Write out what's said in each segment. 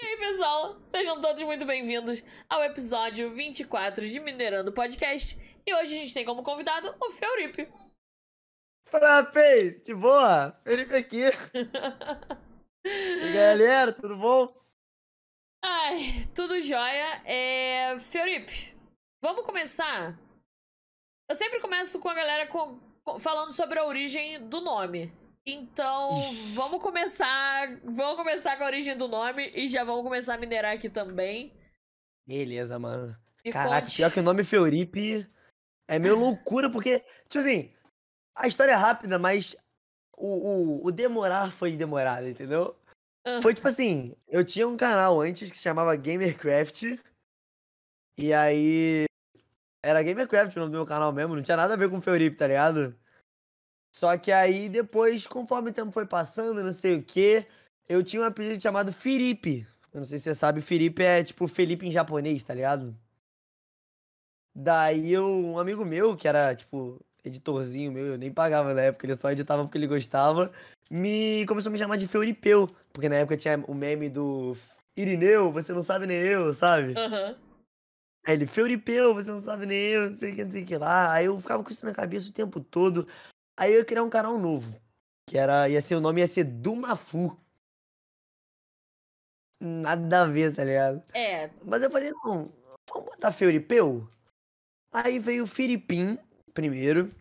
E aí, pessoal, sejam todos muito bem-vindos ao episódio 24 de Minerando Podcast. E hoje a gente tem como convidado o Feuripe. Fala, Pei! De boa? Felipe aqui. e galera, tudo bom? Ai, tudo jóia. É... Feuripe, vamos começar? Eu sempre começo com a galera com- falando sobre a origem do nome. Então, Ixi. vamos começar. Vamos começar com a origem do nome e já vamos começar a minerar aqui também. Beleza, mano. Me Caraca, conte. pior que o nome Feuripe é meio loucura, porque, tipo assim, a história é rápida, mas o, o, o demorar foi demorado, entendeu? Foi tipo assim, eu tinha um canal antes que se chamava Gamercraft, e aí era Gamercraft o nome do meu canal mesmo, não tinha nada a ver com Feuripe, tá ligado? Só que aí depois, conforme o tempo foi passando, não sei o que, eu tinha um apelido chamado Felipe. Eu não sei se você sabe, Felipe é tipo Felipe em japonês, tá ligado? Daí eu, um amigo meu, que era tipo editorzinho meu, eu nem pagava na época, ele só editava porque ele gostava, me começou a me chamar de Feuripeu, porque na época tinha o meme do Irineu, você não sabe nem eu, sabe? Aham. Aí ele, Feuripeu, você não sabe nem eu, não sei o que, não sei o que lá. Aí eu ficava com isso na cabeça o tempo todo. Aí eu ia criar um canal novo. Que era, ia ser, o nome ia ser Dumafu. Nada a ver, tá ligado? É, Mas eu falei, não, vamos botar Feuripeu? Aí veio o Firipim primeiro.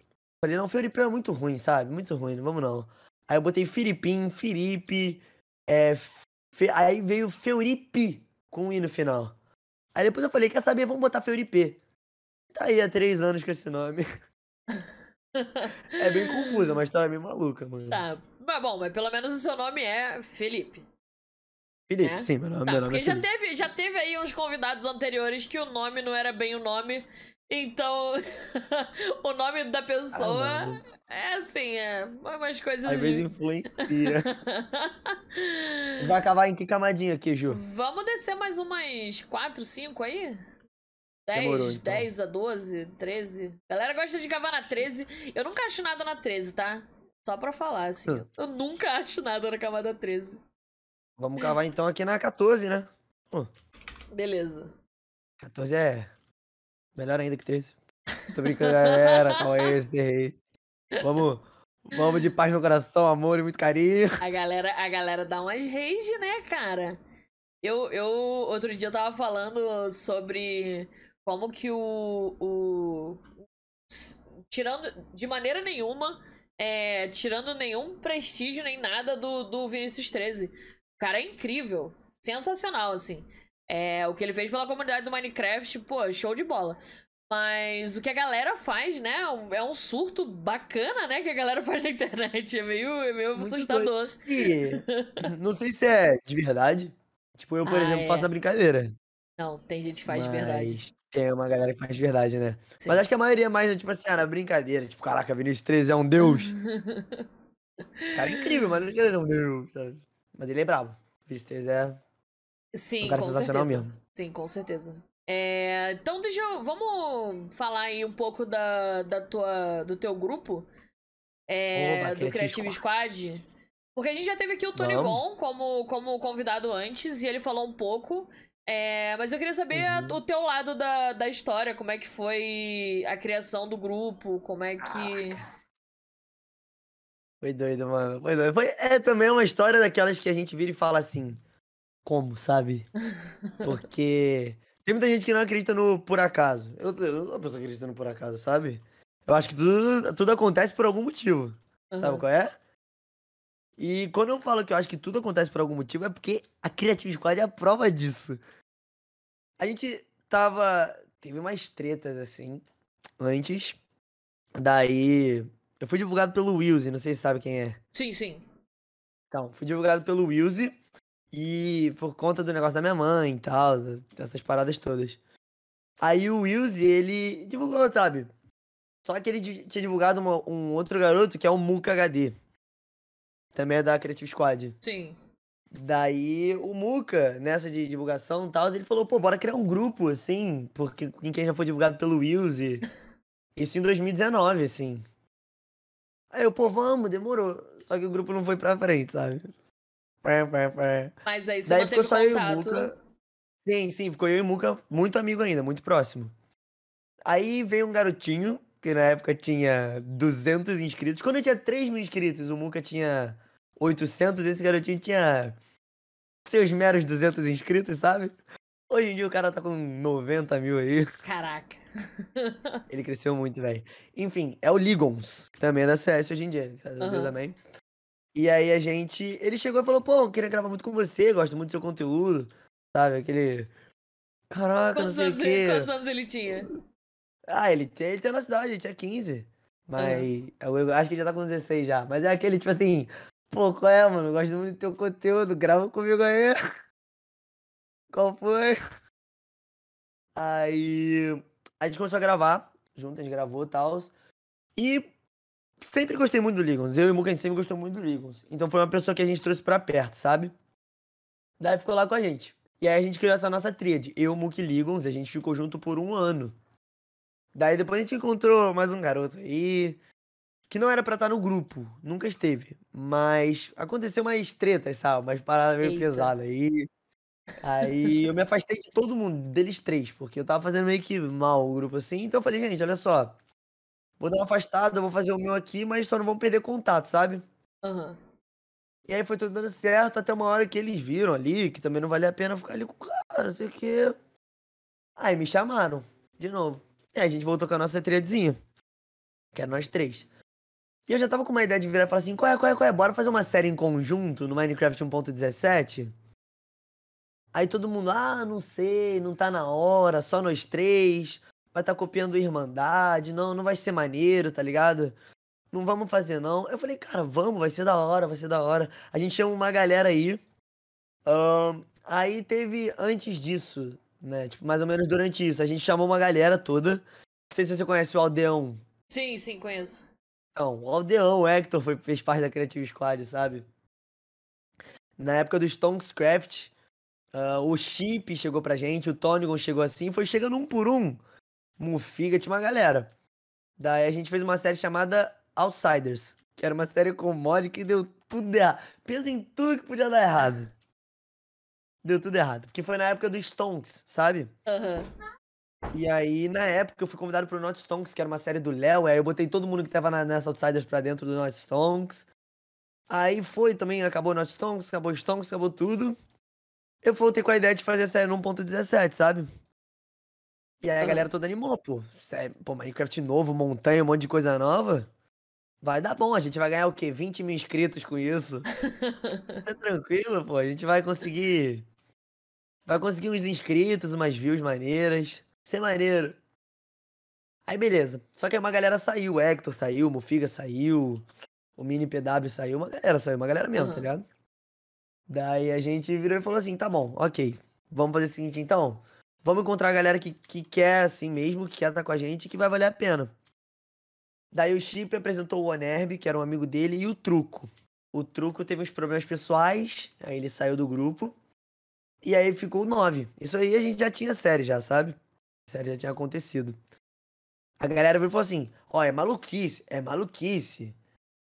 Falei, não, Feuripeu é muito ruim, sabe? Muito ruim, não vamos não. Aí eu botei Firipim, Firipe, é, Fe- aí veio Feuripe com i no final. Aí depois eu falei, quer saber, vamos botar Feuripe. Tá aí há três anos com esse nome. É bem é uma história bem maluca, mano. tá. Mas bom, mas pelo menos o seu nome é Felipe. Felipe, É? sim, meu nome, Tá, meu nome porque é já Felipe. teve, já teve aí uns convidados anteriores que o nome não era bem o nome. Então, o nome da Ah, pessoa mano, é assim, é umas coisas. às vezes de- influencia. Vai acabar em que camadinha aqui, Ju? Vamos descer mais umas 4, 5 aí? 10, Demorou, então. 10 a 12, 13. Galera gosta de cavar na 13. Eu nunca acho nada na 13, tá? Só pra falar, assim. Hum. Eu nunca acho nada na camada 13. Vamos cavar então aqui na 14, né? Beleza. 14 é melhor ainda que 13. Tô brincando, galera. Calma aí, esse errei. Vamos, vamos de paz no coração, amor e muito carinho. A galera, a galera dá umas rage, né, cara? Eu, eu, outro dia eu tava falando sobre como que o. o tirando. De maneira nenhuma. É, tirando nenhum prestígio nem nada do, do Vinícius 13. O cara é incrível. Sensacional, assim. É, o que ele fez pela comunidade do Minecraft, pô, show de bola. Mas o que a galera faz, né? é um- É surto bacana, né? Que a galera faz na internet. É meio, é meio Muito assustador. E não sei se é de verdade. Tipo, eu, por Ah, exemplo, é. faço na brincadeira. Não, tem gente que faz de verdade. Tem uma galera que faz de verdade, né? Sim. Mas acho que a maioria é mais, tipo assim, ah, na brincadeira. Tipo, caraca, Vinícius 13 é um deus. cara é incrível, mas ele é um deus, sabe? Mas ele é brabo. Vinícius 13 é Sim, um cara com sensacional certeza. mesmo. Sim, com certeza. É, então, deixa eu. Vamos falar aí um pouco da, da tua, do teu grupo. é, Oba, do Creative Creative Squad. Porque a gente já teve aqui o Tony Vamos. Gon como, como convidado antes e ele falou um pouco. É, mas eu queria saber a- Uhum. o teu lado da, da história, como é que foi a criação do grupo, como é que. Foi doido, mano. Foi doido. Foi, é também uma história daquelas que a gente vira e fala assim. Como, sabe? Porque tem muita gente que não acredita no por acaso. Eu, eu não sou uma pessoa que acredita no por acaso, sabe? Eu acho que tudo, tudo acontece por algum motivo. Sabe Aham. qual é? E quando eu falo que eu acho que tudo acontece por algum motivo, é porque a Creative Squad é a prova disso. A gente tava. Teve umas tretas assim. Antes. Daí. Eu fui divulgado pelo Wilson, não sei se sabe quem é. Sim, sim. Então, fui divulgado pelo Wilson. E por conta do negócio da minha mãe e tal, dessas paradas todas. Aí o Wilson, ele divulgou, sabe? Só que ele tinha divulgado uma- um outro garoto que é o Muka HD. Também é da Creative Squad. Sim. Daí o Muka, nessa de divulgação e tal, ele falou, pô, bora criar um grupo, assim, porque em quem já foi divulgado pelo Wilson. Isso em 2019, assim. Aí eu, pô, vamos, demorou. Só que o grupo não foi pra frente, sabe? Mas aí você Daí ficou só eu e o contato. Muca. Sim, sim, ficou eu e o Muca muito amigo ainda, muito próximo. Aí veio um garotinho, que na época tinha 200 inscritos. Quando eu tinha 3 mil inscritos, o Muca tinha 800, esse garotinho tinha seus meros 200 inscritos, sabe? Hoje em dia o cara tá com 90 mil aí. Caraca. Ele cresceu muito, velho. Enfim, é o Ligons, que também é da CS hoje em dia, graças a Deus também. E aí a gente. Ele chegou e falou, pô, eu queria gravar muito com você, gosto muito do seu conteúdo. Sabe? Aquele. Caraca, Quantos não sei o anos, ele, quê. quantos anos ele tinha? Ah, ele tem, ele tem a nossa idade, ele tinha 15. Mas eu, eu acho que ele já tá com 16 já. Mas é aquele, tipo assim, pô, qual é, mano? Gosto muito do teu conteúdo, grava comigo aí. Qual foi? Aí a gente começou a gravar, junto, a gente gravou e tal. E sempre gostei muito do Ligons. Eu e o Muca, a gente sempre gostou muito do Ligons. Então foi uma pessoa que a gente trouxe pra perto, sabe? Daí ficou lá com a gente. E aí a gente criou essa nossa tríade. Eu, Muki e Ligons, a gente ficou junto por um ano. Daí depois a gente encontrou mais um garoto aí. Que não era pra estar no grupo. Nunca esteve. Mas aconteceu umas tretas, sabe? Umas paradas meio Eita. pesadas aí. Aí eu me afastei de todo mundo, deles três, porque eu tava fazendo meio que mal o grupo assim. Então eu falei, gente, olha só. Vou dar uma afastada, vou fazer o meu aqui, mas só não vão perder contato, sabe? Aham. E aí foi tudo dando certo, até uma hora que eles viram ali, que também não valia a pena ficar ali com o cara, não sei o quê. Aí me chamaram, de novo. E aí a gente voltou com a nossa triadezinha. Que era nós três. E eu já tava com uma ideia de virar e falar assim, qual é, qual é, qual é? Bora fazer uma série em conjunto no Minecraft 1.17? Aí todo mundo, ah, não sei, não tá na hora, só nós três. Vai tá copiando Irmandade, não, não vai ser maneiro, tá ligado? Não vamos fazer, não. Eu falei, cara, vamos, vai ser da hora, vai ser da hora. A gente chama uma galera aí. Ahn, aí teve, antes disso, né? Tipo, mais ou menos durante isso, a gente chamou uma galera toda. Não sei se você conhece o Aldeão. Sim, sim, conheço. Então, o Aldeão, o Hector foi, fez parte da Creative Squad, sabe? Na época do Stonkscraft, ah, o Chip chegou pra gente, o Tonigon chegou assim, foi chegando um por um. Mufiga, tinha uma galera. Daí a gente fez uma série chamada Outsiders, que era uma série com mod que deu tudo errado. Pensa em tudo que podia dar errado. Deu tudo errado. Porque foi na época do Stonks, sabe? Aham. E aí, na época, eu fui convidado pro Not Stonks, que era uma série do Léo. Aí eu botei todo mundo que tava na, nessa Outsiders pra dentro do Not Stonks. Aí foi também, acabou o Not Stonks, acabou o Stonks, acabou tudo. Eu voltei com a ideia de fazer a série no 1.17, sabe? E aí a galera toda animou, pô. Sério, pô, Minecraft novo, montanha, um monte de coisa nova. Vai dar bom, a gente vai ganhar o quê? 20 mil inscritos com isso. Tá tranquilo, pô. A gente vai conseguir. Vai conseguir uns inscritos, umas views maneiras. Ser maneiro. Aí beleza. Só que aí uma galera saiu. O Hector saiu, o Mufiga saiu. O Mini PW saiu. Uma galera saiu, uma galera mesmo, tá Aham. ligado? Daí a gente virou e falou assim: tá bom, ok. Vamos fazer o seguinte então. Vamos encontrar a galera que, que quer assim mesmo, que quer estar com a gente, que vai valer a pena. Daí o Chip apresentou o Onerb, que era um amigo dele, e o Truco. O Truco teve uns problemas pessoais, aí ele saiu do grupo. E aí ficou 9. Isso aí a gente já tinha série já, sabe? A série já tinha acontecido. A galera veio e falou assim: ó, é maluquice, é maluquice.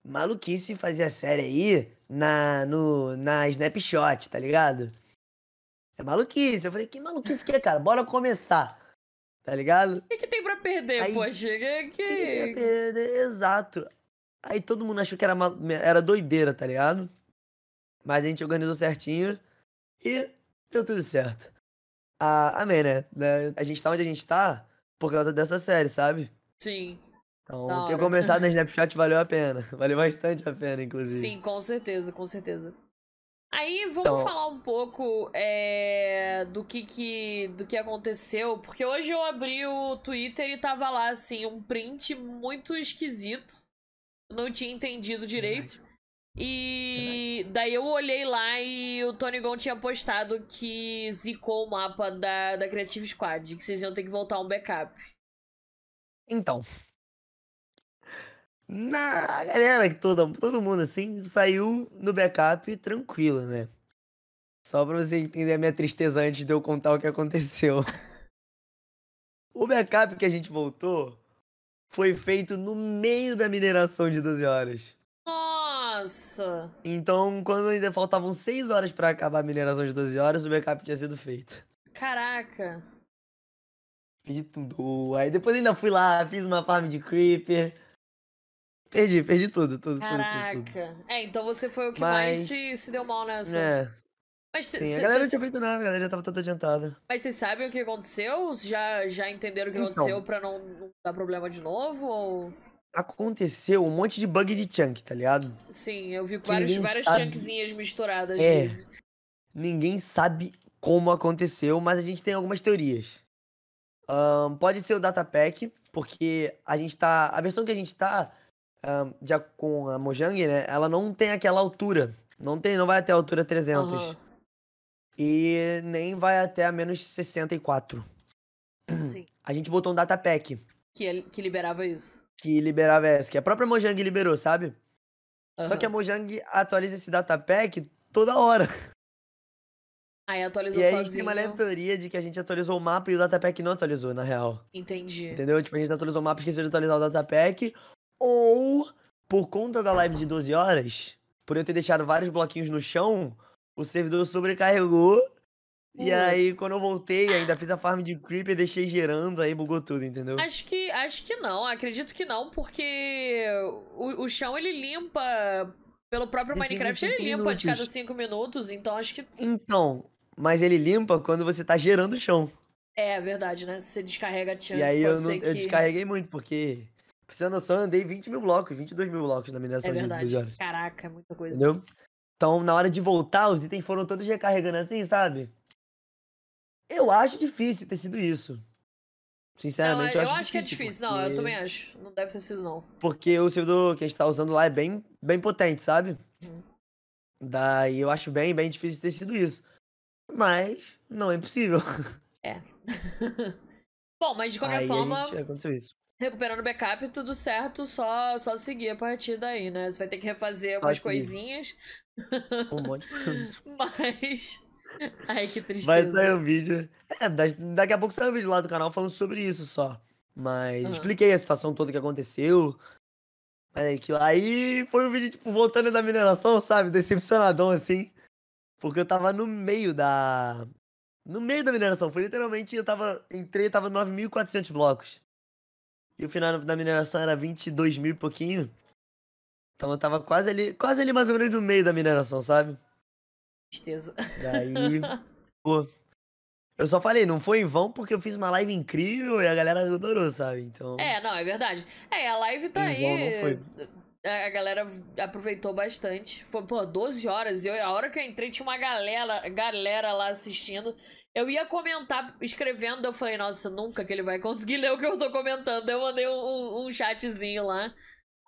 Maluquice fazer a série aí na, no, na Snapshot, tá ligado? É maluquice. Eu falei, que maluquice que é, cara? Bora começar. Tá ligado? O que, que tem pra perder, Aí- poxa? Que, Que que ia que... perder? Exato. Aí todo mundo achou que era, ma- era doideira, tá ligado? Mas a gente organizou certinho e deu tudo certo. Ah, amém, né? A gente tá onde a gente tá por causa dessa série, sabe? Sim, Então, ter começado na Snapchat valeu a pena. Valeu bastante a pena, inclusive. sim, com certeza, com certeza. Aí vamos Então- falar um pouco é, do que, que do que aconteceu, porque hoje eu abri o Twitter e tava lá assim um print muito esquisito. Não tinha entendido direito. E daí eu olhei lá e o Tony Gon tinha postado que zicou o mapa da, da Creative Squad, que vocês iam ter que voltar um backup. Então. Na galera todo, todo mundo assim saiu no backup tranquilo, né? Só pra você entender a minha tristeza antes de eu contar o que aconteceu. O backup que a gente voltou foi feito no meio da mineração de 12 horas. Nossa. Então, quando ainda faltavam 6 horas pra acabar a mineração de 12 horas, o backup tinha sido feito. Caraca. Perdi tudo. Aí depois ainda fui lá, fiz uma farm de creeper. Perdi, perdi tudo, tudo, tudo, tudo. Caraca. É, então você foi o que mais Mas- se, se deu mal nessa. É, Mas sim, cê- a galera não tinha feito nada, a galera já tava toda adiantada. Mas vocês sabem o que aconteceu? Já, já entenderam o que Então. aconteceu pra não, não dar problema de novo? Ou... Aconteceu um monte de bug de chunk, tá ligado? Sim, eu vi Que vários, várias sabe. chunkzinhas misturadas. É. de- Ninguém sabe como aconteceu, mas a gente tem algumas teorias. Ahn, pode ser o datapack, porque a gente tá. A versão que a gente tá, ahn, já com a Mojang, né? Ela não tem aquela altura. Não tem, não vai até a altura 300. Aham, E nem vai até a menos 64. sim. A gente botou um datapack Que, que liberava isso. Que liberava essa, que a própria Mojang liberou, sabe? Só que a. Mojang atualiza esse datapack toda hora. Aí atualizou E aí sozinho. tem uma leve teoria de que a gente atualizou o mapa e o datapack não atualizou, na real. Entendi. Entendeu? Tipo, a gente atualizou o mapa e esqueceu de atualizar o datapack. Ou, por conta da live de 12 horas, por eu ter deixado vários bloquinhos no chão, o servidor sobrecarregou. E aí, quando eu voltei, ainda fiz a farm de creeper, deixei gerando, aí bugou tudo, entendeu? Acho que, acho que não, acredito que não, porque o, o chão ele limpa. Pelo próprio De Minecraft ele limpa de cada minutos. 5 minutos, então acho que Então, mas ele limpa quando você tá gerando o chão. é verdade, né? Se você descarrega a chunk, e aí eu, não, ser eu que. descarreguei muito, porque, pra você ter noção, eu andei 20 mil blocos, 22 mil blocos na É mineração de 12 verdade. horas. Caraca, é muita coisa. Entendeu? Então, na hora de voltar, os itens foram todos recarregando assim, sabe? Eu acho difícil ter sido isso. Não, Sinceramente, eu, eu, acho, acho que é difícil. Não, eu porque- também acho. Não deve ter sido, não. Porque o servidor que a gente tá usando lá é bem, bem potente, sabe? Uhum. Daí eu acho bem, bem difícil ter sido isso. Mas não é impossível. Bom, mas de qualquer Aí forma, gente aconteceu isso. recuperando o backup, tudo certo, só, só seguir a partir daí, né? Você vai ter que refazer algumas coisinhas, Um monte de coisa. mas. Ai, que tristeza. Vai sair um vídeo. É, da- daqui a pouco sai um vídeo lá do canal falando sobre isso só. Mas Aham. expliquei a situação toda que aconteceu. Aí, que, aí foi um vídeo, tipo, voltando da mineração, sabe? Decepcionadão, assim. Porque eu tava no meio da. No meio da mineração. Foi literalmente, eu tava. Entrei, tava 9.400 blocos. E o final da mineração era 22 mil e pouquinho. Então eu tava quase ali, quase ali mais ou menos no meio da mineração, sabe? Tristeza. Daí, pô. Eu só falei, não foi em vão porque eu fiz uma live incrível e a galera adorou, sabe? Então. É, não, é verdade. É, a live tá Em vão aí. não foi. A a galera aproveitou bastante. Foi, pô, 12 horas. Eu, a hora que eu entrei, tinha uma galera, galera lá assistindo. Eu ia comentar, escrevendo, eu falei, nossa, nunca que ele vai conseguir ler o que eu tô comentando. Eu mandei um, um- um chatzinho lá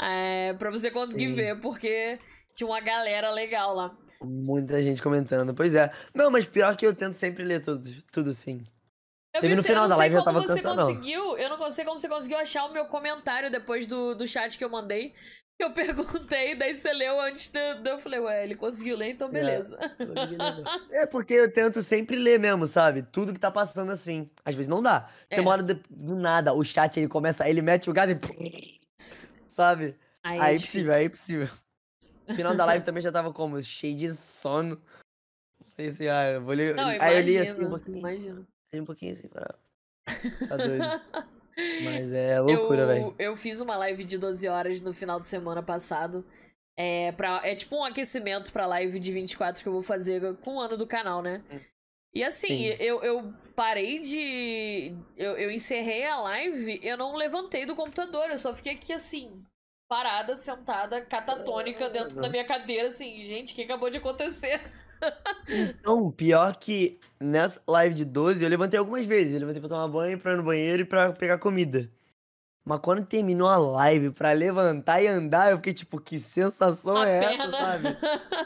é, pra você conseguir Sim. ver, porque tinha uma galera legal lá. Muita gente comentando. Pois é. Não, mas pior que eu tento sempre ler tudo, tudo sim. Eu Teve no final eu da live, como tava você cansado, não. conseguiu, eu não sei como você conseguiu achar o meu comentário depois do, do chat que eu mandei. Que eu perguntei, daí você leu antes de, de eu falei, ué, ele conseguiu ler, então beleza. É porque eu tento sempre ler mesmo, sabe? Tudo que tá passando assim. Às vezes não dá. Tem É. uma hora de- do nada, o chat ele começa, ele mete o gás e. Sabe? Aí, Aí é é possível, aí é possível. Final da live também já tava como? Cheio de sono. Falei assim, ah, eu vou ler. Não, aí eu li assim um pouquinho. imagino. Um pouquinho assim pra. Tá doido. Mas é loucura, velho. eu fiz uma live de 12 horas no final de semana passado. É, pra, é tipo um aquecimento pra live de 24 que eu vou fazer com o ano do canal, né? E assim, Sim. eu, eu parei de. Eu, eu encerrei a live, eu não levantei do computador, eu só fiquei aqui assim, parada, sentada, catatônica dentro da minha cadeira, assim, gente, o que acabou de acontecer? Então, pior que nessa live de 12 eu levantei algumas vezes. Eu levantei pra tomar banho, pra ir no banheiro e pra pegar comida. Mas quando terminou a live pra levantar e andar, eu fiquei tipo, que sensação a é perna. essa, sabe?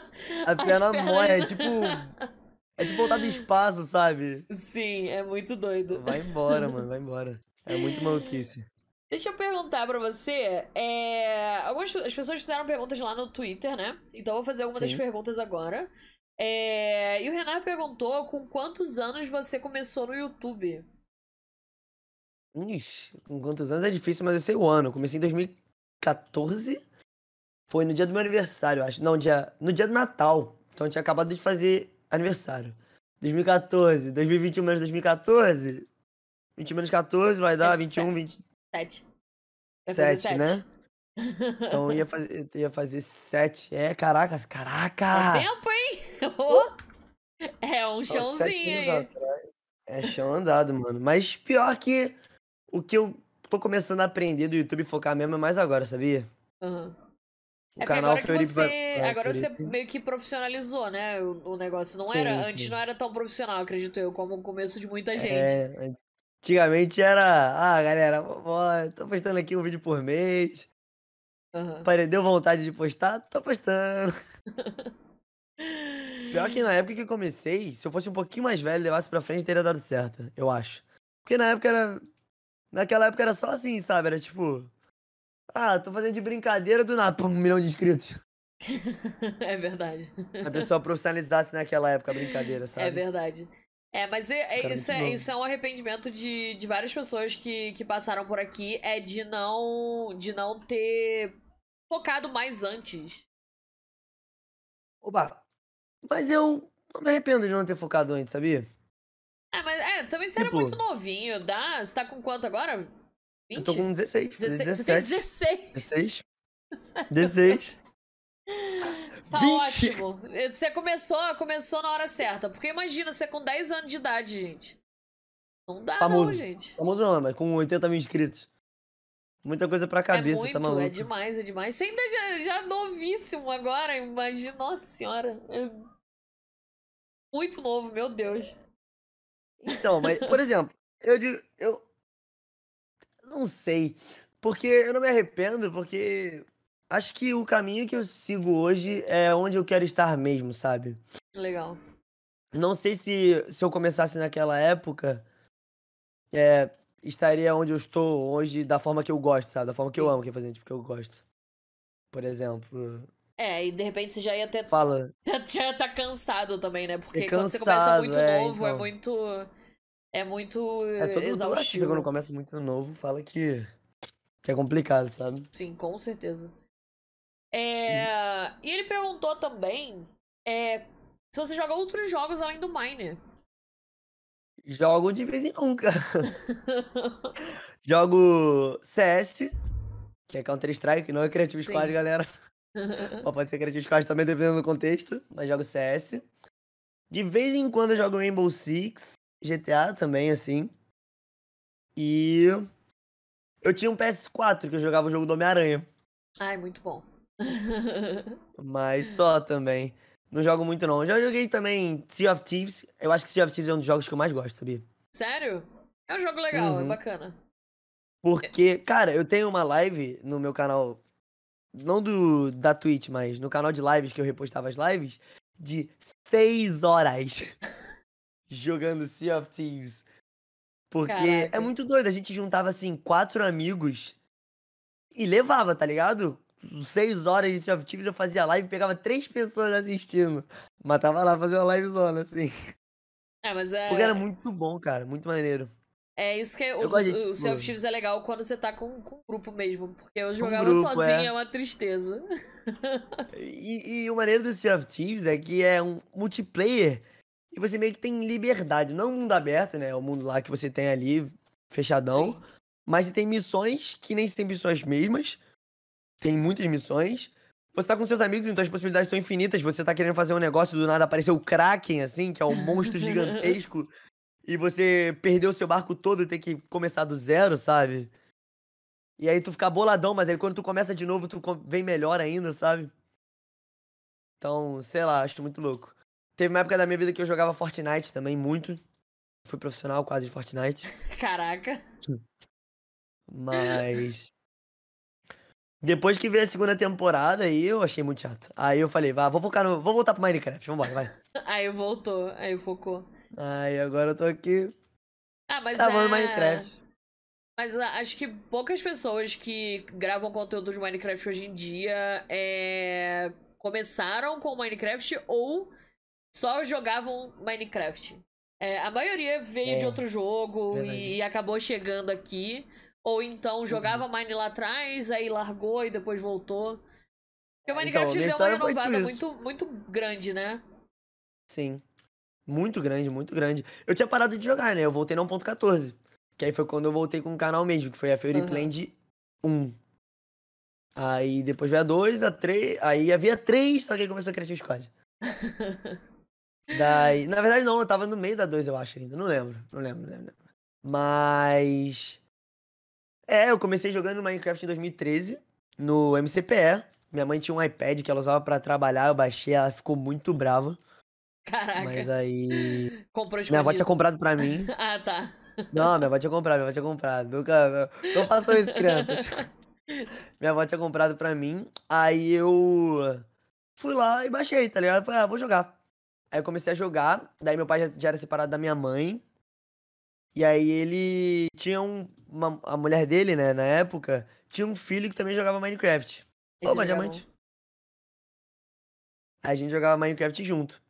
A perna pernas- mói, é tipo. É tipo voltar do espaço, sabe? Sim, é muito doido. Vai embora, mano, vai embora. É muito maluquice. Deixa eu perguntar pra você. É... Algumas as pessoas fizeram perguntas lá no Twitter, né? Então eu vou fazer algumas das perguntas agora. É, E o Renan perguntou com quantos anos você começou no YouTube? Ixi, com quantos anos é difícil, mas eu sei o ano. Eu comecei em 2014. Foi no dia do meu aniversário, acho. Não, dia, no dia do Natal. Então eu tinha acabado de fazer aniversário. 2014, 2021 menos 2014. 20 menos 14 vai dar É 21, Sete. Vai fazer 27, né? Então eu ia fazer, eu ia fazer 7. É, caraca, caraca! É tempo, hein? Ô, É um sete chãozinho aí. É chão andado, mano. Mas pior que o que eu tô começando a aprender do YouTube focar mesmo é mais agora, sabia? Aham. O É canal agora Fioripe você, vai- é, agora você Fioripe. meio que profissionalizou, né, o, o negócio. Não Sim, era, antes sim. não era tão profissional, acredito eu, como o começo de muita gente. É, antigamente era. Ah, galera, ó, tô postando aqui um vídeo por mês. Aham. Pare- Deu vontade de postar? Tô postando. Pior que na época que eu comecei, se eu fosse um pouquinho mais velho e levasse pra frente, teria dado certo, eu acho. Porque na época era. Naquela época era só assim, sabe? Era tipo. Ah, tô fazendo de brincadeira do nada, um milhão de inscritos. É verdade. A pessoa profissionalizasse naquela época a brincadeira, sabe? É verdade. É, mas é- é- Cara, isso, é, isso é um arrependimento de, de várias pessoas que, que passaram por aqui, é de não, de não ter focado mais antes. Oba, mas eu não me arrependo de não ter focado antes, sabia? É, mas é, também você era Tipo- muito novinho, dá? Você tá com quanto agora? 20? Eu tô com 16, 16 Você tem 17, 16. 16, 16. Tá 20. ótimo. Você começou, começou na hora certa. Porque imagina, você com 10 anos de idade, gente. Não dá, não, Famoso. gente. Famoso não, mas com 80 mil inscritos. Muita coisa pra cabeça, é muito, tá maluco? é demais, é demais. Você ainda já, já novíssimo agora, imagina. Nossa senhora. é Muito novo, meu Deus. Então, mas, por exemplo, eu digo, eu não sei, porque eu não me arrependo, porque acho que o caminho que eu sigo hoje é onde eu quero estar mesmo, sabe? Legal. Não sei se se eu começasse naquela época, é, estaria onde eu estou hoje da forma que eu gosto, sabe? Da forma que eu Sim. amo, que é fazer tipo que eu gosto. Por exemplo, É, e de repente você já ia ter. fala, Já ia tá cansado também, né? Porque É quando você começa cansado, muito é, novo, é então. muito. É muito é todo, todo artista exaustivo. quando começa muito novo fala que que é complicado, sabe? Sim, com certeza. É, E ele perguntou também é, se você joga outros jogos além do Miner. Jogo de vez em nunca. Jogo CS, que é Counter-Strike, não é Creative Squad, Sim. galera. Pode ser Creative Squad também, dependendo do contexto, mas jogo CS. De vez em quando eu jogo Rainbow Six, GTA também, assim. E eu tinha um PS4 que eu jogava o jogo do Homem-Aranha, Ai, muito bom. mas só também. Não jogo muito não. Já joguei também Sea of Thieves. Eu acho que Sea of Thieves é um dos jogos que eu mais gosto, sabia? Sério? É um jogo legal, é Uhum. bacana. Porque, cara, eu tenho uma live no meu canal, não do da Twitch, mas no canal de lives que eu repostava as lives, de 6 horas jogando Sea of Thieves. Porque é Caraca. muito doido, a gente juntava assim quatro amigos e levava, tá ligado? 6 horas de Sea of Thieves eu fazia live, pegava três pessoas assistindo. Mas tava lá fazendo uma livezona, assim. É, mas é. Porque era muito bom, cara, muito maneiro. É isso que é, o, Eu gosto de, o, o Sea of tipo- é legal quando você tá com, com um grupo mesmo. Porque eu jogava grupo, sozinha, é. é uma tristeza. E, e o maneiro do Sea of Thieves é que é um multiplayer e você meio que tem liberdade. Não um mundo aberto, né? É o mundo lá que você tem ali, fechadão. Sim. Mas você tem missões que nem sempre são as mesmas. Tem muitas missões. Você tá com seus amigos, então as possibilidades são infinitas. Você tá querendo fazer um negócio, do nada apareceu o Kraken, assim, que é um monstro gigantesco. E você perdeu o seu barco todo e tem que começar do zero, sabe? E aí tu fica boladão, mas aí quando tu começa de novo, tu vem melhor ainda, sabe? Então, sei lá, acho muito louco. Teve uma época da minha vida que eu jogava Fortnite também, muito. Fui profissional quase de Fortnite. Caraca. Mas. Depois que veio a segunda temporada, aí eu achei muito chato. Aí eu falei, vá, vou focar no. Vou voltar pro Minecraft, vambora, vai. Aí voltou, aí focou. Aí agora eu tô aqui Ah, mas gravando é... Minecraft. Mas ah, acho que poucas pessoas que gravam conteúdo de Minecraft hoje em dia é, começaram com Minecraft ou só jogavam Minecraft. É, a maioria veio de É, outro jogo e, e acabou chegando aqui. Ou então jogava Mine lá atrás, aí largou e depois voltou. Porque o Então, Minecraft ele deu uma história foi renovada isso. muito, muito grande, né? Sim. Muito grande, muito grande. Eu tinha parado de jogar, né? Eu voltei na 1.14. Que aí foi quando eu voltei com o canal mesmo, que foi a Fury Aham. Blend 1. Aí depois veio a 2, a 3. Aí havia 3, só que aí começou a Creative Squad. Daí. Na verdade, não, eu tava no meio da 2, eu acho ainda. Não lembro. Não lembro, não lembro. Mas. É, eu comecei jogando Minecraft em 2013, no MCPE. Minha mãe tinha um iPad que ela usava pra trabalhar, eu baixei, ela ficou muito brava. Caraca. Mas aí. Comprou Minha avó tinha escondido. comprado pra mim. Ah, tá. Não, minha avó tinha comprado, minha avó tinha comprado. Nunca. Não, não façam isso, crianças. Minha avó tinha comprado pra mim. Aí eu fui lá e baixei, tá ligado? Falei, ah, vou jogar. Aí eu comecei a jogar. Daí meu pai já, já era separado da minha mãe. E aí ele tinha um. Uma, a mulher dele, né, na época, tinha um filho que também jogava Minecraft. Esse Ô, mas diamante. Aí a gente jogava Minecraft junto.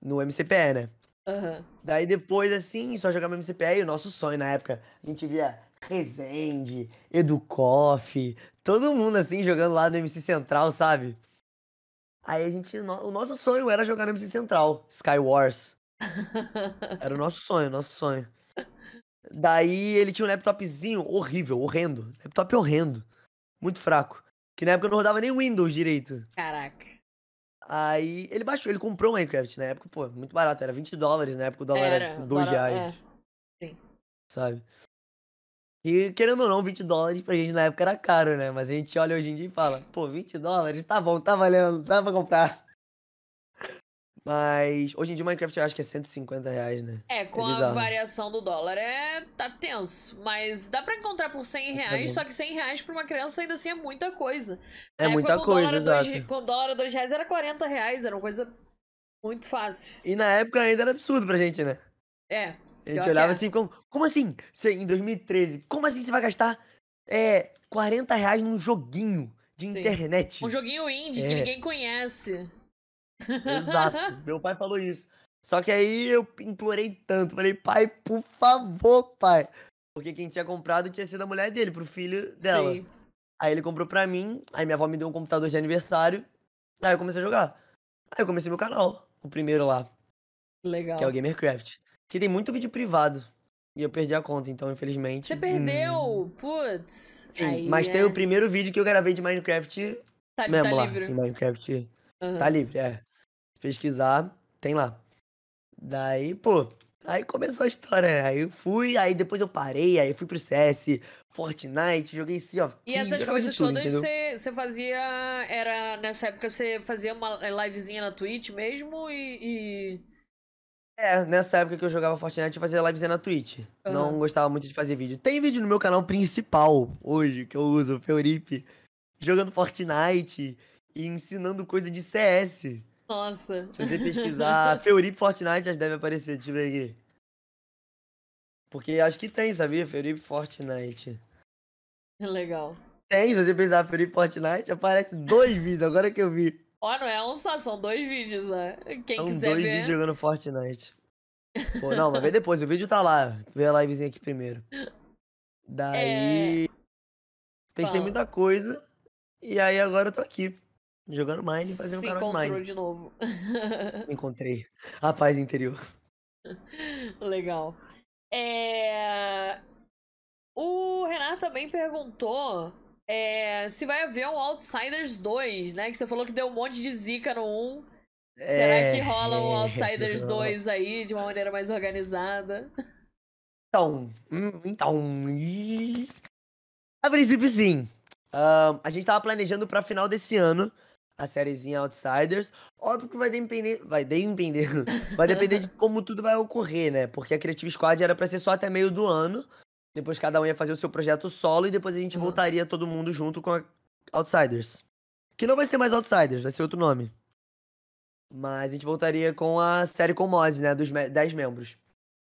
No MCPE, né? Aham. Daí depois, assim, só jogava MCPE e o nosso sonho na época. A gente via Rezende, Educoff, todo mundo assim jogando lá no MC Central, sabe? Aí a gente. O nosso sonho era jogar no MC Central, Skywars. Era o nosso sonho, o nosso sonho. Daí ele tinha um laptopzinho horrível, horrendo. Laptop horrendo. Muito fraco. Que na época não rodava nem Windows direito. Caraca. Aí ele baixou, ele comprou o Minecraft na época, pô, muito barato, era 20 dólares na época, o dólar era, Era, tipo 2 bora- reais, é. sabe? E querendo ou não, 20 dólares pra gente na época era caro, né? Mas a gente olha hoje em dia e fala, pô, 20 dólares, tá bom, tá valendo, dá pra comprar. Mas hoje em dia o Minecraft eu acho que é 150 reais, né? É, com a bizarro. variação do dólar é tá tenso. Mas dá pra encontrar por 100 reais, bom. só que 100 reais pra uma criança ainda assim é muita coisa. É muita coisa, a dois exato. re- Com o dólar a 2 reais era 40 reais, era uma coisa muito fácil. E na época ainda era absurdo pra gente, né? É, A gente olhava é. assim, como, como assim? Você, em 2013, como assim você vai gastar é, 40 reais num joguinho de Sim. internet? um joguinho indie que É. ninguém conhece. Exato, meu pai falou isso. Só que aí eu implorei tanto, falei, pai, por favor, pai. Porque quem tinha comprado tinha sido a mulher dele, pro filho dela. Sim. Aí ele comprou pra mim, aí minha avó me deu um computador de aniversário, aí eu comecei a jogar. Aí eu comecei meu canal, o primeiro lá, Legal. que é o Gamercraft. Que tem muito vídeo privado. E eu perdi a conta, então, infelizmente. Você hum, perdeu? Putz. Sim, Aí mas tem é- o primeiro vídeo que eu gravei de Minecraft Tá, mesmo tá lá. livre. Assim, Minecraft Aham. Tá livre, é. Pesquisar, tem lá. Daí, pô, aí começou a história, né? Aí eu fui, aí depois eu parei, aí eu fui pro CS, Fortnite, joguei Sea of E Thieves, essas jogava de coisas tudo, todas você fazia. Era. Nessa época você fazia uma livezinha na Twitch mesmo e. e- É, nessa época que eu jogava Fortnite, eu fazia livezinha na Twitch. Não Aham. gostava muito de fazer vídeo. Tem vídeo no meu canal principal, hoje, que eu uso, o Feuripe, jogando Fortnite e ensinando coisa de CS. Nossa. Se você pesquisar Feuripe Fortnite, acho que deve aparecer, deixa eu ver aqui. Porque acho que tem, sabia? Feuripe Fortnite. Legal. Tem, se você pesquisar Feuripe Fortnite, aparece dois vídeos, agora que eu vi. Ó, não é um só, são dois vídeos, né? Quem São quiser dois ver. vídeos jogando Fortnite. Pô, não, mas vê depois, o vídeo tá lá. Vê a livezinha aqui primeiro. Daí. Testei Fala. muita coisa. E aí agora eu tô aqui. Jogando Mine e fazendo um canal de encontrou Mine. de novo. Encontrei. A paz interior. Legal. É... O Renato também perguntou é, se vai haver um Outsiders 2, né? Que você falou que deu um monte de zica no 1. Será que rola um É. Outsiders 2 aí de uma maneira mais organizada? Então, hum, então. A princípio, sim. Ahn, a gente tava planejando pra final desse ano a sériezinha Outsiders. Óbvio que vai depender. Vai depender. Vai depender de como tudo vai ocorrer, né? Porque a Creative Squad era pra ser só até meio do ano. Depois cada um ia fazer o seu projeto solo e depois a gente Uhum. voltaria todo mundo junto com a Outsiders. Que não vai ser mais Outsiders, vai ser outro nome. Mas a gente voltaria com a série com mods, né? Dos me- 10 membros.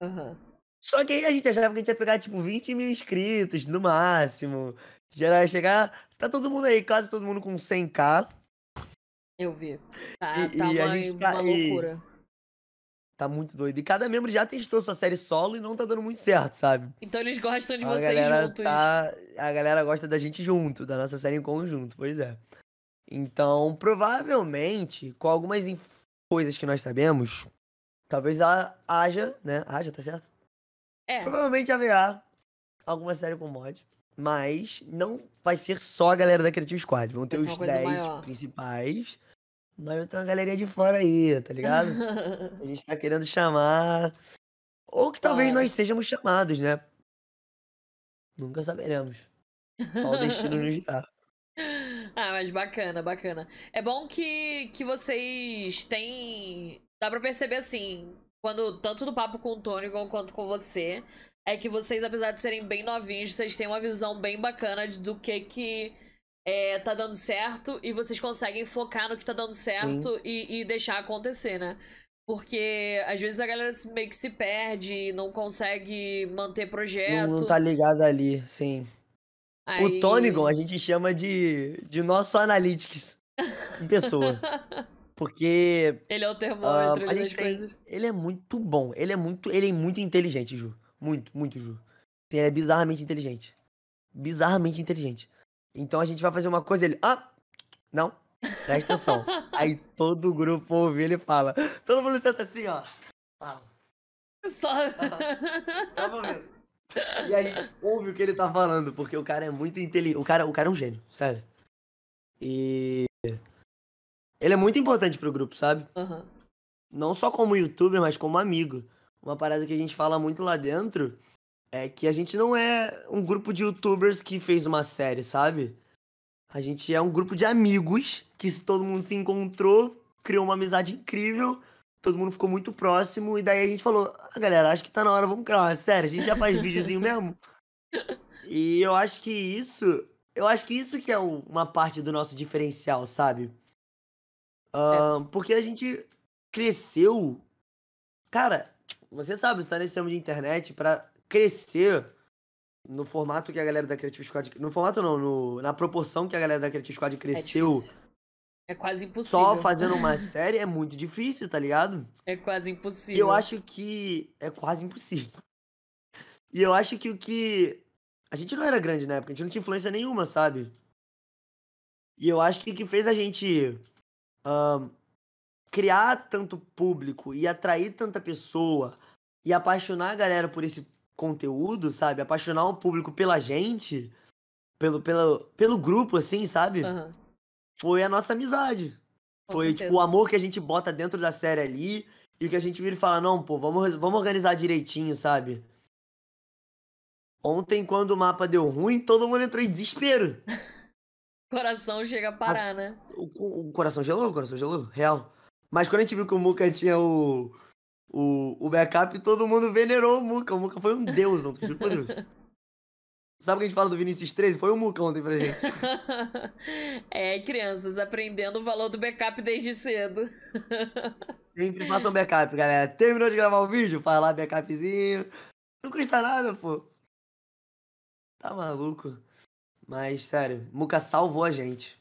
Aham. Só que aí a gente achava que a gente ia pegar, tipo, 20 mil inscritos no máximo. Já ia chegar. Tá todo mundo aí, quase todo mundo com 100k. Eu vi. Tá, E- tá e a uma, tá- uma e- loucura. Tá muito doido. E cada membro já testou sua série solo e não tá dando muito certo, sabe? Então eles gostam de a vocês juntos. tá. A galera gosta da gente junto, da nossa série em conjunto, pois é. Então, provavelmente, com algumas inf- coisas que nós sabemos, talvez ha- haja, né? Haja, tá certo? É, Provavelmente haverá alguma série com mod. Mas não vai ser só a galera da Creative Squad. Vão ter os coisa 10 maior. principais. Mas ter uma galerinha de fora aí, tá ligado? A gente tá querendo chamar. Ou que talvez nós sejamos chamados, né? Nunca saberemos. Só o destino nos dirá. Ah, mas bacana, bacana. É bom que, que vocês têm. Dá pra perceber assim, quando tanto do papo com o Tony quanto com você, é que vocês, apesar de serem bem novinhos, vocês têm uma visão bem bacana de- do que que é, tá dando certo e vocês conseguem focar no que tá dando certo e, e deixar acontecer, né? Porque às vezes a galera meio que se perde, não consegue manter projeto. Não, não tá ligado ali, sim. aí... O Tonigon a gente chama de, de nosso Analytics em pessoa. Porque Ele é o ah, termômetro a gente tem. coisas. Ele é muito bom. Ele é muito, ele é muito inteligente, Ju. Muito, muito, Ju. Ele é bizarramente inteligente. Bizarramente inteligente. Então a gente vai fazer uma coisa, ele. Ah! Não, presta atenção. Aí todo o grupo ouve ele fala. Todo mundo senta assim, ó. Fala. Só. Tava vendo. E aí, ouve o que ele tá falando, porque o cara é muito inteligente. O cara, o cara é um gênio, sério. E. Ele é muito importante pro grupo, sabe? Aham. Não só como youtuber, mas como amigo. Uma parada que a gente fala muito lá dentro é que a gente não é um grupo de youtubers que fez uma série, sabe? A gente é um grupo de amigos que se todo mundo se encontrou, criou uma amizade incrível, todo mundo ficou muito próximo, e daí a gente falou, ah, galera, acho que tá na hora, vamos criar uma série, a gente já faz videozinho mesmo. E eu acho que isso, eu acho que isso que é uma parte do nosso diferencial, sabe? Ahn, porque a gente cresceu. Cara, tipo, você sabe, você tá nesse ramo de internet pra crescer no formato que a galera da Creative Squad. No formato não, no- na proporção que a galera da Creative Squad É cresceu difícil. É quase impossível. só fazendo uma série é muito difícil, tá ligado? É quase E impossível. eu acho que é quase impossível. E eu acho que o que. A gente não era grande na época, a gente não tinha influência nenhuma, sabe? E eu acho que o que fez a gente ahn, criar tanto público e atrair tanta pessoa e apaixonar a galera por esse conteúdo, sabe? Apaixonar o público pela gente, pelo, pelo, pelo grupo, assim, sabe? Aham. Foi a nossa amizade. Com Foi, certeza. tipo, o amor que a gente bota dentro da série ali e o que a gente vira e fala, não, pô, vamos, vamos organizar direitinho, sabe? Ontem, quando o mapa deu ruim, todo mundo entrou em desespero. Coração chega a parar, Nossa, né? O, co- o coração gelou, o coração gelou, real. Mas quando a gente viu que o Muka tinha o, o, o backup, todo mundo venerou o Muka. O Muka foi um deus ontem, juro por Deus. Sabe o que a gente fala do Vinicius 13? Foi o Muka ontem pra gente. é, crianças aprendendo o valor do backup desde cedo. Sempre façam backup, galera. Terminou de gravar o vídeo? Faz lá backupzinho. Não custa nada, pô. Tá maluco. Mas, sério, Muka salvou a gente.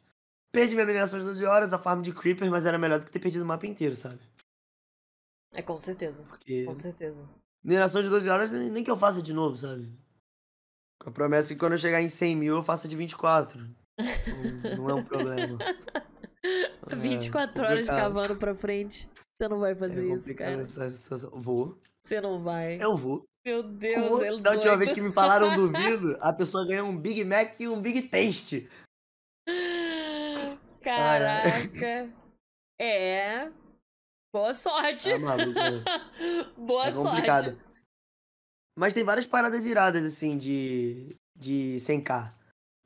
Perdi minha mineração de 12 horas, a farm de Creeper, mas era melhor do que ter perdido o mapa inteiro, sabe? É, com certeza. Porque Com certeza. mineração de 12 horas, nem que eu faça de novo, sabe? Com a promessa que quando eu chegar em 100 mil, eu faça de 24. Não, não é um problema. É 24 horas complicado. cavando pra frente. Você não vai fazer é isso, cara. essa situação. Vou. Você não vai. Eu vou. Meu Deus, Vou. ele Da última vez que me falaram duvido, a pessoa ganhou um Big Mac e um Big Taste. Caraca. É. Boa sorte. Maluco, né? Boa É sorte. complicado. Mas tem várias paradas iradas, assim, de, de 100k.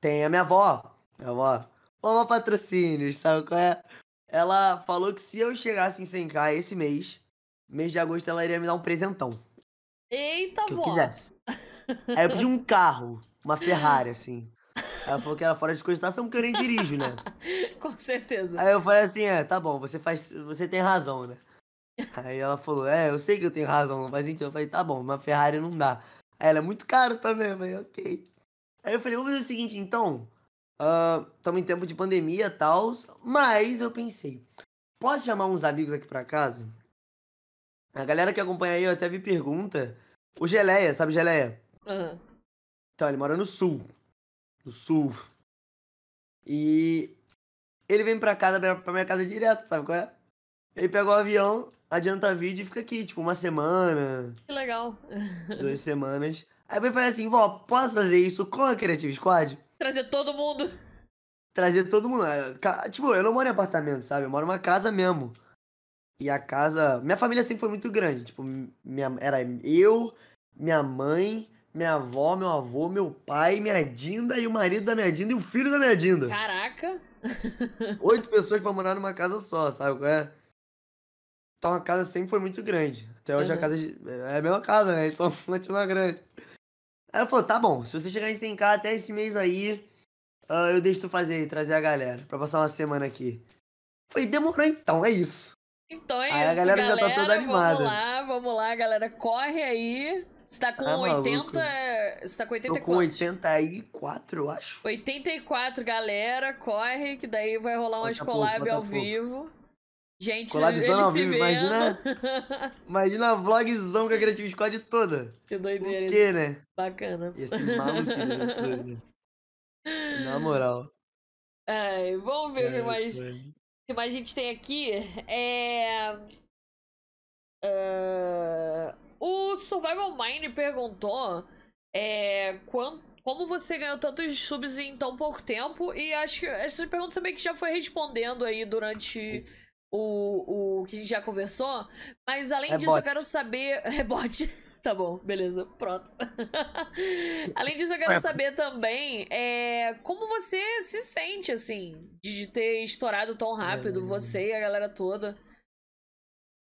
Tem a minha avó. Minha avó. Vamos patrocínios, sabe qual é? Ela falou que se eu chegasse em 100k esse mês, mês de agosto, ela iria me dar um presentão. Eita, vó. quisesse. Aí eu pedi um carro, uma Ferrari, assim. Ela falou que era fora de cogitação porque eu nem dirijo, né? Com certeza. Aí eu falei assim, é, tá bom, você faz. Você tem razão, né? Aí ela falou, é, eu sei que eu tenho razão, mas então eu falei, tá bom, uma Ferrari não dá. Aí ela é muito caro também, eu falei, ok. Aí eu falei, vamos fazer o seguinte, então. Estamos em tempo de pandemia e tal, mas eu pensei, posso chamar uns amigos aqui pra casa? A galera que acompanha aí eu até me pergunta. O Geleia, sabe Geleia? Aham. Então, ele mora no sul. No sul. E ele vem pra casa, pra minha casa direto, sabe qual é? Ele pega o avião, adianta vídeo e fica aqui, tipo, uma semana, Que legal. duas semanas. Aí ele fala assim, vó, posso fazer isso com a Creative Squad? Trazer todo mundo. Trazer todo mundo. É, Tipo, eu não moro em apartamento, sabe? Eu moro numa casa mesmo. E a casa. Minha família sempre foi muito grande. Tipo, minha... era eu, minha mãe, minha avó, meu avô, meu pai, minha Dinda e o marido da minha Dinda e o filho da minha Dinda. Caraca. Oito pessoas pra morar numa casa só, sabe qual é? Então a casa sempre foi muito grande. Até hoje a Uhum. casa de- é a mesma casa, né? Então continua grande. Aí ela falou, tá bom, se você chegar em 100k até esse mês aí, ah, eu deixo tu fazer, trazer a galera, pra passar uma semana aqui. Falei, demorou então, é isso. Então é Aí a isso, galera já tá toda animada. Vamos lá, vamos lá, galera. Corre aí. Você tá com Tá 80. maluco. Você tá com 80 Tô com quantos? 84, eu acho. 84, galera. Corre, que daí vai rolar umas collab ao vivo. Gente, Collabzão ele ao vivo, vendo. imagina. Imagina a vlogzão com a Creative Squad toda. que doideira isso. quê, né? Bacana. Né? doido. Na moral. Ai, vamos ver o que mais. foi. O que mais a gente tem aqui é. Ah, o Survival Mine perguntou é, como você ganhou tantos subs em tão pouco tempo. E acho que essa pergunta também que já foi respondendo aí durante o, o que a gente já conversou. Mas além É disso, eu quero saber. É bot. Tá bom, beleza, pronto. Além disso, eu quero Ué. saber também é, como você se sente, assim, de, ter estourado tão rápido, Hum. você e a galera toda.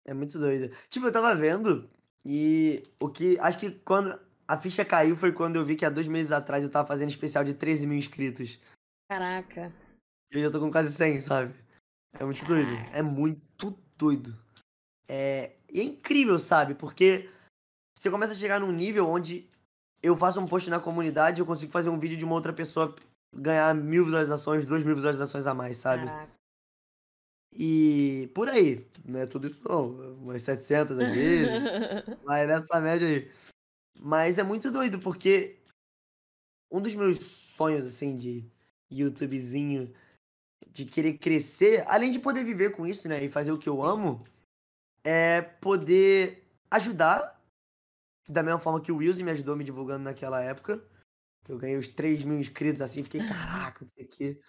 É muito doido. Tipo, eu tava vendo e o que. Acho que quando a ficha caiu foi quando eu vi que há dois meses atrás eu tava fazendo especial de 13 mil inscritos. Caraca. E eu já tô com quase 100, sabe? É muito doido. É muito doido. É, e é incrível, sabe? Porque você começa a chegar num nível onde eu faço um post na comunidade eu consigo fazer um vídeo de uma outra pessoa ganhar mil visualizações, duas mil visualizações a mais, sabe? Caraca. E por aí. Não é tudo isso não. Umas 700 às vezes. Vai nessa média aí. Mas é muito doido, porque um dos meus sonhos, assim, de YouTubezinho, de querer crescer, além de poder viver com isso, né, e fazer o que eu amo, é poder ajudar, da mesma forma que o Wilson me ajudou me divulgando naquela época, que eu ganhei os 3 mil inscritos, assim, fiquei, caraca, não sei o quê.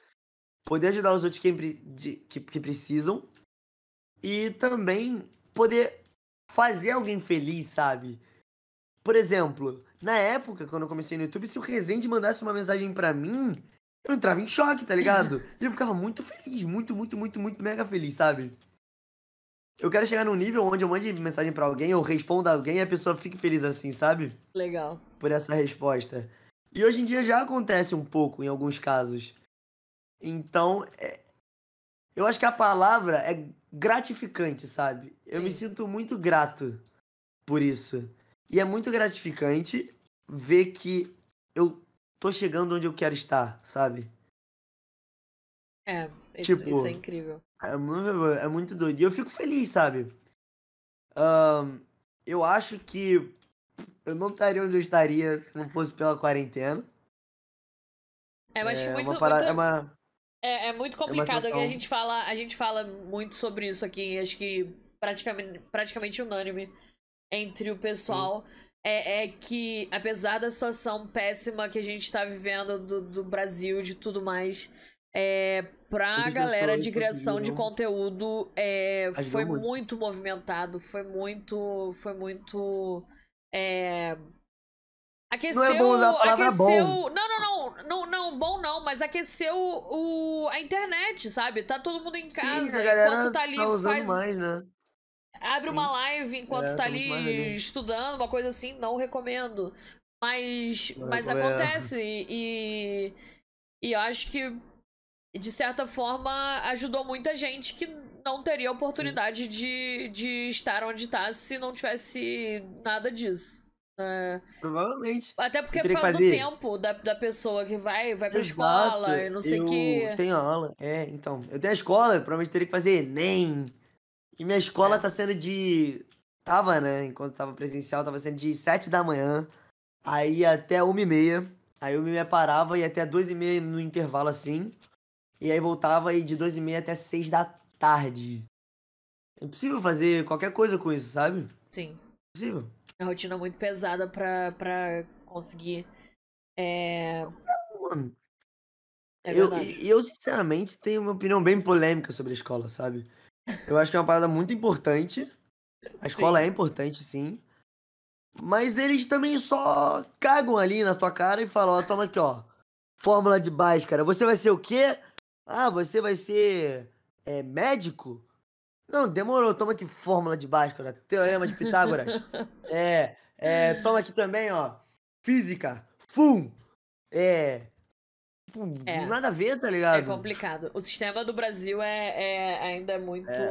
Poder ajudar os outros que, de- que, que precisam, e também poder fazer alguém feliz, sabe? Por exemplo, na época, quando eu comecei no YouTube, se o Rezende mandasse uma mensagem pra mim, eu entrava em choque, tá ligado? E eu ficava muito feliz, muito, muito, muito, muito mega feliz, sabe? Eu quero chegar num nível onde eu mande mensagem pra alguém, eu responda alguém e a pessoa fique feliz assim, sabe? Legal. Por essa resposta. E hoje em dia já acontece um pouco em alguns casos. Então, é- eu acho que a palavra é gratificante, sabe? Eu me Sim. sinto muito grato por isso. E é muito gratificante ver que eu tô chegando onde eu quero estar, sabe? É, isso, Tipo, isso é incrível. É muito, é muito doido. E eu fico feliz, sabe? Ahn, eu acho que eu não estaria onde eu estaria se não fosse pela quarentena. É, mas é, muito, uma parada, muito- é uma é, é muito complicado. que a gente fala, a gente fala muito sobre isso aqui, acho que praticamente, praticamente unânime entre o pessoal. É, é que, apesar da situação péssima que a gente tá vivendo do, do Brasil, de tudo mais, é, pra galera de criação de conteúdo, é, foi muito. muito movimentado, foi muito. Foi muito. É, Aqueceu, bom usar a palavra aqueceu... bom. Não, não, não, não, não, bom não, mas aqueceu o, a internet, sabe? Tá todo mundo em casa, Sim, a galera enquanto tá ali, tá usando faz, mais, né? abre uma live enquanto É, tá estamos ali ali. estudando, uma coisa assim, não recomendo. Mas, Não mas recomendo. acontece e, e eu acho que, de certa forma, ajudou muita gente que não teria oportunidade de, de estar onde tá se não tivesse nada disso. É, Provavelmente. até porque Eu por que causa fazer- do tempo da, da pessoa que vai, vai pra Exato. escola e não sei o eu quê. tenho aula. É, então. Eu tenho a escola, eu provavelmente teria que fazer Enem. E minha escola É. tá sendo de. Tava, né? Enquanto tava presencial, tava sendo de 7 da manhã. Aí até 1 e meia. Aí 1 e meia parava e até 2 e meia no intervalo assim. E aí voltava aí de 2 e meia até 6 da tarde. É impossível fazer qualquer coisa com isso, sabe? Sim. Impossível. É uma rotina muito pesada pra, pra conseguir. É, Mano, é eu, eu, sinceramente, tenho uma opinião bem polêmica sobre a escola, sabe? Eu acho que é uma parada muito importante. A escola é importante, sim. Mas eles também só cagam ali na tua cara e falam, ó, toma aqui, ó. Fórmula de Bhaskara. Você vai ser o quê? Ah, você vai ser é, médico? Não, demorou. Toma aqui fórmula de Bhaskara. Teorema de Pitágoras. é, é, toma aqui também, ó. Física. Fum. É... tipo, É. Nada a ver, tá É ligado? complicado. O sistema do Brasil é, é- ainda é muito. É,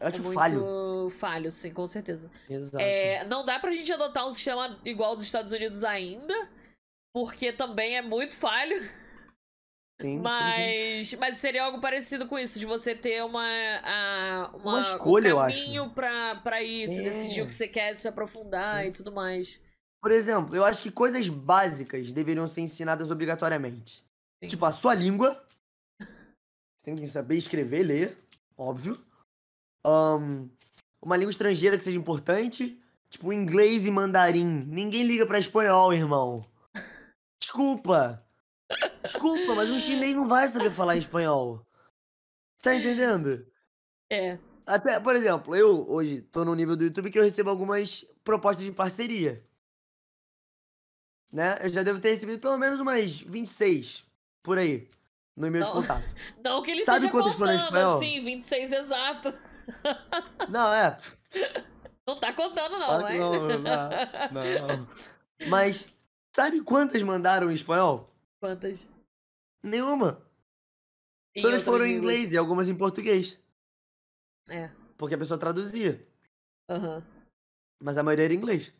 acho muito falho. falho, sim, com certeza. Exato. É, não dá pra gente adotar um sistema igual dos Estados Unidos ainda, porque também é muito falho. Sim, sim, sim. Mas, mas seria algo parecido com isso, de você ter uma, a, uma, Uma escolha, eu um acho. caminho pra, pra ir, você É. decidir o que você quer se aprofundar e tudo mais. Por exemplo, eu acho que coisas básicas deveriam ser ensinadas obrigatoriamente. Tipo, a sua língua. Você tem que saber escrever, ler, óbvio. Ahn, uma língua estrangeira que seja importante. Tipo, inglês e mandarim. Ninguém liga pra espanhol, irmão. Desculpa. Desculpa, mas um chinês não vai saber falar espanhol. Tá entendendo? É. Até, por exemplo, eu hoje tô no nível do YouTube que eu recebo algumas propostas de parceria. Né? Eu já devo ter recebido pelo menos umas 26 por aí no Não. contato. Não que ele Sabe quantas foram em contando, espanhol? assim, 26 exato. Não, é. Não tá contando, não, Claro é? não, não, não. Mas sabe quantas mandaram em espanhol? Quantas? Nenhuma. Em Todas foram em línguas? inglês e algumas em português. É. Porque a pessoa traduzia. Aham. Mas a maioria era em inglês.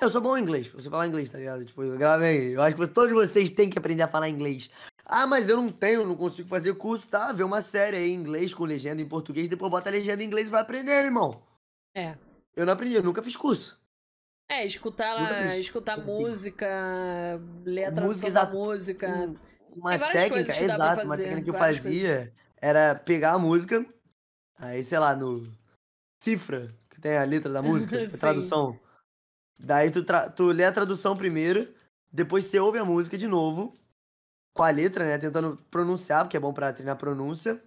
Eu sou bom em inglês, você falar inglês, tá ligado? Tipo, eu gravei. Eu acho que todos vocês têm que aprender a falar inglês. Ah, mas eu não tenho, não consigo fazer curso, tá? Vê uma série aí em inglês com legenda em português, depois bota a legenda em inglês e vai aprender, irmão. É. Eu não aprendi, eu nunca fiz curso. É, escutar lá, escutar música, ler a Música, tradução da exato. música. Um- Uma técnica, coisas exato, uma fazer, técnica que eu fazia era pegar a música, aí, sei lá, no cifra, que tem a letra da música, a tradução. Daí tu, tra- tu lê a tradução primeiro, depois você ouve a música de novo, com a letra, né, tentando pronunciar, porque é bom pra treinar a pronúncia.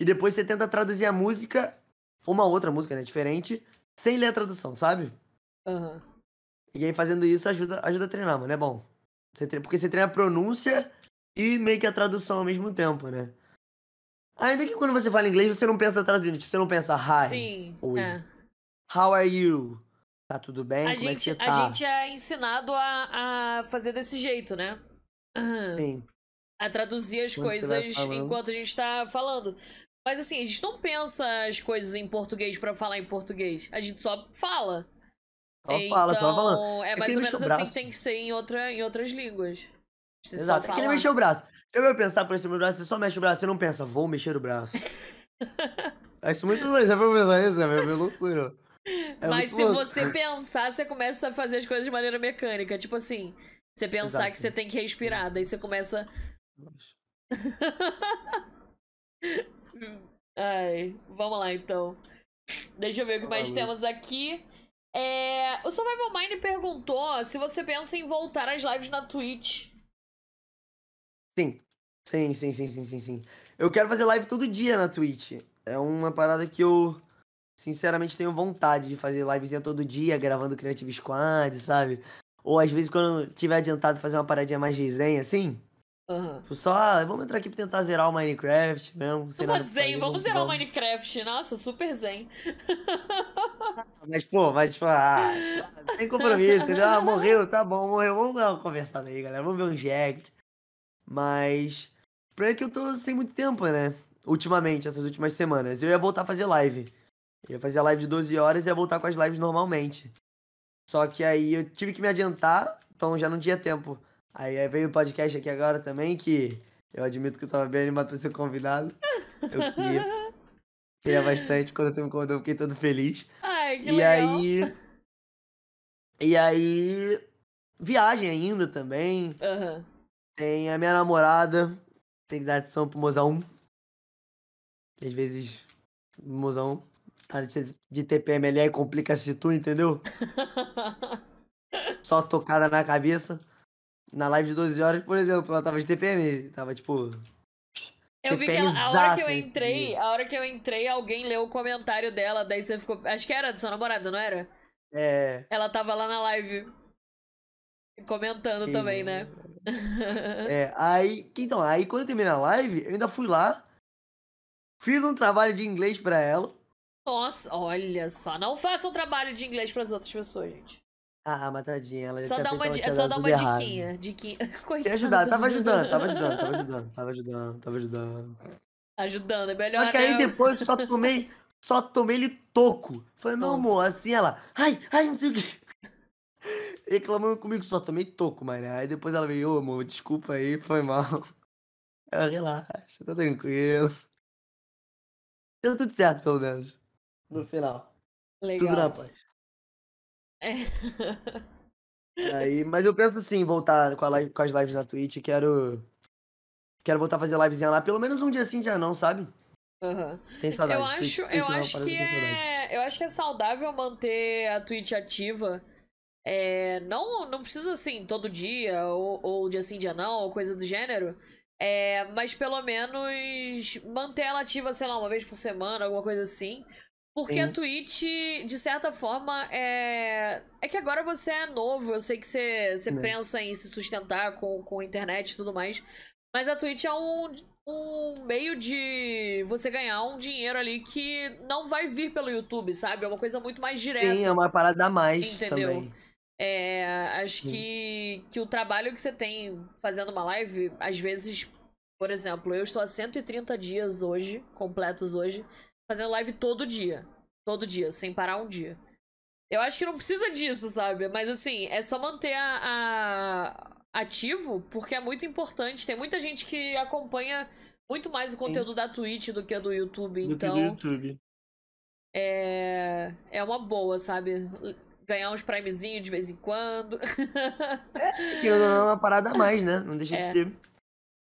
E depois você tenta traduzir a música, uma outra música, né, diferente, sem ler a tradução, sabe? Aham. E aí fazendo isso ajuda, ajuda a treinar, mano. É bom. Você tre- Porque você treina a pronúncia e meio que a tradução ao mesmo tempo, né? Ainda que quando você fala inglês, você não pensa traduzindo. Tipo, você não pensa hi, Sim, Oi. é. how are you? Tá tudo bem? A Como é que gente, você a tá? gente é ensinado a, a fazer desse jeito, né? Sim. A traduzir as Quando coisas enquanto a gente tá falando. Mas assim, a gente não pensa as coisas em português pra falar em português. A gente só fala. Só fala, só Então, falando. É É mais ou menos assim que tem que ser em, outra, em outras línguas. Você Exato. É que ele mexeu o braço. Eu vou pensar por esse meu braço, você só mexe o braço, você não pensa, vou mexer o braço. Acho muito doido, já pra pensar isso, é meio loucura. É Mas se louco. você pensar, você começa a fazer as coisas de maneira mecânica. Tipo assim, você pensar Exato. que você tem que respirar, daí você começa. Ai, vamos lá então. Deixa eu ver o que mais temos aqui. É, o Survival Mind perguntou se você pensa em voltar às lives na Twitch. Sim. Sim, sim, sim, sim, sim, sim. Eu quero fazer live todo dia na Twitch. É uma parada que eu, sinceramente, tenho vontade de fazer livezinha todo dia, gravando Creative Squad, sabe? Ou às vezes quando tiver adiantado fazer uma paradinha mais resenha, assim. Aham. Tipo, só, ah, vamos entrar aqui pra tentar zerar o Minecraft mesmo. Pra zen, fazer, vamos zerar o. Minecraft. Nossa, super zen. Mas, pô, mas, tipo, ah, tipo, sem compromisso, entendeu? Ah, morreu, tá bom, morreu. Vamos dar uma conversada aí, galera. Vamos ver um Jacked. Mas. Problema é que eu tô sem muito tempo, né? Ultimamente, essas últimas semanas. Eu ia voltar a fazer live. Eu ia fazer a live de 12 horas e ia voltar com as lives normalmente. Só que aí eu tive que me adiantar, então já não tinha tempo. Aí, veio o podcast aqui agora também, que eu admito que eu tava bem animado pra ser convidado. Eu queria. Queria bastante. Quando você me convidou, eu fiquei todo feliz. Ai, que E legal. aí. E aí. Viagem ainda também. Aham. Tem a minha namorada. tem que dar atenção pro mozão. Que às vezes mozão tá de, de TPML e complica-se tu, entendeu? Só tocada na cabeça. Na live de 12 horas, por exemplo, ela tava de TPM. Tava tipo. Eu vi que ela, a hora que eu esse entrei, a hora que eu entrei, alguém leu o comentário dela, daí você ficou. Acho que era do seu namorado, não era? É. Ela tava lá na live. Comentando Sim. também, né? É, aí, então, aí quando eu terminei a live, eu ainda fui lá, fiz um trabalho de inglês pra ela. Nossa, olha só. Não faça um trabalho de inglês pras outras pessoas, gente. Ah, matadinha, ela já Só dá uma, ela di- é só tudo uma errado. diquinha. Diquinha. Tinha ajudado, tava ajudando, tava ajudando, tava ajudando, tava ajudando, tava ajudando. Ajudando, é melhor. Só que aí depois eu só tomei, só tomei ele toco. Falei, não, amor, Nossa. assim ela, ai, ai, não sei o que. Reclamando comigo, só tomei toco, mano. Aí depois ela veio, ô, amor, desculpa aí, foi mal. Eu, relaxa, tá tranquilo. Deu tudo certo, pelo menos. No final. Tudo na Legal. paz. É. Aí, mas eu penso assim, voltar com, live- com as lives na Twitch, quero. Quero voltar a fazer livezinha lá, pelo menos um dia sim, dia não, sabe? Aham. Tem saudade. Eu Twitch- acho, Twitch eu uma acho que é, eu acho que é saudável manter a Twitch ativa. É, não, não precisa assim todo dia ou, ou dia sim dia não ou coisa do gênero. É, mas pelo menos manter ela ativa, sei lá, uma vez por semana, alguma coisa assim. Porque a Sim. Twitch, de certa forma, é. É que agora você é novo, eu sei que você, você É. pensa em se sustentar com, com a internet e tudo mais. Mas a Twitch é um, um meio de você ganhar um dinheiro ali que não vai vir pelo YouTube, sabe? É uma coisa muito mais direta. Sim, é uma parada a mais Entendeu? também. É, acho Sim. que, que o trabalho que você tem fazendo uma live, às vezes, por exemplo, eu estou há 130 dias hoje, completos hoje, fazendo live todo dia. Todo dia, sem parar um dia. Eu acho que não precisa disso, sabe? Mas assim, é só manter a, a- ativo, porque é muito importante. Tem muita gente que acompanha muito mais o conteúdo da Twitch do que do YouTube, Do então que do YouTube. é, é uma boa, sabe? Ganhar uns primezinhos de vez em quando. Querendo ou não, é uma parada a mais, né? Não deixa É. de ser.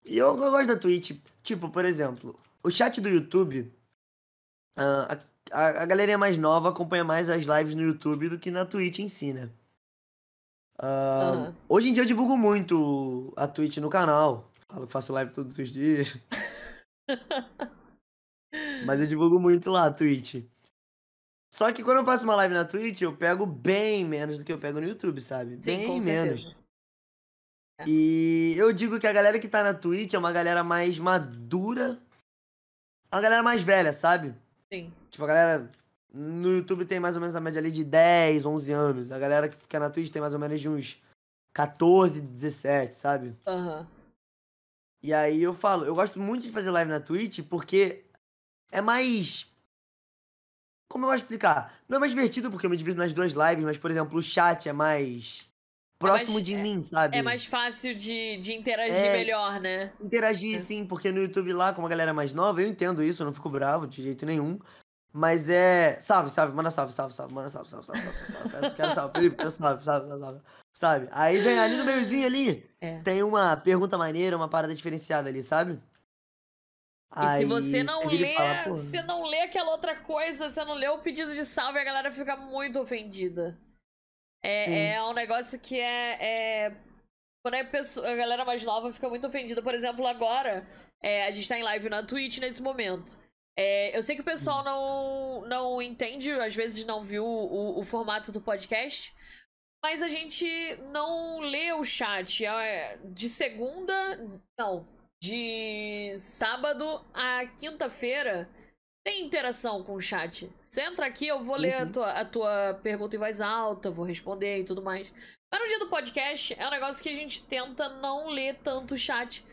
E eu, eu gosto da Twitch. Tipo, por exemplo, o chat do YouTube. Ah, a, a, a galerinha mais nova acompanha mais as lives no YouTube do que na Twitch em si, né? Ah, Aham. Hoje em dia eu divulgo muito a Twitch no canal. Falo que faço live todos os dias. Mas eu divulgo muito lá a Twitch. Só que quando eu faço uma live na Twitch, eu pego bem menos do que eu pego no YouTube, sabe? Sim, bem menos. É. E eu digo que a galera que tá na Twitch é uma galera mais madura. Uma galera mais velha, sabe? Sim. Tipo, a galera no YouTube tem mais ou menos a média ali de 10, 11 anos. A galera que fica na Twitch tem mais ou menos de uns 14, 17, sabe? Aham. E aí eu falo, eu gosto muito de fazer live na Twitch porque é mais. Como eu vou explicar? Não é mais divertido porque eu me divido nas duas lives, mas, por exemplo, o chat é mais próximo mais- de é- mim, sabe? É mais fácil de, de interagir É. melhor, né? Interagir, É. sim, porque no YouTube lá, como a galera é mais nova, eu entendo isso, eu não fico bravo de jeito nenhum. Mas é. Salve, salve, manda salve, salve, salve, manda salve, salve, salve, salve, salve. Quero salve, Felipe, quero salve, salve, salve, salve. Sabe? Aí vem ali no meiozinho ali, É. tem uma pergunta maneira, uma parada diferenciada ali, sabe? E se você não vira e lê, fala, "Pô, você não lê aquela outra coisa, você não lê o pedido de salve, a galera fica muito ofendida. É, é um negócio que é. é... Quando a, pessoa, a galera mais nova fica muito ofendida. Por exemplo, agora, é, a gente tá em live na Twitch nesse momento. É, eu sei que o pessoal não, não entende, às vezes não viu o, o formato do podcast. Mas a gente não lê o chat. É, De segunda. Não. De sábado a quinta-feira tem interação com o chat. Você entra aqui, eu vou Sim, ler a tua, a tua pergunta em voz alta, vou responder e tudo mais. Mas no dia do podcast é um negócio que a gente tenta não ler tanto o chat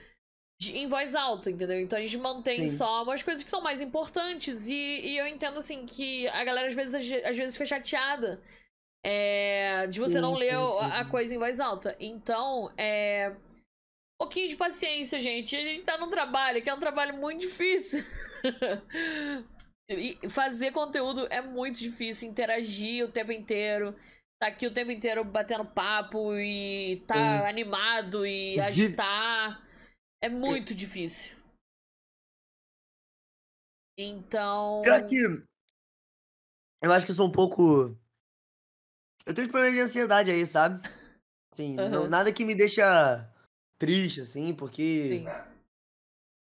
de- em voz alta, entendeu? Então a gente mantém Sim. só umas coisas que são mais importantes. E, e eu entendo assim que a galera às vezes, às vezes fica chateada. é, de você não ler a coisa em voz alta. Então, é. Um pouquinho de paciência, gente. A gente tá num trabalho que é um trabalho muito difícil. E fazer conteúdo é muito difícil, interagir o tempo inteiro. Tá aqui o tempo inteiro batendo papo e tá Sim. animado e Gi- agitar. É muito difícil. Então. Pior que. Eu acho que eu sou um pouco. Eu tenho uns problemas de ansiedade aí, sabe? Sim, não, Aham. nada que me deixa triste, assim, porque. Sim.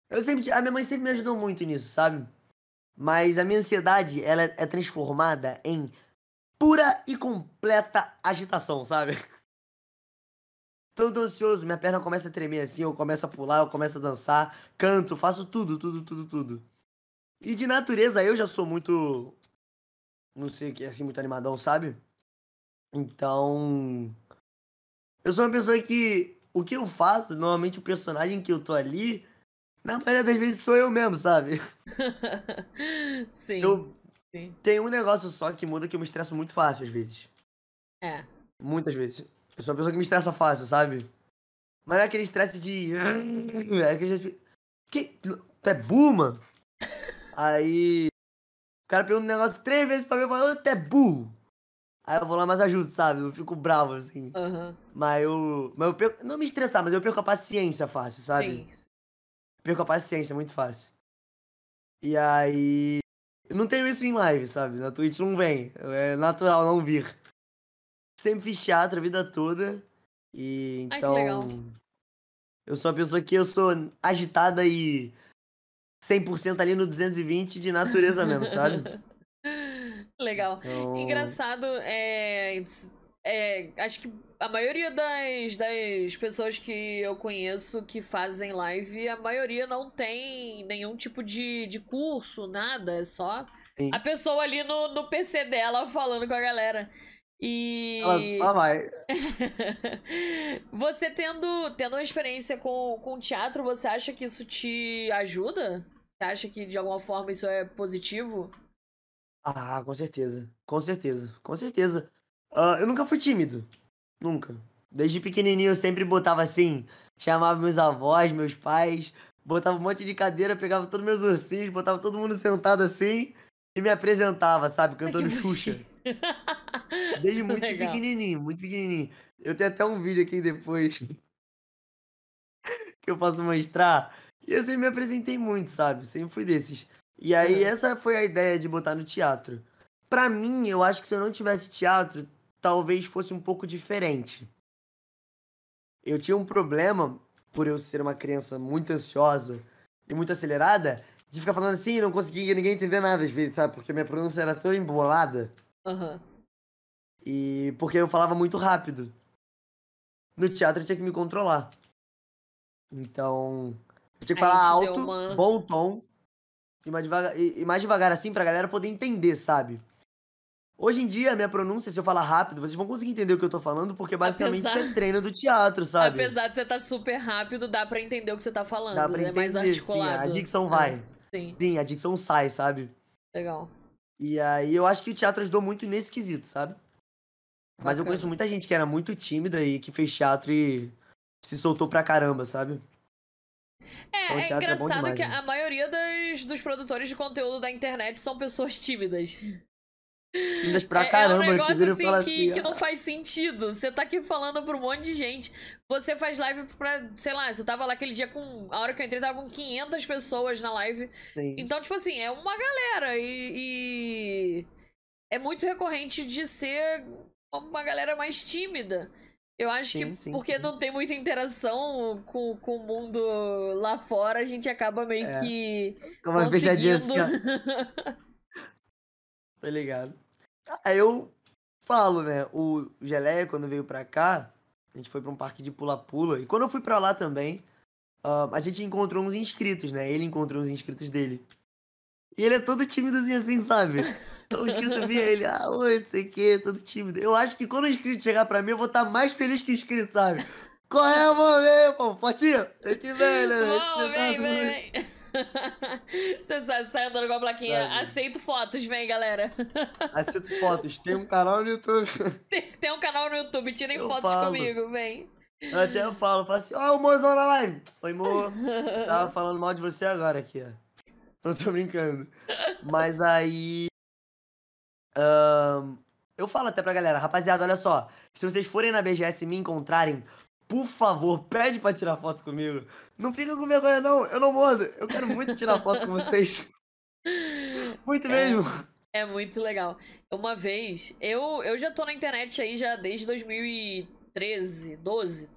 Eu sempre. A minha mãe sempre me ajudou muito nisso, sabe? Mas a minha ansiedade, ela é transformada em pura e completa agitação, sabe? Todo ansioso, minha perna começa a tremer assim, eu começo a pular, eu começo a dançar, canto, faço tudo, tudo, tudo, tudo. E de natureza eu já sou muito. Não sei o que, assim, muito animadão, sabe? Então. Eu sou uma pessoa que. O que eu faço, normalmente o personagem que eu tô ali, na maioria das vezes sou eu mesmo, sabe? Sim. Eu sim. tenho um negócio só que muda que eu me estresso muito fácil às vezes. É. Muitas vezes. Eu sou uma pessoa que me estressa fácil, sabe? Mas não é aquele estresse de. É aquele. Que? Tu é burro, mano? Aí. O cara pergunta um negócio três vezes pra mim e fala, tu é burro. Aí eu vou lá mais ajudo, sabe? Eu fico bravo, assim. Aham. Mas eu. Mas eu perco. Não me estressar, mas eu perco a paciência fácil, sabe? Sim. Perco a paciência muito fácil. E aí. Eu não tenho isso em live, sabe? Na Twitch não vem. É natural não vir. Sempre fiz teatro a vida toda. E Ai, que então. legal. Eu sou uma pessoa que eu sou agitada e 100% ali no 220 de natureza mesmo, sabe? Legal. Então, Engraçado, é, é, Acho que a maioria das, das pessoas que eu conheço que fazem live, a maioria não tem nenhum tipo de, de curso, nada. É só Sim. a pessoa ali no, no PC dela falando com a galera. E. ela só vai. você tendo, tendo uma experiência com, com teatro, você acha que isso te ajuda? Você acha que de alguma forma isso é positivo? Ah, com certeza. Com certeza. Com certeza. Ah, eu nunca fui tímido. Nunca. Desde pequenininho eu sempre botava assim, chamava meus avós, meus pais, botava um monte de cadeira, pegava todos meus ursinhos, botava todo mundo sentado assim e me apresentava, sabe? Cantando Xuxa. Desde muito Legal. pequenininho, muito pequenininho. Eu tenho até um vídeo aqui depois que eu posso mostrar. E eu sempre me apresentei muito, sabe? Sempre fui desses. E aí, Aham. essa foi a ideia de botar no teatro. Pra mim, eu acho que se eu não tivesse teatro, talvez fosse um pouco diferente. Eu tinha um problema, por eu ser uma criança muito ansiosa e muito acelerada, de ficar falando assim e não conseguia ninguém entender nada às vezes, sabe? Porque minha pronúncia era tão embolada. Aham. E porque eu falava muito rápido. No teatro eu tinha que me controlar. Então, eu tinha que Aí falar alto, uma- bom tom, e mais, devagar, e, e mais devagar assim pra galera poder entender, sabe? Hoje em dia, a minha pronúncia, se eu falar rápido, vocês vão conseguir entender o que eu tô falando, porque basicamente Apesar- é treino do teatro, sabe? Apesar de você estar super rápido, dá pra entender o que você tá falando. Dá pra é mais entender, sim, articulado. a dicção É, vai. Sim, Sim, a dicção sai, sabe? legal. E aí eu acho que o teatro ajudou muito nesse quesito, sabe? Mas eu Bacana. conheço muita gente que era muito tímida e que fez teatro e se soltou pra caramba, sabe? É, Então, é é engraçado demais, que né? a maioria das, dos produtores de conteúdo da internet são pessoas tímidas. Tímidas pra é, caramba, é um negócio assim que, assim, que não "Ah, faz sentido. Você tá aqui falando pra um monte de gente. Você faz live pra, sei lá, você tava lá aquele dia com. A hora que eu entrei, tava com 500 pessoas na live. sim." Então, tipo assim, é uma galera e, e é muito recorrente de ser uma galera mais tímida. Eu acho Sim, que sim, porque sim. não tem muita interação com, com o mundo lá fora, a gente acaba meio É. que Como a fechadinha conseguindo... assim, ó, tá ligado? Ah, eu falo, né? O Geleia, quando veio pra cá, a gente foi pra um parque de pula-pula. E quando eu fui pra lá também, ah, a gente encontrou uns inscritos, né? Ele encontrou uns inscritos dele. E ele é todo tímidozinho assim, sabe? Então o inscrito via ele, ah, oi, não sei o que, todo tímido. Eu acho que quando o inscrito chegar pra mim, eu vou estar mais feliz que o inscrito, sabe? Qual é, mano? Ei, pô, Fotinho, tem que ver, né? Tá vem, vem, vem. Você sai, sai andando com a plaquinha. Sabe? Aceito fotos, vem, galera. Aceito fotos, tem um canal no YouTube. Tem, tem um canal no YouTube, tirem Eu fotos falo. comigo, vem. Eu até falo, falo assim, ó, o mozão na live. Oi, mo. Tava falando mal de você agora aqui, ó. Não tô brincando. Mas aí. ahn, eu falo até pra galera, rapaziada, olha só. Se vocês forem na BGS e me encontrarem, por favor, pede pra tirar foto comigo. Não fica com vergonha, não. Eu não mordo. Eu quero muito tirar foto com vocês. Muito mesmo. É muito legal. Uma vez, eu, eu já tô na internet aí já desde 2013, 12.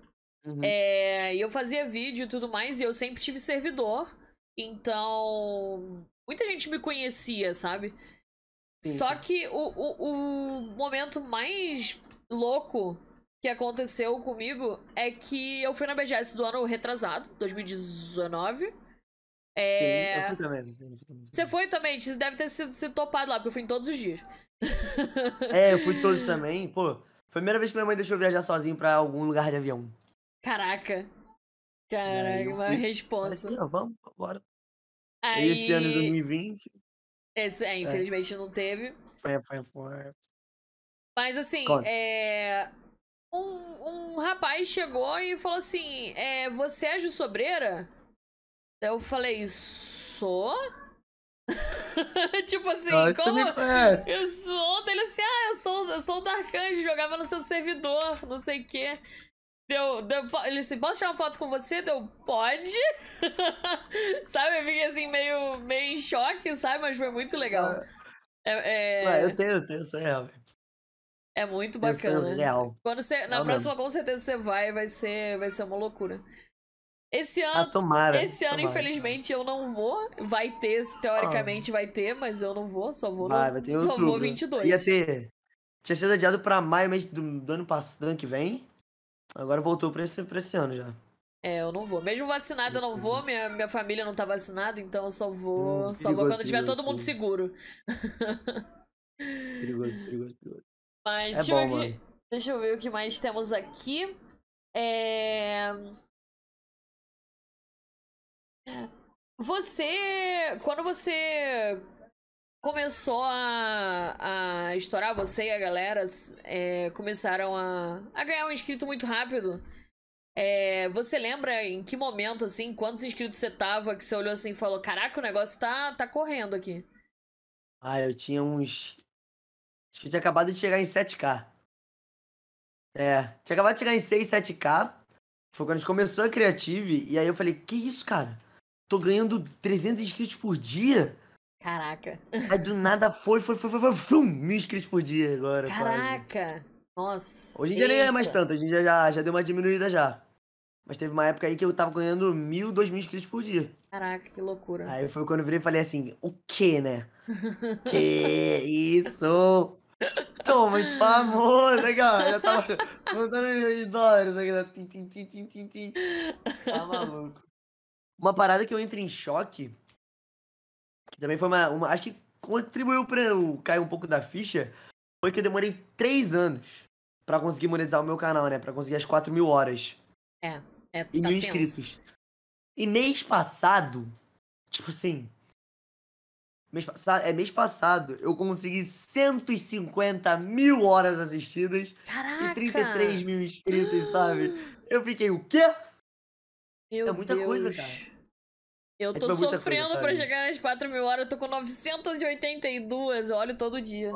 Uhum. É, e eu fazia vídeo e tudo mais, e eu sempre tive servidor. Então, muita gente me conhecia, sabe? Sim, Só sim. que o, o, o momento mais louco que aconteceu comigo é que eu fui na BGS do ano retrasado, 2019. Sim, É... Eu fui também. sim, eu fui também. Você foi também, você deve ter sido, sido topado lá, porque eu fui em todos os dias. É, eu fui todos também. Pô, foi a primeira vez que minha mãe deixou eu viajar sozinho pra algum lugar de avião. Caraca. Aí Caraca, uma fui- responsa. Falei assim, vamos, bora. Aí, Esse ano de 2020. esse- é, infelizmente não teve. Foi, foi, foi. Mas assim, Conta. é. Um, um rapaz chegou e falou assim: é, Você é Ju Sobreira? Eu falei, sou? tipo assim, Ah, Você como. me conhece. Eu sou dele assim, ah, eu sou, eu sou o Darkanjo, jogava no seu servidor, não sei o quê. Deu, deu, ele disse, posso tirar uma foto com você? Deu, pode. sabe, eu fiquei assim, meio, meio em choque, sabe? Mas foi muito legal. Ah, É, é, ué, eu tenho, eu tenho, sou real. é muito Eu bacana. real. Quando você, na Real próxima, com certeza, você vai, vai ser, vai ser uma loucura. Esse Ah, ano, tomara. esse ano, tomara. infelizmente, eu não vou. Vai ter, teoricamente vai ter, mas eu não vou, só vou Vai, no, vai ter em só outubro. vou 22. Ia ter. Tinha sido adiado pra maio mês do, do ano passado, do ano que vem. Agora voltou pra esse, pra esse ano já. É, eu não vou. Mesmo vacinada, eu não vou. Minha, minha família não tá vacinada, então eu só vou. Hum, só vou quando tiver todo mundo seguro. Perigoso, perigoso, perigoso. Mas É deixa, eu bom, ver, aqui- deixa eu ver o que mais temos aqui. É... Você. Quando você começou a, a estourar, você e a galera é, começaram a, a ganhar um inscrito muito rápido. É, você lembra em que momento, assim, quantos inscritos você tava, que você olhou assim e falou: Caraca, o negócio tá, tá correndo aqui. Ah, eu tinha uns. Acho que eu tinha acabado de chegar em 7k. É, tinha acabado de chegar em 6, 7k. Foi quando a gente começou a Creative. E aí eu falei: Que isso, cara? Tô ganhando 300 inscritos por dia? Caraca. Aí do nada foi, foi, foi, foi, foi, fum, mil inscritos por dia agora. quase. Caraca. Nossa. Hoje em dia nem é mais tanto, hoje em dia já, já deu uma diminuída já. Mas teve uma época aí que eu tava ganhando mil, dois mil inscritos por dia. Caraca, que loucura. Aí foi quando eu virei e falei assim, o que, né? que isso? Tô muito famoso, legal. Já tava contando milhões de dólares aqui, né? Tim, tim, tim, tim, tim. Tá maluco. Uma parada que eu entro em choque, que também foi uma, uma- Acho que contribuiu pra eu cair um pouco da ficha, foi que eu demorei três anos pra conseguir monetizar o meu canal, né? Pra conseguir as 4 mil horas É, e tá mil tenso. inscritos. E mês passado, tipo assim. Mês passado, é mês passado, eu consegui 150 mil horas assistidas Caraca. e 33 mil inscritos, sabe? Eu fiquei, o quê? Meu É muita Deus. coisa, cara. Eu É, tô tipo, é muita sofrendo coisa, pra chegar nas 4 mil horas, eu tô com 982, eu olho todo dia.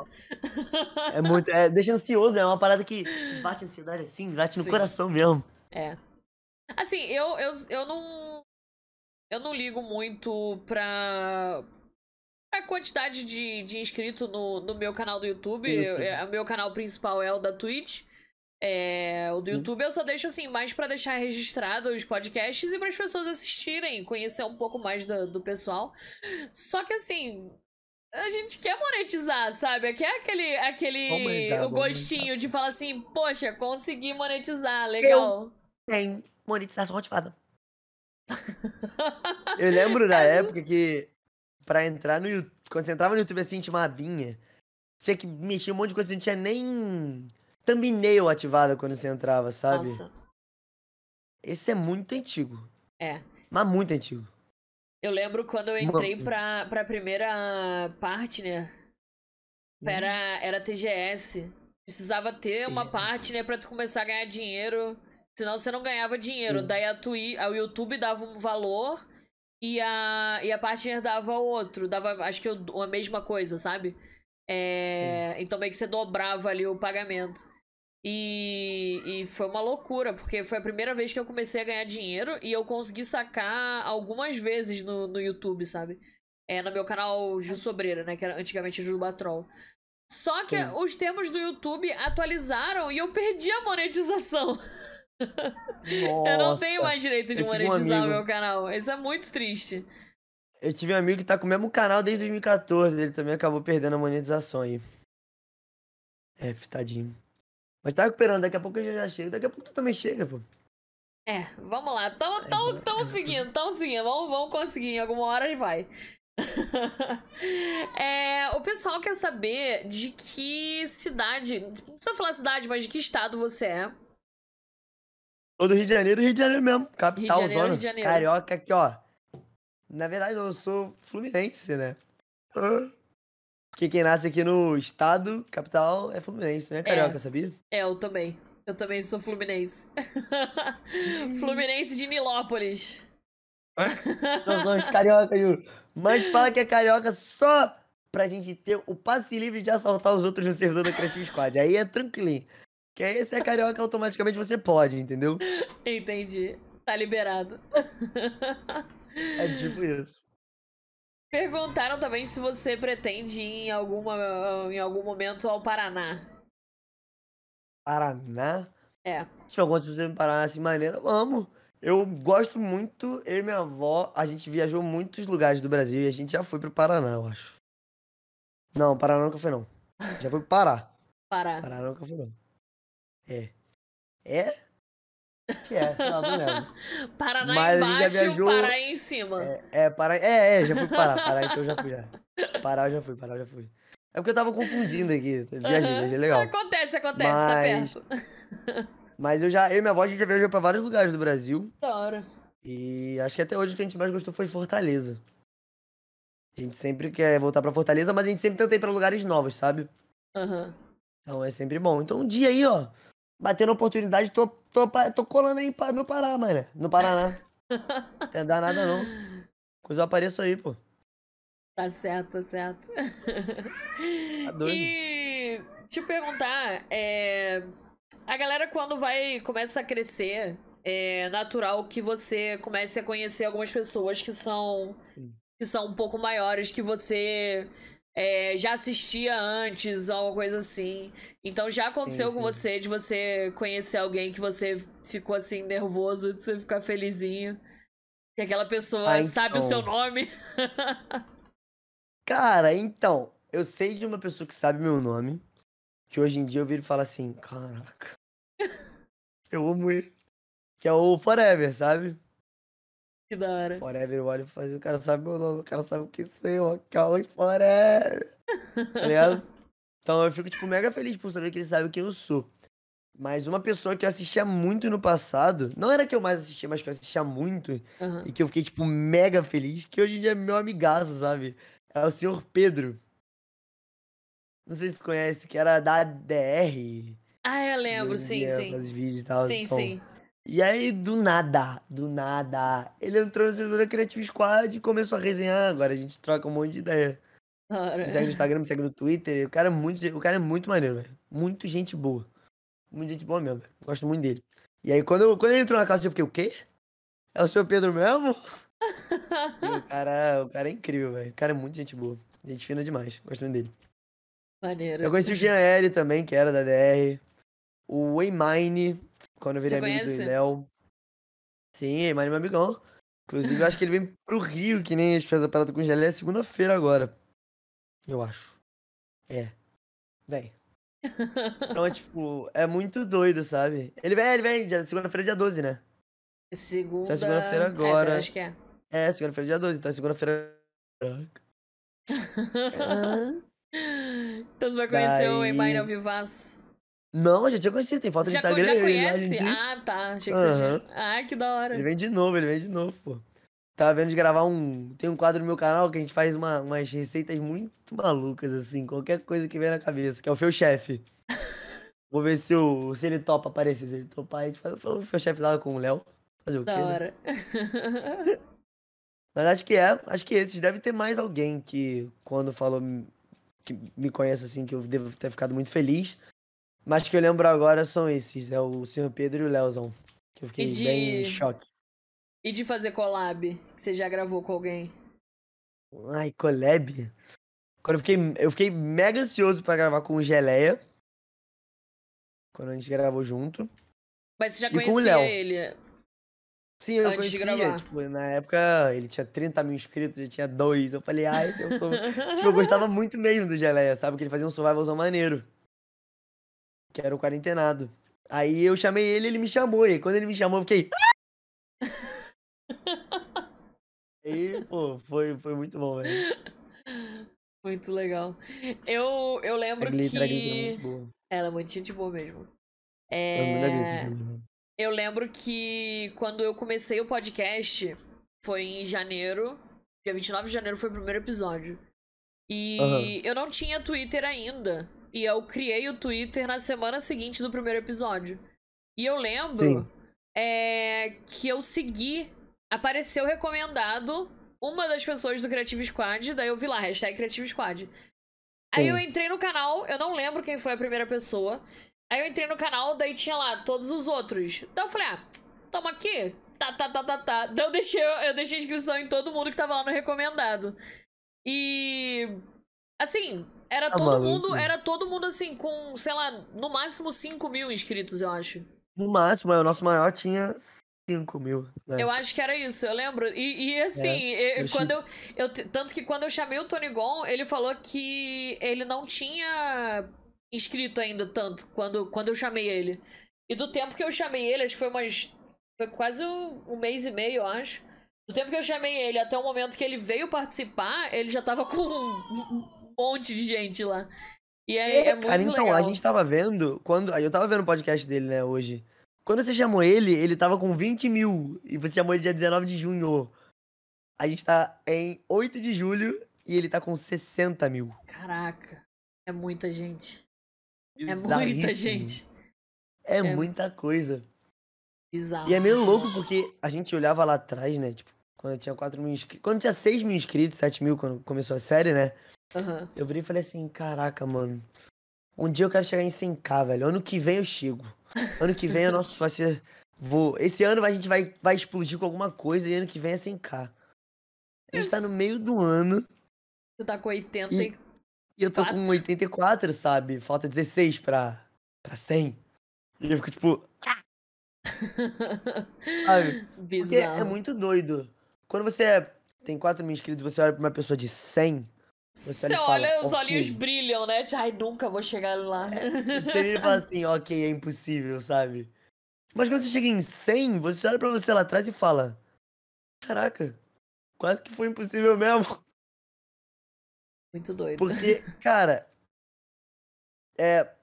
É muito. É, deixa ansioso, é uma parada que, que bate ansiedade assim, bate no Sim. coração mesmo. É. Assim, eu, eu, eu não. Eu não ligo muito pra. pra quantidade de, de inscrito no, no meu canal do YouTube. YouTube. Eu- é, o meu canal principal é o da Twitch. É, o do Sim. YouTube eu só deixo assim, mais pra deixar registrado os podcasts e para as pessoas assistirem, conhecer um pouco mais do, do pessoal. Só que assim, a gente quer monetizar, sabe? Quer aquele, aquele o gostinho de falar assim, poxa, consegui monetizar, legal. Tem monetização ativada. Eu lembro da época que pra entrar no YouTube, quando você entrava no YouTube assim, tinha uma abinha. Tinha que mexer um monte de coisa, não tinha nem thumbnail ativada quando você entrava, sabe? Nossa, Esse é muito antigo. é. Mas muito antigo. Eu lembro quando eu entrei Mano. pra, pra primeira partner, era, era TGS. Precisava ter uma TGS. partner pra tu começar a ganhar dinheiro. Senão você não ganhava dinheiro. Sim. Daí a Twi, a YouTube dava um valor e a, e a partner dava outro. Dava, acho que o- a mesma coisa, sabe? É, então meio que você dobrava ali o pagamento. E, e foi uma loucura, porque foi a primeira vez que eu comecei a ganhar dinheiro e eu consegui sacar algumas vezes no, no YouTube, sabe? É no meu canal Ju Sobreira, né? Que era antigamente Ju Batrol. Só que Sim. os termos do YouTube atualizaram e eu perdi a monetização. eu não tenho Nossa, mais direito de tive um monetizar o meu canal. Isso é muito triste. Eu tive um amigo que tá com o mesmo canal desde 2014. Ele também acabou perdendo a monetização aí. É, tadinho. Mas tá recuperando, daqui a pouco eu já, chego. Daqui a pouco tu também chega, pô. É, vamos lá. Tamo, tamo, tamo seguindo, tamo seguindo. Vamos, vamos conseguir. Em alguma hora ele vai. É, o pessoal quer saber de que cidade. Não precisa falar cidade, mas de que estado você é. Sou do Rio de Janeiro, Rio de Janeiro mesmo. Capital, Janeiro, zona. Rio de Janeiro. Carioca aqui, ó. Na verdade, eu sou fluminense, né? Porque quem nasce aqui no estado, capital, é fluminense, não é carioca, sabia? É, eu também. Eu também sou fluminense. fluminense de Nilópolis. Nós somos carioca, Ju. Mas fala que é carioca só pra gente ter o passe livre de assaltar os outros no servidor da Creative Squad. Aí é tranquilinho. Que aí se é carioca, automaticamente você pode, entendeu? Entendi. Tá liberado. É tipo isso. Perguntaram também se você pretende ir em, alguma, em algum momento ao Paraná. Paraná? É. Se alguma coisa em Paraná assim maneira, vamos. Eu gosto muito, eu e minha avó, a gente viajou muitos lugares do Brasil e a gente já foi pro Paraná, eu acho. Não, Paraná nunca foi não. Já foi pro Pará. Pará. Paraná nunca foi não. É. É? Que é, lá, não lembro. Paraná Mas embaixo, viajou- Pará em cima. É, é, Pará, é, é, já fui pro Pará. Pará, então eu já fui já. Pará eu já fui, Pará eu já fui. É porque eu tava confundindo aqui. Viajei, Aham. viajei legal. Acontece, acontece, Mas- tá perto. Mas eu já, eu e minha avó, a gente já viajou pra vários lugares do Brasil. Da hora. E acho que até hoje o que a gente mais gostou foi Fortaleza. A gente sempre quer voltar pra Fortaleza, mas a gente sempre tenta ir pra lugares novos, sabe? Aham. Então é sempre bom. Então um dia aí, ó, batendo oportunidade, tô, tô, tô colando aí no Pará, mano. No Paraná. Não dá nada não. Coisa eu apareço aí, pô. Tá certo, tá certo. Tá doido. E te perguntar, é, a galera quando vai começa a crescer, é natural que você comece a conhecer algumas pessoas que são que são um pouco maiores que você é, já assistia antes, alguma coisa assim. Então já aconteceu Sim, com sim. você de você conhecer alguém que você ficou assim nervoso, de você ficar felizinho. Que aquela pessoa Ah, sabe o seu então. nome. Cara, então, eu sei de uma pessoa que sabe meu nome, que hoje em dia eu viro e falo assim, caraca, eu amo ele. Que é o Forever, sabe? Que da hora. Forever, e falo, assim, o cara sabe meu nome, o cara sabe o que sou eu, Cauê Forever. Tá ligado? Então eu fico, tipo, mega feliz por saber que ele sabe quem eu sou. Mas uma pessoa que eu assistia muito no passado, não era que eu mais assistia, mas que eu assistia muito, Aham. e que eu fiquei, tipo, mega feliz, que hoje em dia é meu amigaço, sabe? É o senhor Pedro. Não sei se tu conhece, que era da DR. Ah, eu lembro, sim, sim. vídeos e tal. Sim, então. sim. E aí, do nada, do nada, ele entrou no servidor da Creative Squad e começou a resenhar. Agora a gente troca um monte de ideia. Me segue no Instagram, me segue no Twitter. O cara é muito, o cara é muito maneiro, velho. Muito gente boa. Muito gente boa mesmo, velho. Gosto muito dele. E aí, quando, eu- quando ele entrou na casa, eu fiquei, o quê? É o senhor Pedro mesmo? O cara, o cara é incrível, velho. O cara é muito gente boa. Gente fina demais. Gosto muito dele. Maneiro. Eu conheci o Jean L também, que era da DR. O Waymine, quando eu virei Você amigo conhece? do Léo. Sim, Waymine é meu amigão. Inclusive, eu acho que ele vem pro Rio, que nem a gente fez a parada com o Gelé segunda-feira agora. Eu acho. É. Vem. Então, é, tipo, é muito doido, sabe? Ele vem, ele vem, segunda-feira é dia 12, né? Segunda. Tá segunda-feira É, agora. acho que é. É, segunda-feira é dia 12, então é segunda-feira. Ah. então você vai conhecer o Daí- Emaine ao vivaço. Não, já tinha conhecido, tem foto já, co- Instagram. já conhece? gente. Ah, tá. Achei que você já. Ah, que da hora. Ele vem de novo, ele vem de novo, pô. Tava vendo de gravar um. Tem um quadro no meu canal que a gente faz uma, umas receitas muito malucas, assim, qualquer coisa que vem na cabeça, que é o Feu Chefe. Vou ver se, o, se ele topa aparecer. Se ele topar, a gente faz o Feu Chefe lá com o Léo. Fazer o quê? Da né? hora. Mas acho que é, acho que esses. Deve ter mais alguém que, quando falou, que me conhece assim, que eu devo ter ficado muito feliz. Mas que eu lembro agora são esses: é o Sr. Pedro e o Léozão. Que eu fiquei de- bem em choque. e de fazer collab, que você já gravou com alguém? Ai, collab. Quando eu fiquei, eu fiquei mega ansioso pra gravar com o Geleia. Quando a gente gravou junto. Mas você já conhecia ele? Sim, eu Antes conhecia, tipo, na época ele tinha 30 mil inscritos, eu tinha dois. Eu falei, ai, eu sou. tipo, eu gostava muito mesmo do Geleia, sabe? Que ele fazia um survivalzão maneiro. Que era o quarentenado. Aí eu chamei ele, ele me chamou. E aí, quando ele me chamou, eu fiquei. Aí, pô, foi, foi muito bom, velho. Muito legal. Eu, eu A lembro a Glitter é que. muito boa. Ela é muito gente boa mesmo. É É... gente. Eu lembro que quando eu comecei o podcast, foi em janeiro. Dia 29 de janeiro foi o primeiro episódio. E Aham. eu não tinha Twitter ainda. E eu criei o Twitter na semana seguinte do primeiro episódio. E eu lembro é, que eu segui. Apareceu recomendado uma das pessoas do Creative Squad. Daí eu vi lá, hashtag Creative Squad. Aí Sim. eu entrei no canal, eu não lembro quem foi a primeira pessoa. Aí eu entrei no canal, daí tinha lá todos os outros. Daí eu falei, ah, tamo aqui. Tá, tá, tá, tá, tá. Daí eu deixei, eu deixei inscrição em todo mundo que tava lá no recomendado. E. Assim, era Tá todo maluco. mundo, era todo mundo assim, com, sei lá, no máximo 5 mil inscritos, eu acho. No máximo, é, o nosso maior tinha 5 mil. Né? Eu acho que era isso, eu lembro. E, e, assim, eu- eu quando eu, eu. Tanto que quando eu chamei o Tony Gon, ele falou que ele não tinha inscrito ainda tanto quando, quando eu chamei ele. E do tempo que eu chamei ele, acho que foi umas. Foi quase um, um mês e meio, eu acho. Do tempo que eu chamei ele até o momento que ele veio participar, ele já tava com monte de gente lá. E é, é muito Cara, então, legal. a gente tava vendo, quando. aí Eu tava vendo o podcast dele, né, hoje. Quando você chamou ele, ele tava com 20 mil. E você chamou ele dia 19 de junho. A gente tá em 8 de julho e ele tá com 60 mil. Caraca, é muita gente. É muita gente. É, É. muita coisa. Bizarro. E é meio louco porque a gente olhava lá atrás, né? Tipo, quando tinha 4 mil inscritos. Quando tinha 6 mil inscritos, 7 mil, quando começou a série, né? Aham. Eu virei e falei assim, caraca, mano. Um dia eu quero chegar em 100k, velho. Ano que vem eu chego. Ano que vem o nosso vai ser. Vou. Esse ano a gente vai, vai explodir com alguma coisa e ano que vem é 100k. A gente tá no meio do ano Você tá com 80 E- e... e eu tô com Quatro. 84, sabe? Falta 16 pra, pra 100. E eu fico tipo, sabe? Porque Bizarro. é muito doido. Quando você é- tem 4 mil inscritos e você olha pra uma pessoa de 100, Você olha fala, olha, os "Ok." olhinhos brilham, né? Tipo, Ai, nunca vou chegar lá. Você vira e fala assim, ok, é impossível, sabe? Mas quando você chega em 100, você olha pra você lá atrás e fala: Caraca, quase que foi impossível mesmo. Muito doido. Porque, cara, é.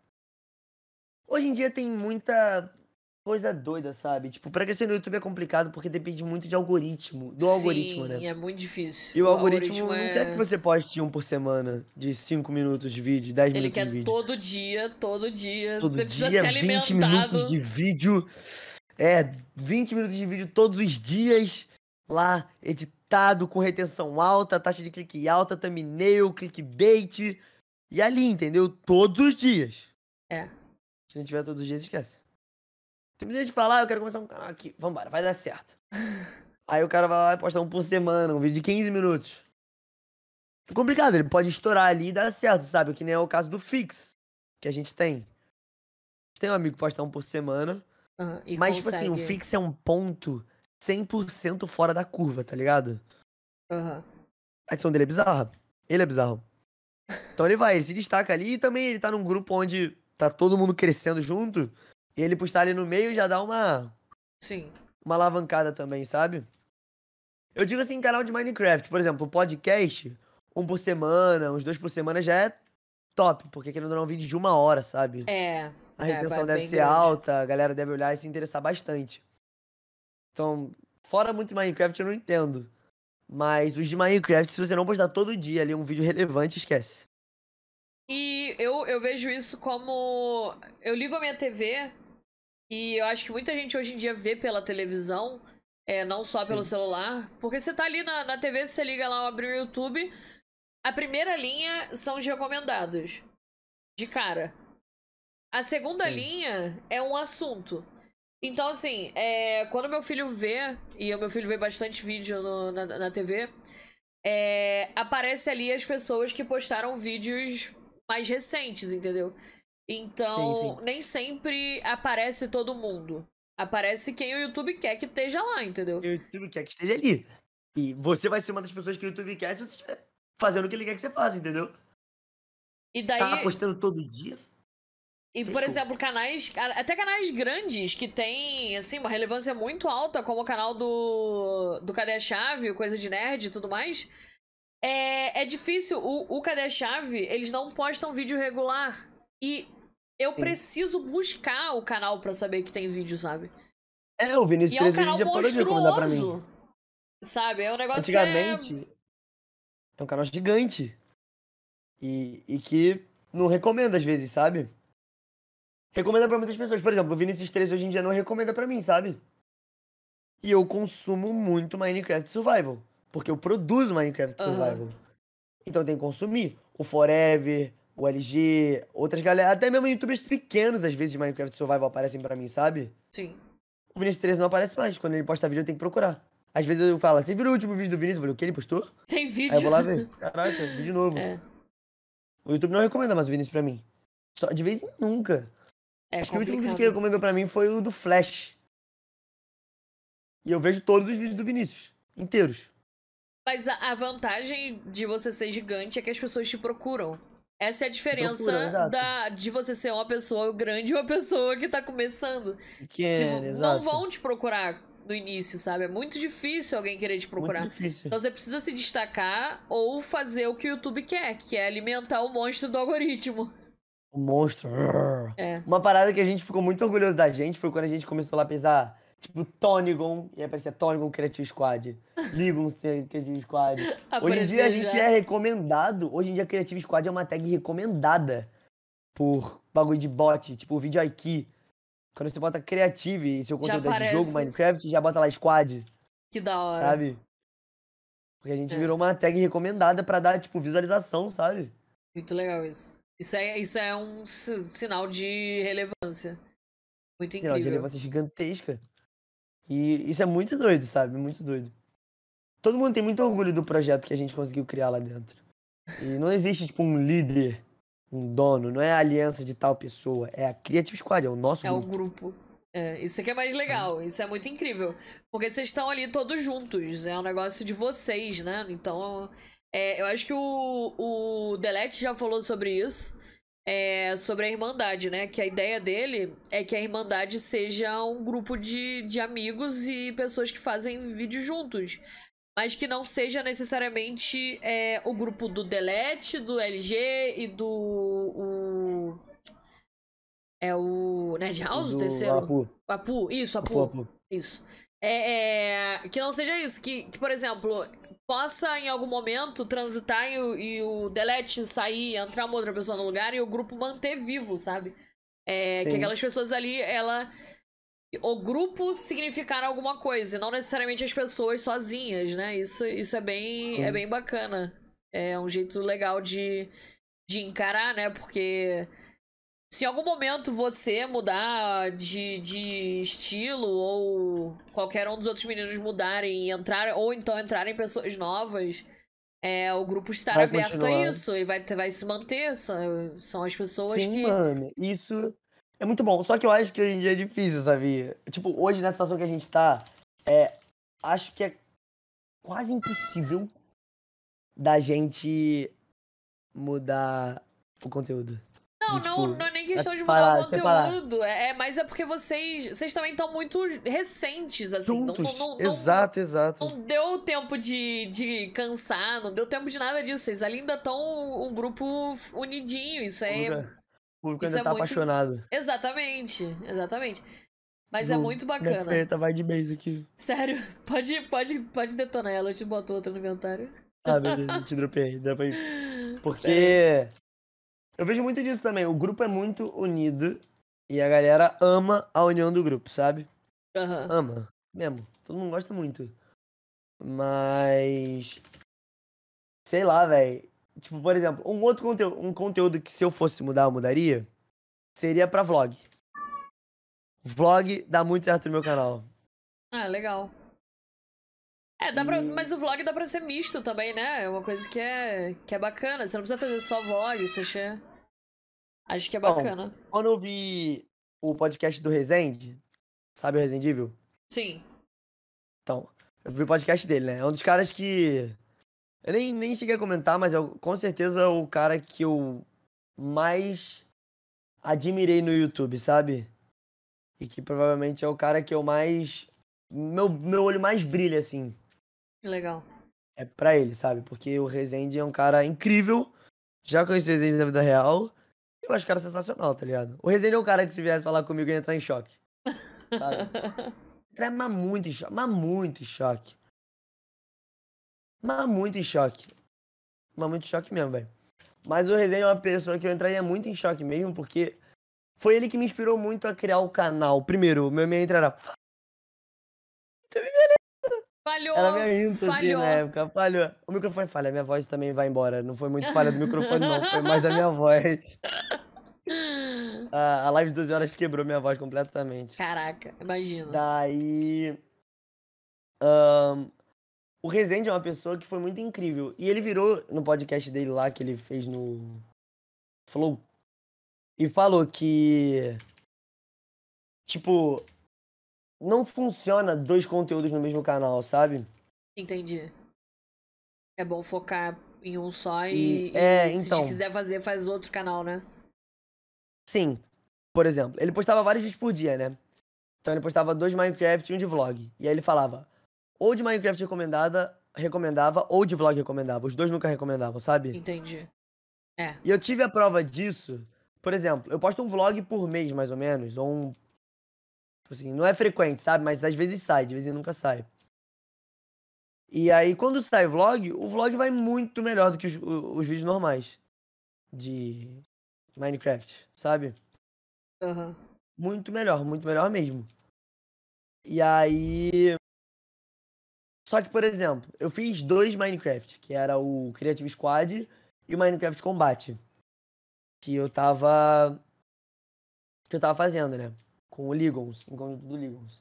Hoje em dia tem muita coisa doida, sabe? Tipo, pra crescer no YouTube é complicado porque depende muito de algoritmo, do algoritmo, Sim, né? é muito difícil. E o, algoritmo, não é... quer que você poste um por semana, de 5 minutos de vídeo, 10 Ele minutos quer de vídeo. todo dia, todo dia. Todo você precisa dia, ser 20 alimentado. minutos de vídeo. É, 20 minutos de vídeo todos os dias. Lá, editado, com retenção alta, taxa de clique alta, thumbnail, clickbait. E ali, entendeu? Todos os dias. É. Se não tiver todos os dias, esquece. Tem muita gente que fala, ah, eu quero começar um canal aqui. Vambora, vai dar certo. Aí o cara vai lá e posta um por semana, um vídeo de 15 minutos. É complicado, ele pode estourar ali e dar certo, sabe? Que nem é o caso do Fix, que a gente tem. A gente tem um amigo que posta um por semana, e mas, tipo assim, o consegue- Fix é um ponto 100% fora da curva, tá ligado? Aham. A edição dele é bizarra. Ele é bizarro. Então ele vai, ele se destaca ali e também ele tá num grupo onde tá todo mundo crescendo junto. E ele por estar ali no meio já dá uma, Sim. uma alavancada também, sabe? Eu digo assim, canal de Minecraft, por exemplo, podcast, um por semana, uns dois por semana já é top, porque querendo ou não, é um vídeo de uma hora, sabe? É. A é, retenção vai deve ser grande. alta, a galera deve olhar e se interessar bastante. Então, fora muito Minecraft, eu não entendo. Mas os de Minecraft, se você não postar todo dia ali um vídeo relevante, esquece. E eu, eu vejo isso como. Eu ligo a minha TV e eu acho que muita gente hoje em dia vê pela televisão, é, não só pelo Sim. celular. Porque você tá ali na, na TV, você liga lá, abre o YouTube. A primeira linha são os recomendados. De cara. A segunda Sim. linha é um assunto. Então, assim, é, quando meu filho vê, e o meu filho vê bastante vídeo no- na, na TV, é, aparece ali as pessoas que postaram vídeos mais recentes, entendeu? Então, Sim, sim. nem sempre aparece todo mundo. Aparece quem o YouTube quer que esteja lá, entendeu? O YouTube quer que esteja ali. E você vai ser uma das pessoas que o YouTube quer se você estiver fazendo o que ele quer que você faça, entendeu? E daí. Tá postando todo dia. E, por Fechou. exemplo, canais. Até canais grandes que têm, assim, uma relevância muito alta, como o canal do. Do Cadê a Chave, Coisa de Nerd e tudo mais. É, é difícil. O, o Cadê a Chave, eles não postam vídeo regular. E eu Sim. preciso buscar o canal pra saber que tem vídeo, sabe? É, o Vinícius E é um 13 já parou de recomendar pra mim. Sabe? É um negócio que é. Antigamente, é um canal gigante. E, e que não recomenda às vezes, sabe? Recomenda pra muitas pessoas. Por exemplo, o Vinicius 13 hoje em dia não recomenda pra mim, sabe? E eu consumo muito Minecraft Survival. Porque eu produzo Minecraft Aham. Survival. Então tenho que consumir. O Forever, o LG, outras galera. Até mesmo youtubers pequenos, às vezes, de Minecraft Survival aparecem pra mim, sabe? Sim. O Vinicius 13 não aparece mais. Quando ele posta vídeo, eu tenho que procurar. Às vezes eu falo, você viu o último vídeo do Vinícius? Eu falei, o que ele postou? Tem vídeo. Aí eu vou lá ver. Caraca, vídeo novo. É, O YouTube não recomenda mais o Vinícius pra mim. Só de vez em nunca. é Acho que o último vídeo que ele recomendou pra mim foi o do Flash. E eu vejo todos os vídeos do Vinícius. Inteiros. Mas a vantagem de você ser gigante é que as pessoas te procuram. Essa é a diferença procuram, exato. da, de você ser uma pessoa grande e uma pessoa que tá começando. Se Pequeno, não exato. vão te procurar no início, sabe? É muito difícil alguém querer te procurar. Muito difícil. Então você precisa se destacar ou fazer o que o YouTube quer, que é alimentar o monstro do algoritmo. O monstro. É. Uma parada que a gente ficou muito orgulhoso da gente foi quando a gente começou lá a pesar, tipo, Tonigon, e aí aparecia Tonigon Creative Squad. Ligon Creative Squad. Hoje em dia a gente já. é recomendado. Hoje em dia Creative Squad é uma tag recomendada por bagulho de bot, tipo o vídeo IQ. Quando você bota Creative e seu conteúdo é de jogo. Minecraft, já bota lá Squad, Que da hora. sabe? Porque a gente É. virou uma tag recomendada pra dar, tipo, visualização, sabe? Muito legal isso. Isso é, isso é um si- sinal de relevância. Muito Sinal de incrível. relevância gigantesca. E isso é muito doido, sabe? Muito doido. Todo mundo tem muito orgulho do projeto que a gente conseguiu criar lá dentro. E não existe, tipo, um líder, um dono, não é a aliança de tal pessoa, é a Creative Squad, é o nosso É o grupo. grupo. É, isso aqui é mais legal, isso é muito incrível. Porque vocês estão ali todos juntos, é um negócio de vocês, né? Então, é, eu acho que o, o Delete já falou sobre isso, é, sobre a Irmandade, né? Que a ideia dele é que a Irmandade seja um grupo de, de amigos e pessoas que fazem vídeos juntos. Mas que não seja necessariamente é, o grupo do Delete, do LG e do. O, é o Nerd House, o terceiro? Apu. Apu, isso, Apu. Apu, Apu. Isso. É, é, que não seja isso, que, que, por exemplo, possa em algum momento transitar e, o- e o delete sair, entrar uma outra pessoa no lugar e o grupo manter vivo, sabe? É, que aquelas pessoas ali, ela. O grupo significar alguma coisa, e não necessariamente as pessoas sozinhas, né? Isso, isso é bem, é bem bacana. É um jeito legal de, de encarar, né? Porque se em algum momento você mudar de, de estilo ou qualquer um dos outros meninos mudarem e entrar ou então entrarem pessoas novas, é, o grupo estar Vai aberto a isso e vai, vai se manter. São, são as pessoas Sim, que. mano, isso é muito bom. Só que eu acho que hoje em dia é difícil, sabia? Tipo, hoje nessa situação que a gente tá, é, acho que é quase impossível da gente mudar o conteúdo. Não, de, não, tipo, não é nem questão de separar- mudar o separar. conteúdo. É, é, mas é porque vocês. Vocês também estão muito recentes, assim. Não- Juntos. não, não, não, exato, exato. Não deu tempo de, de cansar, não deu tempo de nada disso. Vocês ainda estão um grupo unidinho. Isso O é. o público ainda é tá muito- apaixonado. Exatamente, exatamente. Mas é muito Minha bacana. perna vai de base aqui. Sério, pode, pode, pode detonar ela, eu te boto outra no inventário. Ah, beleza, te dropei, dropei. Porque eu vejo muito disso também. O grupo é muito unido e a galera ama a união do grupo, sabe? Aham. Ama, mesmo. Todo mundo gosta muito. Mas. Sei lá, velho. Tipo, por exemplo, um outro conteúdo, um conteúdo que se eu fosse mudar, eu mudaria, seria pra vlog. Vlog dá muito certo no meu canal. Ah, legal. É, dá pra, mas o vlog dá pra ser misto também, né? É uma coisa que é, que é bacana. Você não precisa fazer só vlog, você acha... Acho que é Bom. bacana. Quando eu vi o podcast do Resende, sabe o Resendível? Sim. Então, eu vi o podcast dele, né? É um dos caras que. Eu nem, nem cheguei a comentar, mas é o- com certeza o cara que eu mais admirei no YouTube, sabe? E que provavelmente é o cara que eu mais. Meu, meu olho mais brilha, assim. Legal. É pra ele, sabe? Porque o Rezende é um cara incrível. Já conheci o Rezende na vida real. Eu acho o cara sensacional, tá ligado? O Rezende é um cara que se viesse falar comigo ia entrar em choque. Sabe? Entrar mas muito em choque. Mas muito em choque. Mas muito em choque. Mas muito em choque mesmo, velho. Mas o Rezende é uma pessoa que eu entraria muito em choque mesmo, porque foi ele que me inspirou muito a criar o canal. Primeiro, meu intro era. Falhou! Era minha intro, assim, na época. Falhou. O microfone falha, minha voz também vai embora. Não foi muito falha do microfone, não. Foi mais da minha voz. A, a live de 12 horas quebrou minha voz completamente. Caraca, imagina. Daí. ahn, o Rezende é uma pessoa que foi muito incrível. E ele virou no podcast dele lá, que ele fez no Flow. E falou que. Tipo. Não funciona dois conteúdos no mesmo canal, sabe? Entendi. É bom focar em um só e, E- é, e se então. quiser fazer, faz outro canal, né? Sim. Por exemplo, ele postava vários vídeos por dia, né? Então ele postava dois Minecraft e um de vlog. E aí ele falava, ou de Minecraft recomendada, recomendava, ou de vlog recomendava. Os dois nunca recomendavam, sabe? Entendi. E eu tive a prova disso. Por exemplo, eu posto um vlog por mês, mais ou menos, ou um. Tipo Assim, não é frequente, sabe? Mas às vezes sai, de vez em nunca sai. E aí, quando sai vlog, o vlog vai muito melhor do que os, os vídeos normais de Minecraft, sabe? Aham. Muito melhor, muito melhor mesmo. E aí. Só que, por exemplo, eu fiz dois Minecraft, que era o Creative Squad e o Minecraft Combate. Que eu tava. Que eu tava fazendo, né? Com o Ligons, em conjunto do Ligons.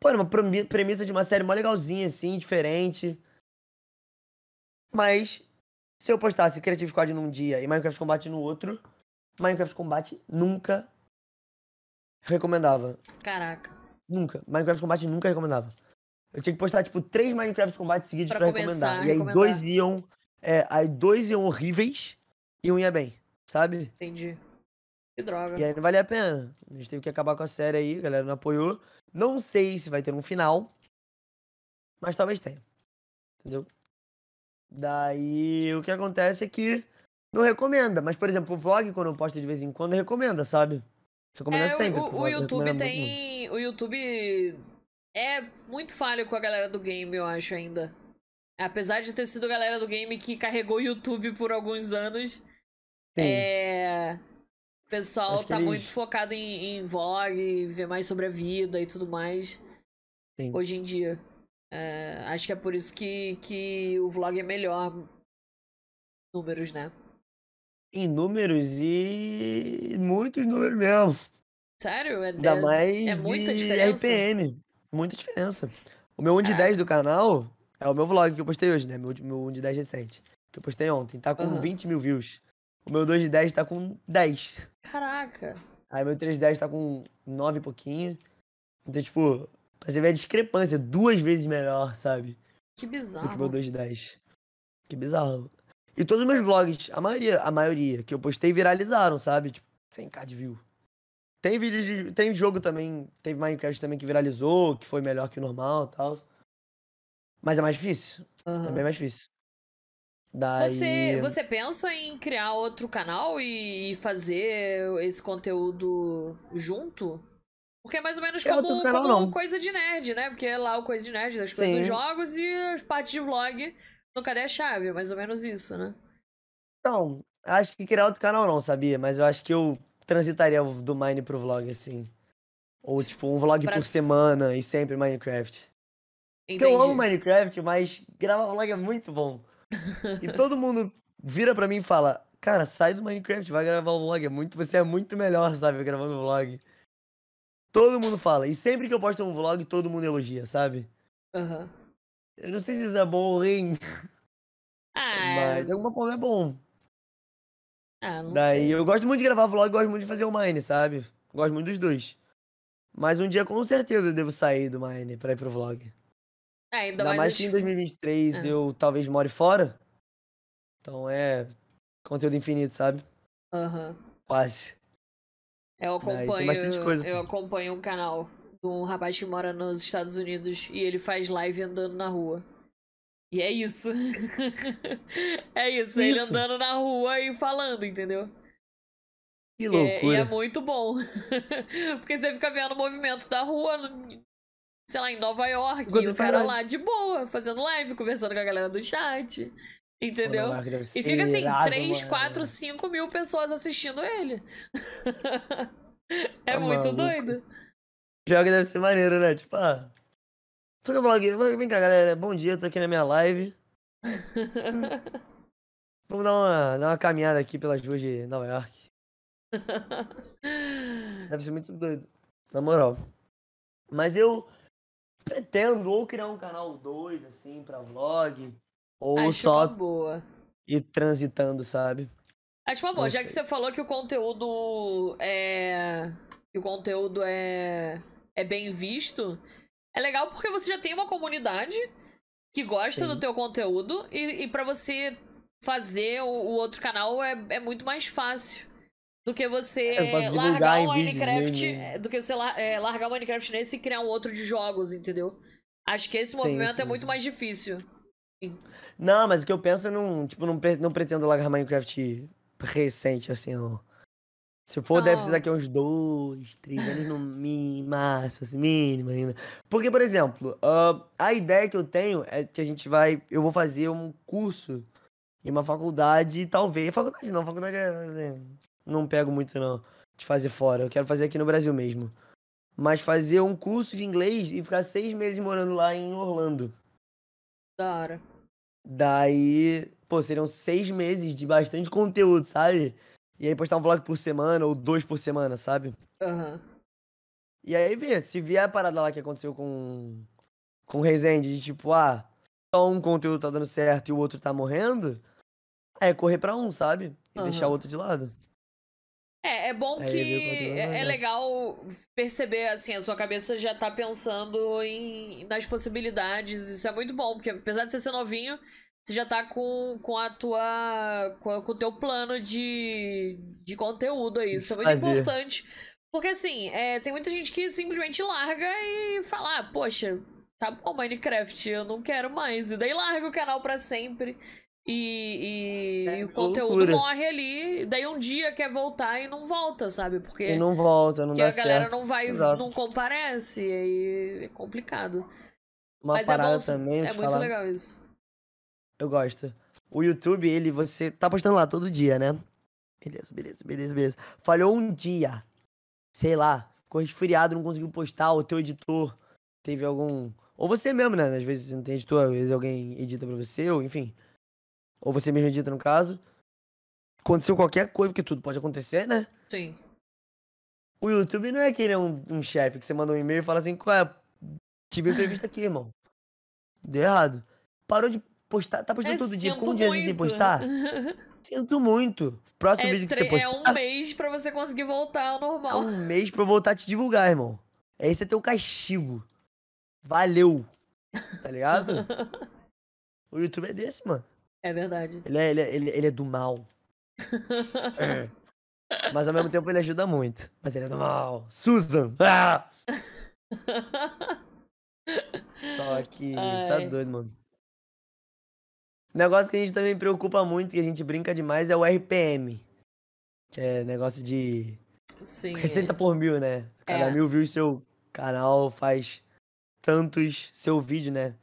Pô, era uma premi- premissa de uma série mó legalzinha, assim, diferente. Mas, se eu postasse Creative Squad num dia e Minecraft Combate no outro, Minecraft Combate nunca recomendava. Caraca. Nunca. Minecraft Combate nunca recomendava. Eu tinha que postar, tipo, três Minecraft Combate seguidos Pra pra, começar recomendar. E aí recomendar. dois iam. É, aí dois iam horríveis e um ia bem, sabe? Entendi. Que droga. E aí não valia a pena. A gente teve que acabar com a série aí, a galera não apoiou. Não sei se vai ter um final, mas talvez tenha. Entendeu? Daí o que acontece é que não recomenda. Mas, por exemplo, o vlog, quando eu posto de vez em quando, recomenda, sabe? Recomenda É, o- sempre. o, o YouTube tem. O YouTube é muito falho com a galera do game, eu acho, ainda. Apesar de ter sido a galera do game que carregou o YouTube por alguns anos, Sim. é. O pessoal Acho tá eles- muito focado em, em vlog, ver mais sobre a vida e tudo mais Sim. hoje em dia. É, acho que é por isso que, que o vlog é melhor. Números, né? Em números e muitos números mesmo. Sério? É, Ainda é- mais é muita de diferença? RPM. Muita diferença. O meu 1 de É. 10 do canal é o meu vlog que eu postei hoje, né? Meu, meu 1 de 10 recente. Que eu postei ontem. Tá com Aham. 20 mil views. O meu 2 de 10 tá com 10. Caraca. Aí meu 3 de 10 tá com 9 e pouquinho. Então, tipo, pra você ver a discrepância, duas vezes melhor, sabe? Que Do que o bizarro. meu 2 de 10. Que bizarro. E todos os meus vlogs, a maioria, a maioria que eu postei viralizaram, sabe? Tipo, 100k de view. Tem vídeo de, tem jogo também, teve Minecraft também que viralizou, que foi melhor que o normal e tal. Mas é mais difícil, é Aham. bem mais difícil. Daí... Você, você pensa em criar outro canal e fazer esse conteúdo junto? Porque é mais ou menos Criar como, outro canal, como não. coisa de nerd, né? Porque é lá o coisa de nerd das coisas dos Sim. jogos e as partes de vlog no Cadê a Chave? É mais ou menos isso, né? Então, acho que criar outro canal não, sabia? Mas eu acho que eu transitaria do Mine pro vlog, assim. Ou, tipo, um vlog Pra por semana e sempre Minecraft. Porque Entendi. eu amo Minecraft, mas gravar vlog é muito bom. E todo mundo vira pra mim e fala: Cara, sai do Minecraft, vai gravar um vlog. É muito, você é muito melhor, sabe, gravando vlog. Todo mundo fala. E sempre que eu posto um vlog, todo mundo elogia, sabe? Aham. Eu não sei se isso é bom ou ruim, Ah, mas de alguma forma é bom. ah, não Daí sei. eu gosto muito de gravar vlog, gosto muito de fazer o Mine, sabe? Gosto muito dos dois. Mas um dia com certeza eu devo sair do Mine pra ir pro vlog. Ah, ainda Ainda mais, mais que em 2023 É. eu talvez more fora. Então é conteúdo infinito, sabe? Aham. Quase. Eu acompanho, bastante coisa, eu acompanho um canal de um rapaz que mora nos Estados Unidos e ele faz live andando na rua. E é isso. é isso, ele Isso. andando na rua e falando, entendeu? Que É, e é loucura. muito bom. Porque você fica vendo o movimento da rua, sei lá, em Nova York, Enquanto e o cara live. lá de boa, fazendo live, conversando com a galera do chat. Entendeu? E fica assim, irado, 3, mano. 4, 5 mil pessoas assistindo ele. é muito maluco. doido. Pior que deve ser maneiro, né? Tipo, ah. Um vlog. Vem cá, galera. Bom dia, tô aqui na minha live. Vamos dar uma, dar uma caminhada aqui pelas ruas de Nova York. Deve ser muito doido. Na moral. Mas eu pretendo ou criar um canal 2, assim, pra vlog. Ou Acho só boa. ir transitando, sabe? Acho uma boa, Não já que sei. você falou que o conteúdo é. que o conteúdo é. é bem visto. É legal porque você já tem uma comunidade que gosta do Sim. teu conteúdo e, e para você fazer o, o outro canal é, é muito mais fácil do que você É, largar o Minecraft. mesmo. é, Do que você é, largar o Minecraft nesse e criar um outro de jogos, entendeu? Acho que esse Sim, movimento é sim, muito sim. mais difícil. Não, mas o que eu penso, eu não, tipo, não, pre- não pretendo largar Minecraft recente, assim, não. Se for, deve ser Não. daqui a uns dois, três anos no máximo, assim, mínimo ainda. Porque, por exemplo, ah, a ideia que eu tenho é que a gente vai. Eu vou fazer um curso em uma faculdade, talvez. Faculdade não, faculdade é, é, não pego muito, não, de fazer fora. Eu quero fazer aqui no Brasil mesmo. Mas fazer um curso de inglês e ficar seis meses morando lá em Orlando. Da hora. Daí, pô, seriam seis meses de bastante conteúdo, sabe? E aí postar um vlog por semana ou dois por semana, sabe? Aham. E aí ver, se vier a parada lá que aconteceu com, com o Rezende, de tipo, ah, só um conteúdo tá dando certo e o outro tá morrendo, aí é correr pra um, sabe? E deixar Aham. o outro de lado. É, é bom Aí que é, é é. legal perceber, assim, a sua cabeça já tá pensando em, nas possibilidades. Isso é muito bom, porque apesar de você ser novinho, você já tá com, com a tua. com, o teu plano de, de conteúdo aí. Isso é muito Fazer. importante. Porque, assim, é, tem muita gente que simplesmente larga e fala, ah, poxa, tá bom, Minecraft, eu não quero mais. E daí larga o canal pra sempre. E, e- É, e o conteúdo loucura. morre ali. Daí um dia quer voltar e não volta, sabe? Porque, E não volta, não dá a galera certo. não vai, Exato. não comparece. E aí é complicado. Uma Mas é parada bom, também, é muito falar. legal isso. Eu gosto. O YouTube, ele, você tá postando lá todo dia, né? Beleza, beleza, beleza, beleza. Falhou um dia. Sei lá, ficou resfriado, não conseguiu postar, o teu editor teve algum. Ou você mesmo, né? Às vezes não tem editor, às vezes alguém edita pra você, ou enfim. Ou você mesmo edita no caso. Aconteceu qualquer coisa, porque tudo pode acontecer, né? Sim. O YouTube não é que ele é um, um chefe que você manda um e-mail e fala assim, qual é? Tive entrevista aqui, irmão. Deu errado. Parou de postar, tá postando É, todo dia, ficou um dia sem postar. Sinto muito. Próximo É, vídeo que você é postar um mês pra você conseguir voltar ao é normal. um mês pra eu voltar a te divulgar, irmão. Esse é teu castigo. Valeu. Tá ligado? o YouTube é desse, mano. É verdade. Ele é, ele é, ele, ele é do mal. É. Mas ao mesmo tempo ele ajuda muito. Mas ele é do mal. Susan! Ah! Só que tá Ai. doido, mano. Negócio que a gente também preocupa muito, que a gente brinca demais, é o RPM. Que é negócio de Sim. receita por mil, né? Cada É. mil views seu canal faz tantos. Seu vídeo, né?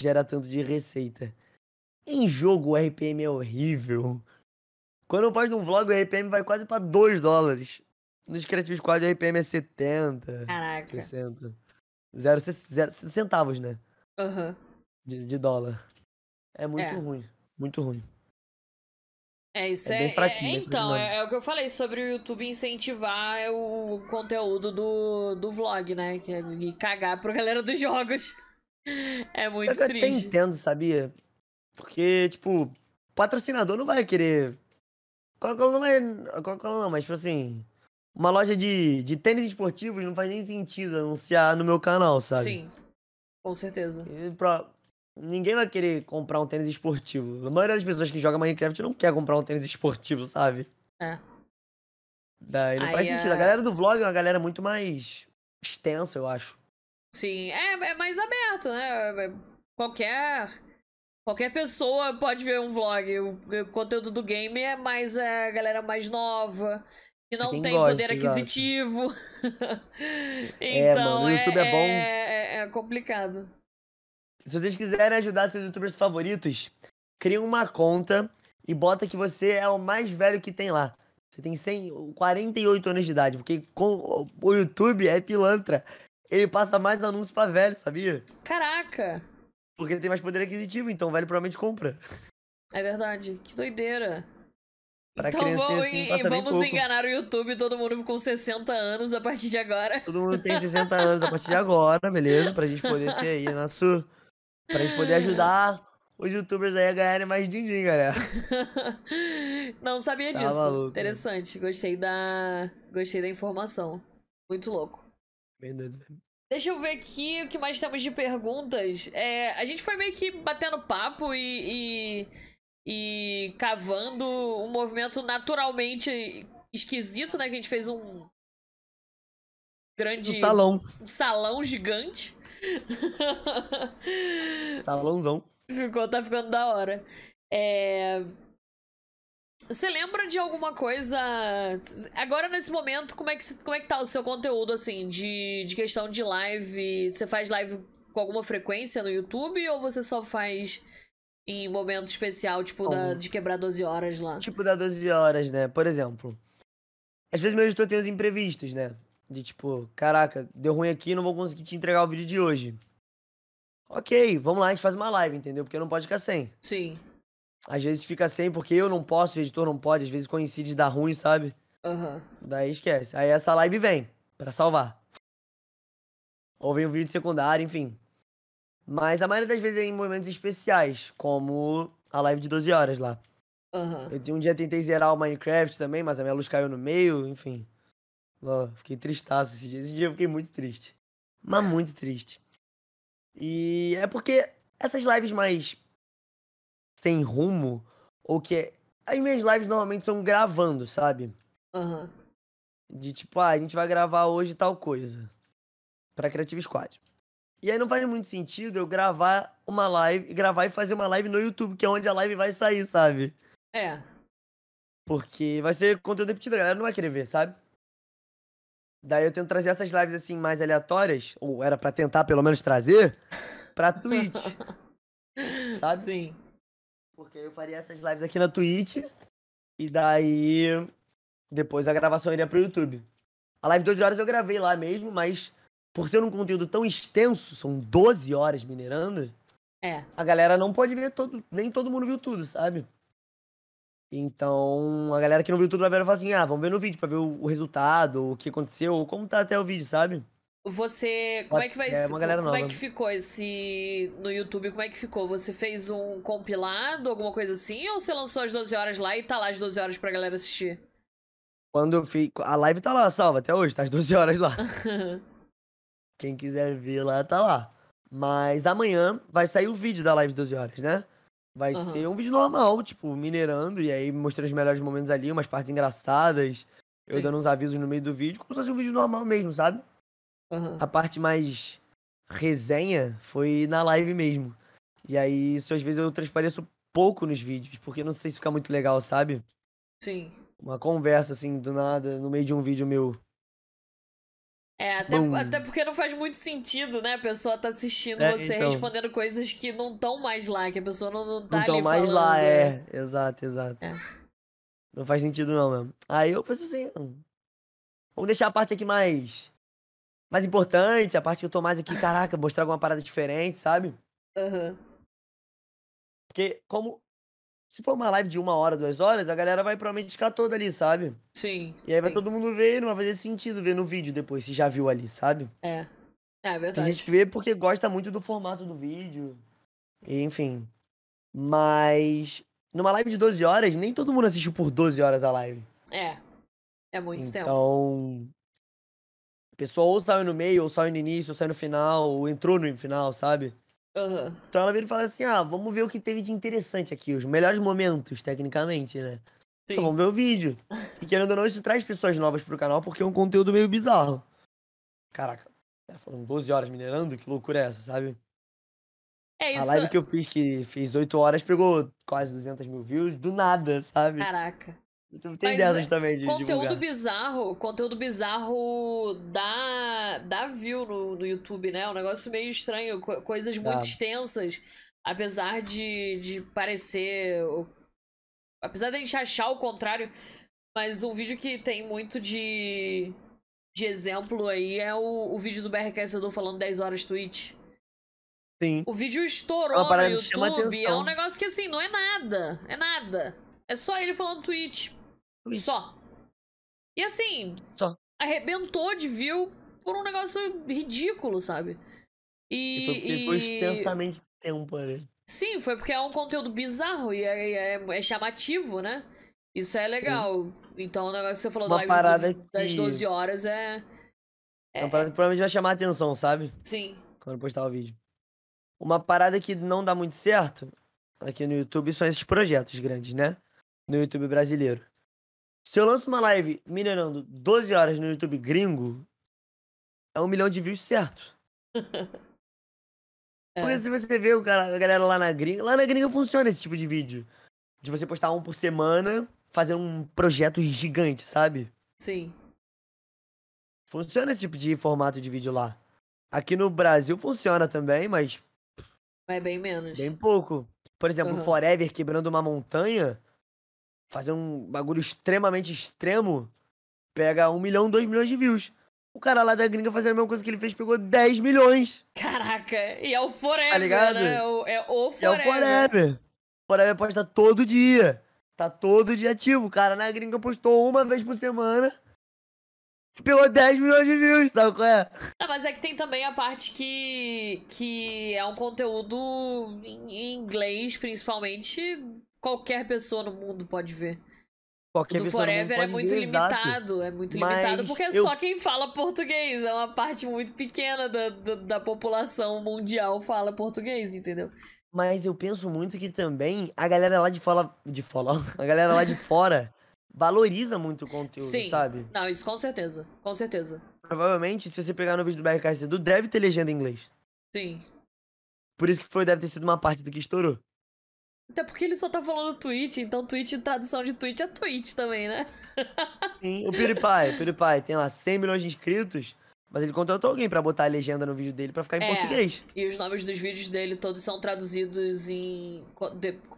Gera tanto de receita. Em jogo, o RPM é horrível. Quando eu posto um vlog, o RPM vai quase pra 2 dólares. Nos Creative Squad, o RPM é 70, Caraca. 60. Zero, zero centavos, né? Aham. De, de dólar. É muito É. ruim. Muito ruim. É, isso É é. é- fraquinho, é, então, é, é o que eu falei sobre o YouTube incentivar o conteúdo do, do vlog, né? Que é, e cagar pro galera dos jogos. É muito Eu até triste. entendo, sabia? Porque, tipo, patrocinador não vai querer. Coca-Cola não vai. Coca-Cola não, mas, tipo assim. Uma loja de, de tênis esportivos não faz nem sentido anunciar no meu canal, sabe? Sim, com certeza. Pra- Ninguém vai querer comprar um tênis esportivo. A maioria das pessoas que jogam Minecraft não quer comprar um tênis esportivo, sabe? É. Daí não Aí faz sentido. a- A galera do vlog é uma galera muito mais extensa, eu acho. Sim, é, é mais aberto, né? É- Qualquer. Qualquer pessoa pode ver um vlog. O, conteúdo do game é mais a galera mais nova, que não quem tem gosta, poder aquisitivo. É, então mano, o YouTube é bom. É, é complicado. Se vocês quiserem ajudar seus youtubers favoritos, cria uma conta e bota que você é o mais velho que tem lá. Você tem 100, 48 anos de idade, porque com o YouTube é pilantra. Ele passa mais anúncios pra velho, sabia? Caraca! Porque ele tem mais poder aquisitivo, então o velho provavelmente compra. É verdade. Que doideira. Pra então crescer vamos, assim, e- passa vamos pouco. enganar o YouTube, todo mundo com 60 anos a partir de agora. Todo mundo tem 60 anos a partir de agora, beleza? Pra gente poder ter aí nosso. Pra gente poder ajudar os youtubers aí a ganharem mais din-din, galera. Não sabia Tá disso. maluco. Interessante. Gostei da. Gostei da informação. Muito louco. Bem doido. Deixa eu ver aqui o que mais temos de perguntas. É, a gente foi meio que batendo papo e, e, e cavando um movimento naturalmente esquisito, né? Que a gente fez um grande Um salão. um salão gigante. Salãozão. Ficou, tá ficando da hora. É... Você lembra de alguma coisa. Agora, nesse momento, como é que, como é que tá o seu conteúdo, assim, de, de questão de live? Você faz live com alguma frequência no YouTube ou você só faz em momento especial, tipo, da, de quebrar 12 horas lá? Tipo, dá 12 horas, né? Por exemplo. Às vezes meu editor tem os imprevistos, né? De tipo, caraca, deu ruim aqui, não vou conseguir te entregar o vídeo de hoje. Ok, vamos lá, a gente faz uma live, entendeu? Porque não pode ficar sem. Sim. Às vezes fica sem porque eu não posso, o editor não pode, às vezes coincide de dar ruim, sabe? Aham. Daí esquece. Aí essa live vem pra salvar. Ou vem um vídeo secundário, enfim. Mas a maioria das vezes é em momentos especiais, como a live de 12 horas lá. Aham. Eu um dia tentei zerar o Minecraft também, mas a minha luz caiu no meio, enfim. Ó, fiquei tristaço esse dia. Esse dia eu fiquei muito triste. Mas muito triste. E é porque essas lives mais sem rumo, ou que. As minhas lives normalmente são gravando, sabe? Aham. De tipo, ah, a gente vai gravar hoje tal coisa. Pra Creative Squad. E aí não faz muito sentido eu gravar uma live, gravar e fazer uma live no YouTube, que é onde a live vai sair, sabe? É. Porque vai ser conteúdo repetido, a galera não vai querer ver, sabe? Daí eu tento trazer essas lives assim mais aleatórias, ou era pra tentar pelo menos trazer, pra Twitch, sabe? Sim. Porque eu faria essas lives aqui na Twitch, e daí depois a gravação iria pro YouTube. A live de 12 horas eu gravei lá mesmo, mas por ser um conteúdo tão extenso, são 12 horas minerando, É. a galera não pode ver todo, nem todo mundo viu tudo, sabe? Então, a galera que não viu tudo vai ver e falar assim: ah, vamos ver no vídeo pra ver o, o resultado, o que aconteceu, como tá até o vídeo, sabe? Você. Como é que vai É, ser? uma galera Como é nova. que ficou esse. No YouTube, como é que ficou? Você fez um compilado, alguma coisa assim? Ou você lançou às 12 horas lá e tá lá às 12 horas pra galera assistir? Quando eu fiz. A live tá lá, salva, até hoje, tá às 12 horas lá. Quem quiser ver lá, tá lá. Mas amanhã vai sair o vídeo da live de 12 horas, né? Vai Aham. ser um vídeo normal, tipo, minerando, e aí mostrando os melhores momentos ali, umas partes engraçadas. Eu Sim. dando uns avisos no meio do vídeo, como se fosse um vídeo normal mesmo, sabe? Aham. A parte mais resenha foi na live mesmo. E aí, isso às vezes eu transpareço pouco nos vídeos, porque não sei se fica muito legal, sabe? Sim. Uma conversa assim, do nada, no meio de um vídeo meu. É, até, Bum. até porque não faz muito sentido, né? A pessoa tá assistindo É, você então. respondendo coisas que não estão mais lá, que a pessoa não, não tá não tão mais falando. lá, é. Exato, exato. É. Não faz sentido não, mesmo. Aí eu penso assim, hum, vamos deixar a parte aqui mais mais importante, a parte que eu tô mais aqui, caraca, mostrar alguma parada diferente, sabe? Aham. Porque como se for uma live de uma hora, duas horas, a galera vai provavelmente ficar toda ali, sabe? Sim. E aí vai sim. todo mundo ver, e não vai fazer sentido ver no vídeo depois, se já viu ali, sabe? É. É Tem verdade. gente que vê porque gosta muito do formato do vídeo. e Enfim. Mas numa live de 12 horas, nem todo mundo assistiu por 12 horas a live. É. É muito tempo. Então. A pessoa ou saiu no meio, ou saiu no início, ou saiu no final, ou entrou no final, sabe? Aham. Então ela veio e fala assim: ah, vamos ver o que teve de interessante aqui, os melhores momentos, tecnicamente, né? Sim. Então vamos ver o vídeo. E querendo ou não, isso traz pessoas novas pro canal porque é um conteúdo meio bizarro. Caraca, foram 12 horas minerando? Que loucura é essa, sabe? É A isso. live que eu fiz, que fiz 8 horas, pegou quase 200 mil views, do nada, sabe? Caraca. Tem Mas, dessas é, também de Conteúdo divulgar. bizarro, conteúdo bizarro dá, dá view no, no YouTube, né? Um negócio meio estranho, co- coisas muito Dá. extensas, apesar de, de parecer. Apesar de a gente achar o contrário, mas um vídeo que tem muito de, de exemplo aí é o, o vídeo do BR Caçador falando 10 horas Twitch. Sim. O vídeo estourou É no YouTube, é um negócio que assim, não é nada, é nada. É só ele falando Twitch. Só. E assim, Só. arrebentou de view por um negócio ridículo, sabe? E E, foi porque foi e- extensamente tempo ali. Sim, foi porque é um conteúdo bizarro e é, é- é chamativo, né? Isso é legal. Então o negócio que você falou Uma da live parada do- das que- 12 horas é. É uma parada que provavelmente vai chamar a atenção, sabe? Sim. Quando postar o vídeo. Uma parada que não dá muito certo aqui no YouTube são esses projetos grandes, né? No YouTube brasileiro. Se eu lanço uma live minerando 12 horas no YouTube gringo, é um milhão de views certo. É. Porque se você vê o cara, a galera lá na gringa, lá na gringa funciona esse tipo de vídeo. De você postar um por semana, fazer um projeto gigante, sabe? Sim. Funciona esse tipo de formato de vídeo lá. Aqui no Brasil funciona também, mas É bem menos. bem pouco. Por exemplo, o Aham. Forever quebrando uma montanha, fazer um bagulho extremamente extremo, pega um milhão, dois milhões de views. O cara lá da gringa fazendo a mesma coisa que ele fez, pegou 10 milhões. Caraca, e é o Forever, ligado? né? É o, é o E é o Forever. Forever. Forever posta todo dia. Tá todo dia ativo. O cara na gringa postou uma vez por semana. Pegou 10 milhões de views, sabe qual é? Ah, mas é que tem também a parte que, que é um conteúdo em inglês, principalmente, qualquer pessoa no mundo pode ver. Qualquer do pessoa no mundo Forever é muito ver, exato. limitado, é muito Mas limitado, porque eu- só quem fala português, é uma parte muito pequena da, da, da população mundial fala português, entendeu? Mas eu penso muito que também a galera lá de fora. De fora. A galera lá de fora valoriza muito o conteúdo, Sim. sabe? Não, isso com certeza, com certeza. Provavelmente, se você pegar no vídeo do BRK Edu, deve ter legenda em inglês. Sim. Por isso que foi, deve ter sido uma parte do que estourou. Até porque ele só tá falando tweet, então tweet, tradução de tweet é tweet também, né? Sim, o PewDiePie, o PewDiePie tem lá 100 milhões de inscritos, mas ele contratou alguém pra botar a legenda no vídeo dele pra ficar em É. português. E os nomes dos vídeos dele todos são traduzidos em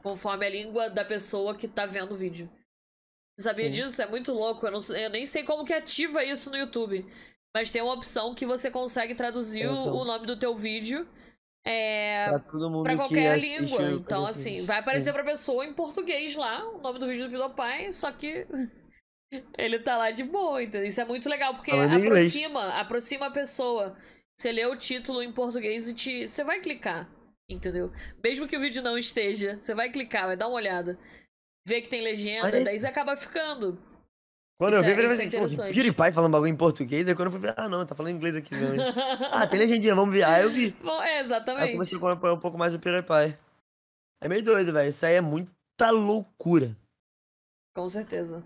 conforme a língua da pessoa que tá vendo o vídeo. Sabia Sim. disso? É muito louco. Eu, não eu nem sei como que ativa isso no YouTube. Mas tem uma opção que você consegue traduzir o, o nome do teu vídeo é, Pra todo mundo pra que qualquer língua. o- Então, assim, vai aparecer Sim. pra pessoa em português lá, o nome do vídeo do PewDiePie, só que ele tá lá de boa, entendeu? Isso é muito legal, porque Falando aproxima, aproxima a pessoa. Você lê o título em português e te. Você vai clicar, entendeu? Mesmo que o vídeo não esteja, você vai clicar, vai dar uma olhada. Vê que tem legenda, Olha daí você acaba ficando. Quando Isso eu vi, é- eu falei isso é assim, pô, interessante. PewDiePie falando bagulho em português, aí quando eu fui ver, ah não, tá falando inglês aqui mesmo. hein? ah, tem legendinha, vamos ver. Aí eu vi. Bom, é, Aí eu exatamente. comecei a acompanhar um pouco mais o PewDiePie. É meio doido, velho. Isso aí é muita loucura. Com certeza.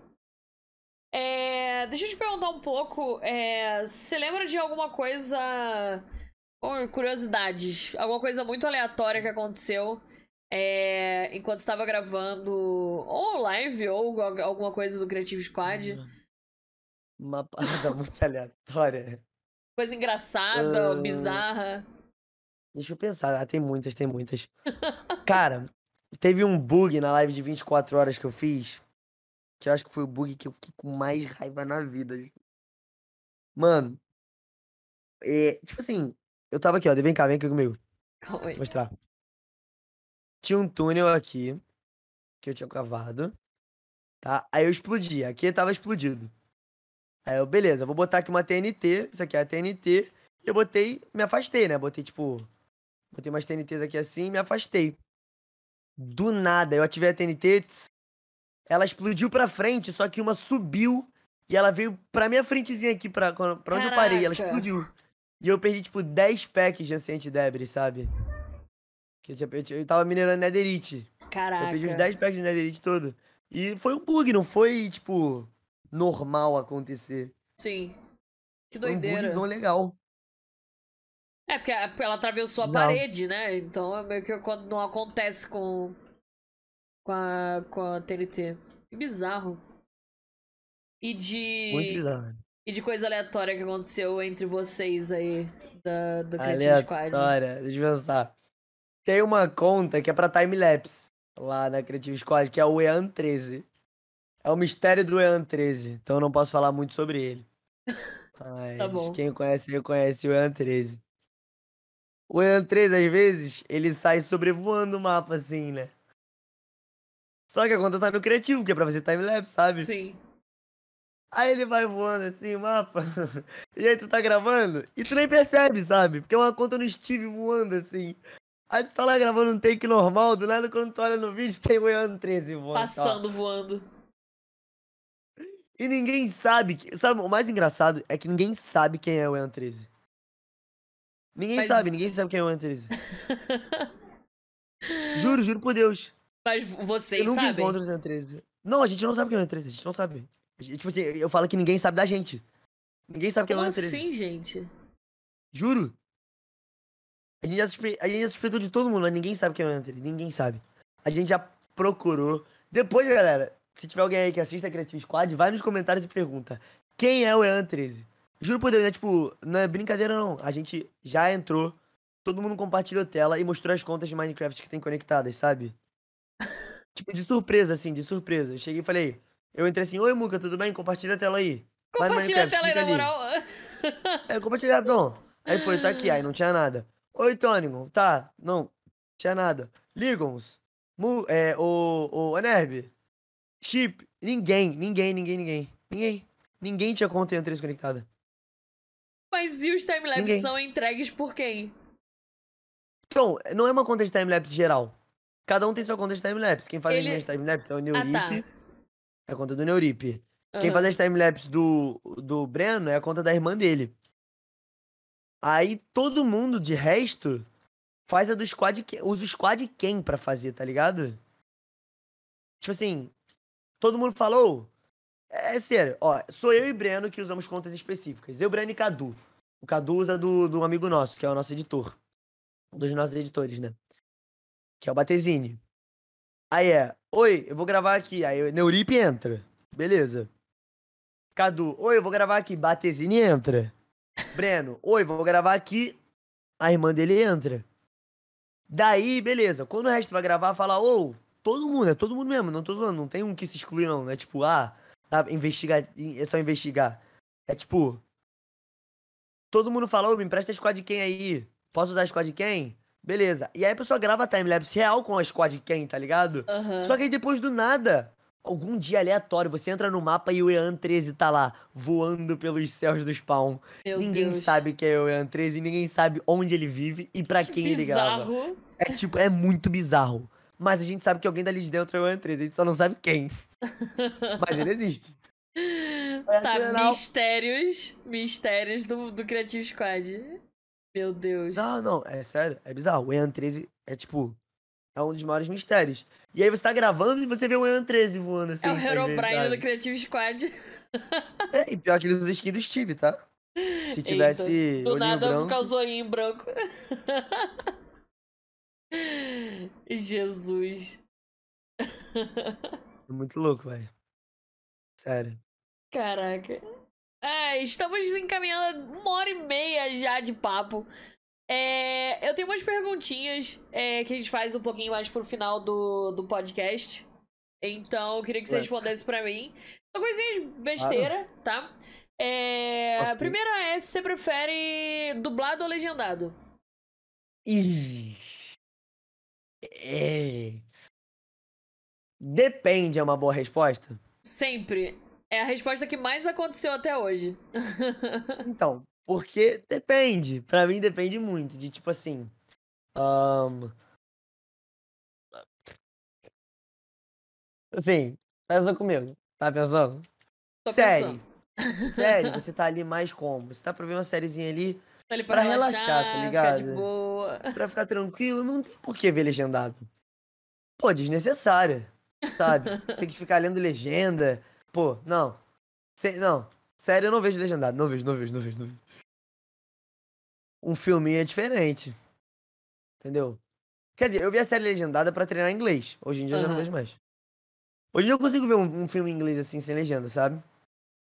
É, deixa eu te perguntar um pouco. é, você lembra de alguma coisa. Bom, curiosidades. Alguma coisa muito aleatória que aconteceu é, enquanto estava gravando ou live ou al- alguma coisa do Creative Squad? Uma parada muito aleatória. Coisa engraçada, Ah. bizarra. Deixa eu pensar. Ah, tem muitas, tem muitas. Cara, teve um bug na live de 24 horas que eu fiz. Que eu acho que foi o bug que eu fiquei com mais raiva na vida. Mano. É, tipo assim, eu tava aqui, ó. Vem cá, vem aqui comigo. Calma aí. Vou mostrar. Tinha um túnel aqui. Que eu tinha cavado. Tá? Aí eu explodi. Aqui tava explodido. Aí eu, beleza, vou botar aqui uma TNT. Isso aqui é a TNT. Eu botei, me afastei, né? Botei, tipo. Botei umas TNTs aqui assim e me afastei. Do nada, eu ativei a TNT, tss, ela explodiu pra frente, só que uma subiu e ela veio pra minha frentezinha aqui, pra, pra onde eu parei. Ela Caraca. explodiu. E eu perdi, tipo, 10 packs de anciente debris, sabe? Que eu, tinha, eu, tinha- eu tava minerando netherite. Caraca. Eu perdi os 10 packs de netherite todo. E foi um bug, não foi, tipo, normal acontecer. Sim. Que Foi um doideira. bugzão legal. É, porque ela atravessou a Bizarro. parede, né? Então é meio que quando não acontece com. Com a, com a TNT. Que bizarro. E de. Muito bizarro. E de coisa aleatória que aconteceu entre vocês aí da, do Creative Squad. Aleatória, deixa eu pensar. Tem uma conta que é pra timelapse lá na Creative Squad, que é o EAN13. É o mistério do EAN13, então eu não posso falar muito sobre ele. Mas Tá quem conhece, reconhece o EAN13. O EAN13, às vezes, ele sai sobrevoando o mapa assim, né? Só que a conta tá no criativo, que é pra fazer timelapse, sabe? Sim. Aí ele vai voando assim o mapa. E aí tu tá gravando e tu nem percebe, sabe? Porque é uma conta no Steve voando assim. Aí tu tá lá gravando um take normal, do nada quando tu olha no vídeo tem o Ean 13 voando. tá? Passando, voando. E ninguém sabe. que- Sabe, o mais engraçado é que ninguém sabe quem é o Ean 13. Ninguém Mas- sabe, ninguém sabe quem é o Ean 13. Juro, juro por Deus. Mas Você vocês nunca sabem. encontra o Ean 13. Não, a gente não sabe quem é o Ean 13, a gente não sabe. Gente- Tipo assim, eu falo que ninguém sabe da gente. Ninguém sabe quem é o Como Ean 13. assim, gente? Juro. A gente, já suspe... a gente já suspeitou de todo mundo, mas ninguém sabe quem é o Hunter. Ninguém sabe. A gente já procurou. Depois, galera, se tiver alguém aí que assista a Creative Squad, vai nos comentários e pergunta: quem é o Ean 13? Juro por Deus, né? Tipo, não é brincadeira não. A gente já entrou, todo mundo compartilhou tela e mostrou as contas de Minecraft que tem conectadas, sabe? tipo, de surpresa, assim, de surpresa. Eu cheguei e falei: eu entrei assim: Oi, Muca, tudo bem? Compartilha a tela aí. Compartilha a tela aí, na moral. É, compartilhar rapidão. Aí foi, tá aqui, aí não tinha nada. Oi, Tônigon, tá, não, tinha nada. Ligons, Mu, é, o, o Anerb, Chip, ninguém, ninguém, ninguém, ninguém, ninguém. Ninguém tinha conta em 3 conectada. Mas e os timelapses são entregues por quem? Então, não é uma conta de timelapse geral. Cada um tem sua conta de timelapse. Quem faz Ele- as minhas timelapse é o Ah, Neurip. tá. É a conta do Neurip. Quem Aham. faz as timelapse do, do Breno é a conta da irmã dele. Aí todo mundo de resto faz a do squad, usa o squad quem pra fazer, tá ligado? Tipo assim, todo mundo falou. É, é sério, ó, sou eu e Breno que usamos contas específicas. Eu, Breno e Cadu. O Cadu usa do, do amigo nosso, que é o nosso editor. Um dos nossos editores, né? Que é o Batezini. Aí é, oi, eu vou gravar aqui. Aí o Neurip entra. Beleza. Cadu, oi, eu vou gravar aqui. Batezini entra. Breno, oi, vou gravar aqui. A irmã dele entra. Daí, beleza. Quando o resto vai gravar, fala, ô, todo mundo, é todo mundo mesmo, não tô zoando, não tem um que se exclui, não. É tipo, ah, tá, investigar, é só investigar. É tipo, todo mundo fala, ô, me empresta a squad quem aí? Posso usar a squad quem? Beleza. E aí a pessoa grava timelapse real com a squad quem, tá ligado? Aham. Só que aí depois do nada, algum dia aleatório, você entra no mapa e o Ean 13 tá lá, voando pelos céus do spawn. Meu ninguém Deus. sabe quem é o Ean 13, ninguém sabe onde ele vive e pra Que quem ele grava. bizarro. É tipo, é muito bizarro. Mas a gente sabe que alguém dali de dentro é o Ean 13, a gente só não sabe quem. Mas ele existe. Tá, Afinal- mistérios. Mistérios do, do Creative Squad. Meu Deus. Não, não, é sério, é bizarro. O Ean 13 é tipo, é um dos maiores mistérios. E aí você tá gravando e você vê o Ean 13 voando assim. É o às vezes, Herobrine do Creative Squad. É, e pior que ele usa skin do Steve, tá? Se tivesse Eita, Do olhinho nada branco. causou em branco. Jesus. É muito louco, velho. Sério. Caraca. É, estamos encaminhando uma hora e meia já de papo. É, eu tenho umas perguntinhas é, que a gente faz um pouquinho mais pro final do, do podcast. Então, eu queria que você Ué. respondesse pra mim. São coisinhas besteira, tá? É, A Ok. primeira é se você prefere dublado ou legendado? Ih. É. Depende, é uma boa resposta? Sempre. É a resposta que mais aconteceu até hoje. Então, Porque depende. Pra mim depende muito. De tipo assim. ahn, Assim, pensa comigo. Tá pensando? Tô Série. pensando. Série, você tá ali mais como? Você tá pra ver uma sériezinha ali Tá ali pra relaxar, tá ficar de ligado? boa. pra ficar tranquilo, não tem por que ver legendado. Pô, desnecessária, sabe? tem que ficar lendo legenda. Pô, não. Sé- não. Sério, eu não vejo legendado. Não vejo, não vejo, não vejo, não vejo. Um filminho é diferente. Entendeu? Quer dizer, eu vi a série legendada pra treinar inglês. Hoje em dia eu já não vejo mais. Hoje em dia eu consigo ver um, um filme em inglês assim, sem legenda, sabe?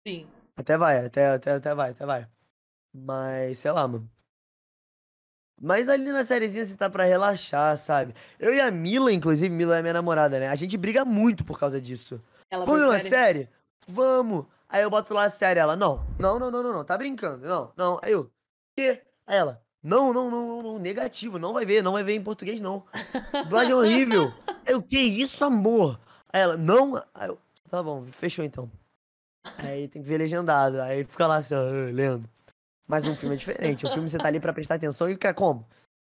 Sim. Até vai, até, até, até vai, até vai. Mas, sei lá, mano. Mas ali na sériezinha você tá pra relaxar, sabe? Eu e a Mila, inclusive, Mila é minha namorada, né? A gente briga muito por causa disso. Ela Vamos ver uma prefere... série? Vamos! Aí eu boto lá a série, ela, não, não, não, não, não, não, tá brincando, não, não. Aí eu, quê? Aí ela, não, não, não, não, negativo, não vai ver, não vai ver em português, não. Dublagem é horrível. Eu, que isso, amor? Aí ela, não. Aí eu, tá bom, fechou então. Aí tem que ver legendado, aí fica lá assim, ó, ah, lendo. Mas um filme é diferente, um filme você tá ali pra prestar atenção e ficar como?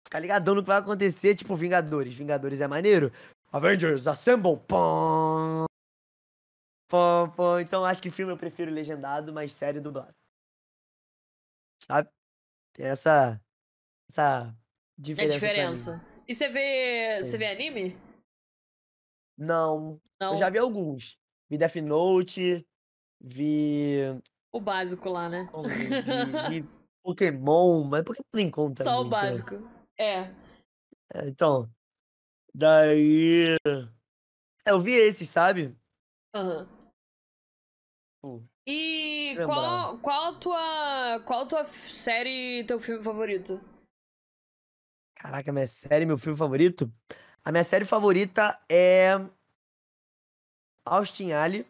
Ficar ligadão no que vai acontecer, tipo Vingadores. Vingadores é maneiro. Avengers, assemble! Pum, pum. Então acho que filme eu prefiro legendado, mas série dublado. Sabe? Tem essa. Essa É diferença. mim. diferença. E você vê. Você vê anime? Não, Não. eu já vi alguns. Vi Death Note, vi. O básico lá, né? vi, vi, Pokémon, mas Pokémon nem conta. Só o muito, básico. É. É, então. Daí. É, eu vi esses, sabe? Aham. Pô, E deixa qual, qual a tua. Qual a tua série, teu filme favorito? Caraca, minha série, meu filme favorito? A minha série favorita é. Austin Alley.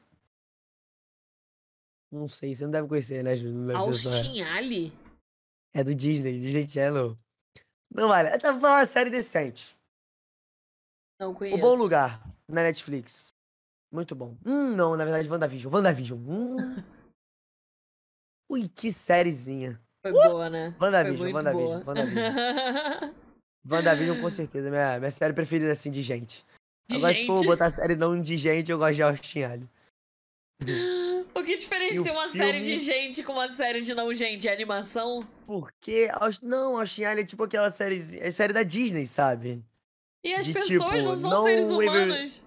Não sei, você não deve conhecer, né, Júlio? Não deve Austin Alley? É do Disney, Disney Channel. Não vale. Eu tava falando uma série decente. Não O conheço. Bom Lugar, na Netflix. Muito bom. Hum, não, na verdade, WandaVision. WandaVision. Hum. Ui, que sériezinha. Foi boa, né? WandaVision, WandaVision. WandaVision. WandaVision, com certeza. Minha, minha série preferida, assim, de gente. De Agora, se for gente. botar série não de gente, eu gosto de Austin Alley. O que diferencia o uma série de filme? gente com uma série de não gente? É animação? Porque, não, Austin Alley é tipo aquela série, é série da Disney, sabe? E as De pessoas tipo, não são não seres humanos.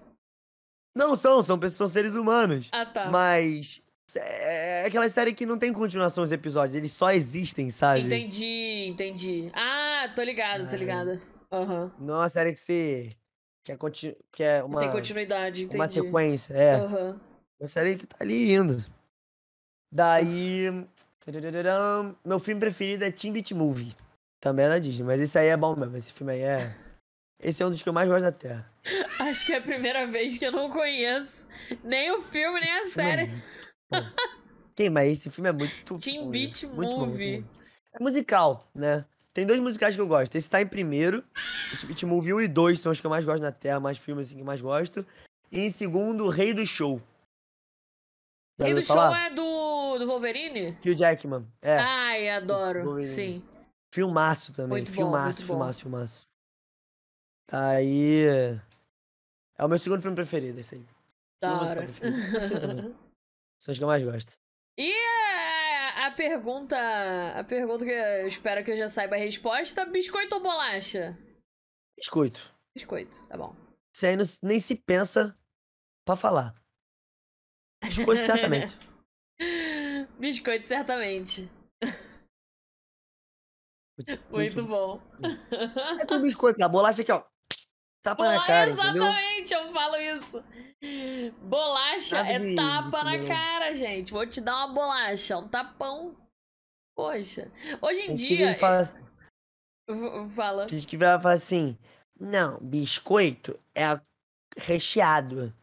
Não são, são pessoas, são seres humanos. Ah, tá. Mas é aquela série que não tem continuação os episódios, eles só existem, sabe? Entendi, entendi. Ah, tô ligado, tô É. ligado. Aham. Não é uma série que você. que é, conti- que é uma, Tem continuidade, entendi. uma sequência, é. Aham. Uma série que tá ali indo. Daí. Meu filme preferido é Teen Beat Movie. Também é da Disney, mas esse aí é bom mesmo. Esse filme aí é. Esse é um dos que eu mais gosto da Terra. Acho que é a primeira vez que eu não conheço nem o filme, nem a é série. muito. Tem, mas esse filme é muito. Teen bom, Beat muito bom, muito Movie. bom. É musical, né? Tem dois musicais que eu gosto. Esse tá em primeiro. Teen Beat Movie 1 e 2 são os que eu mais gosto na Terra, mais filmes assim que eu mais gosto. E em segundo, Rei do Show. Já Rei do ouviu show falar? é do, do Wolverine? Hugh Jackman. É. Ai, adoro. Sim. Filmaço também. Muito bom, filmaço, muito bom. filmaço, filmaço. Aí. É o meu segundo filme preferido, esse aí. Da hora. São os que eu mais gosto. E a, a pergunta. A pergunta que eu espero que eu já saiba a resposta: biscoito ou bolacha? Biscoito. Biscoito, tá bom. Isso aí não- nem se pensa pra falar. Biscoito, certamente. Biscoito, certamente. Muito bom. É tudo biscoito, cara. Bolacha aqui, ó. Tapa na cara, entendeu? Exatamente, eu falo isso. Bolacha Nada é de- de tapa na comer. cara, gente. Vou te dar uma bolacha, um tapão. Poxa. Hoje em dia. fala assim. Fala. Tem gente que vai falar assim. Não, biscoito é recheado.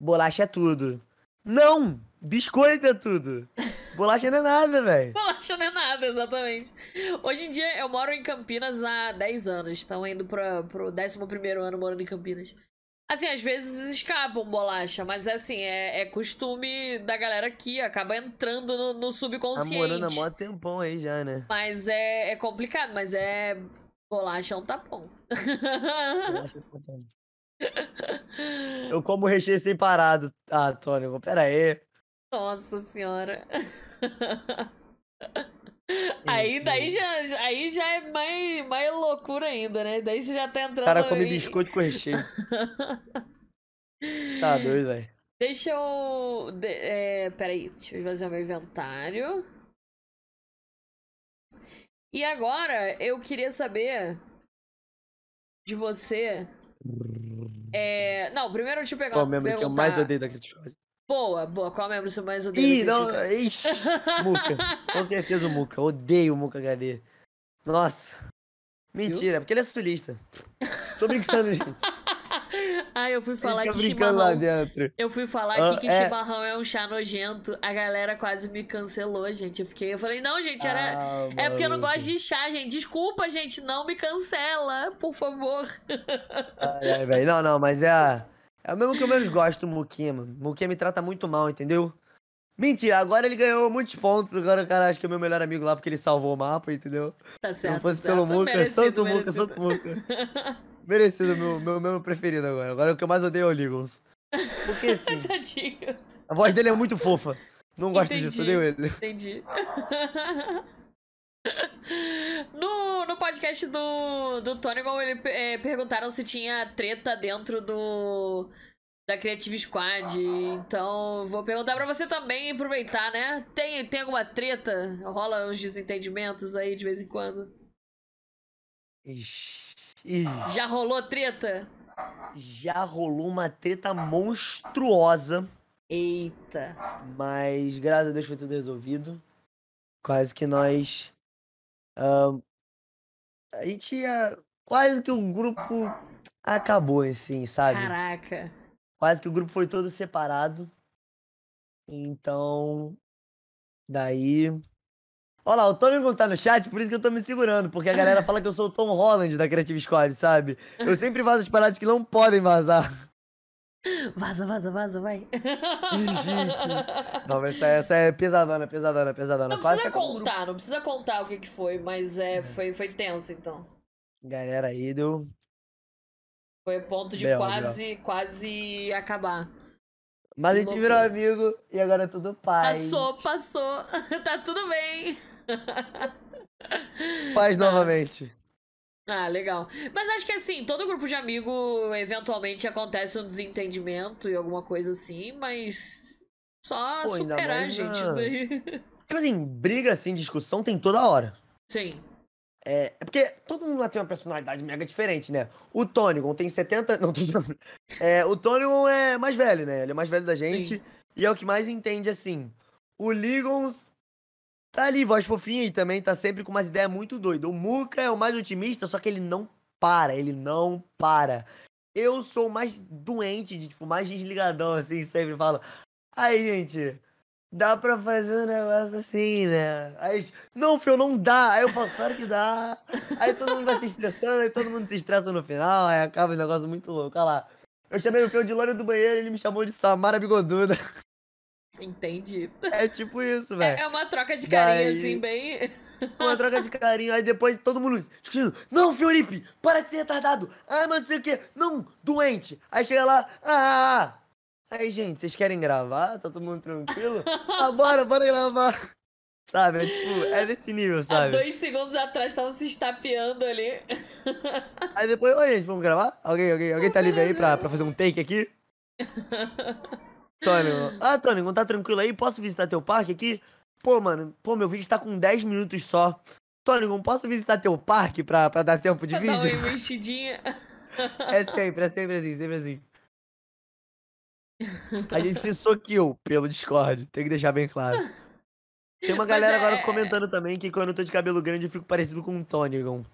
Bolacha é tudo. Não! Biscoito é tudo. Bolacha não é nada, velho. Bolacha não é nada, exatamente. Hoje em dia eu moro em Campinas há 10 anos. Estão indo pra, pro 11 ano morando em Campinas. Assim, às vezes escapam bolacha, mas é assim, é, é costume da galera aqui, acaba entrando no, no subconsciente. Namorando há mó tempão aí já, né? Mas é, é complicado, mas é. Bolacha é um tapão. Bolacha é tapão. Eu como recheio sem parado. Ah, Tony, pera aí. Nossa senhora. Aí daí já, aí já é mais, mais loucura ainda, né? Daí você já tá entrando. O cara come em... biscoito com recheio. tá doido, velho. Deixa eu. De, é, peraí, deixa eu fazer o meu inventário. E agora eu queria saber de você. É... Não, primeiro deixa eu pegar. Qual perguntar... que eu mais odeio da Criticode? Boa, boa. Qual membro você mais odeia? Ih, não. Ixi, Muca. Com certeza o Muca. Odeio o Muca HD. Nossa. Mentira, porque ele é sulista. Tô brincando, gente. Ah, eu fui falar que chimarrão. Lá dentro. Eu fui falar ah, que, que é... chimarrão é um chá nojento. A galera quase me cancelou, gente. Eu fiquei, eu falei, não, gente, era. Ah, é porque eu não gosto de chá, gente. Desculpa, gente, não me cancela, por favor. Ai, ai, velho. Não, não, mas é a. É o mesmo que eu menos gosto do Muquinha, mano. Muquinha me trata muito mal, entendeu? Mentira, agora ele ganhou muitos pontos. Agora o cara acha que é meu melhor amigo lá porque ele salvou o mapa, entendeu? Tá certo. Se não fosse certo. pelo Muca, merecido, Santo Muca, Santo Muca. merecido, meu, meu, meu preferido agora. Agora o que eu mais odeio é o Ligons. Porque assim. Tadinho. A voz dele é muito fofa. Não gosto Entendi. disso, odeio ele. Entendi. No, no podcast do, do Tony, ele é, perguntaram se tinha treta dentro do da Creative Squad. Então, vou perguntar para você também aproveitar, né? Tem, tem alguma treta? Rola uns desentendimentos aí de vez em quando? Ixi. Já rolou treta? Já rolou uma treta monstruosa. Eita. Mas graças a Deus foi tudo resolvido. Quase que nós Uh, a gente ia. Quase que o grupo acabou, assim, sabe? Caraca. Quase que o grupo foi todo separado. Então. Daí. Olha lá, o Tony tá no chat, por isso que eu tô me segurando, porque a galera fala que eu sou o Tom Holland da Creative Squad, sabe? Eu sempre vazo as paradas que não podem vazar. Vaza, vaza, vaza, vai. Não, essa, essa é pesadona, pesadona, pesadona. Não Quase precisa contar, não precisa contar o que, que foi, mas é, foi, foi tenso, então. Galera aí deu. Foi ponto de Bel, quase, Bel. quase acabar. Mas a gente virou amigo e agora é tudo paz. Passou, passou. tá tudo bem. Paz novamente. Ah, legal. Mas acho que assim, todo grupo de amigo, eventualmente acontece um desentendimento e alguma coisa assim, mas só Pô, superar, a gente. Na... Tipo assim, briga assim, discussão tem toda hora. Sim. É, é porque todo mundo lá tem uma personalidade mega diferente, né? O Tonygon tem 70. Não, tô é, O Tonygon é mais velho, né? Ele é mais velho da gente. Sim. E é o que mais entende, assim. O Ligons tá ali, voz fofinha e também tá sempre com umas ideias muito doidas. O Muka é o mais otimista, só que ele não para, ele não para. Eu sou mais doente, de, tipo, mais desligadão, assim, sempre falo. Aí, gente, dá pra fazer um negócio assim, né? Aí, não, Fio, não dá. Aí eu falo, claro que dá. Aí todo mundo vai se estressando, aí todo mundo se estressa no final, aí acaba um negócio muito louco. Olha lá. Eu chamei o Fio de loiro do banheiro, ele me chamou de Samara Bigoduda. Entendi. É tipo isso, é, velho. É, uma troca de carinho, Daí... assim, bem. Uma troca de carinho, aí depois todo mundo discutindo. Não, Fioripe, para de ser retardado. Ah, mas não sei o quê. Não, doente. Aí chega lá, ah. Aí, gente, vocês querem gravar? Tá todo mundo tranquilo? ah, bora, bora gravar. Sabe, é tipo, é desse nível, sabe? Há dois segundos atrás estavam se estapeando ali. Aí depois, oi, gente, vamos gravar? Alguém, alguém, alguém tá livre aí pra, pra fazer um take aqui? Tony, ah, Tony, não tá tranquilo aí? Posso visitar teu parque aqui? Pô, mano, pô, meu vídeo tá com 10 minutos só. Tony, não posso visitar teu parque pra, pra dar tempo de pra vídeo? Dar uma investidinha. É sempre, é sempre assim, sempre assim. A gente se soqueou pelo Discord, tem que deixar bem claro. Tem uma galera é... agora comentando também que quando eu tô de cabelo grande eu fico parecido com um Tony, Gon.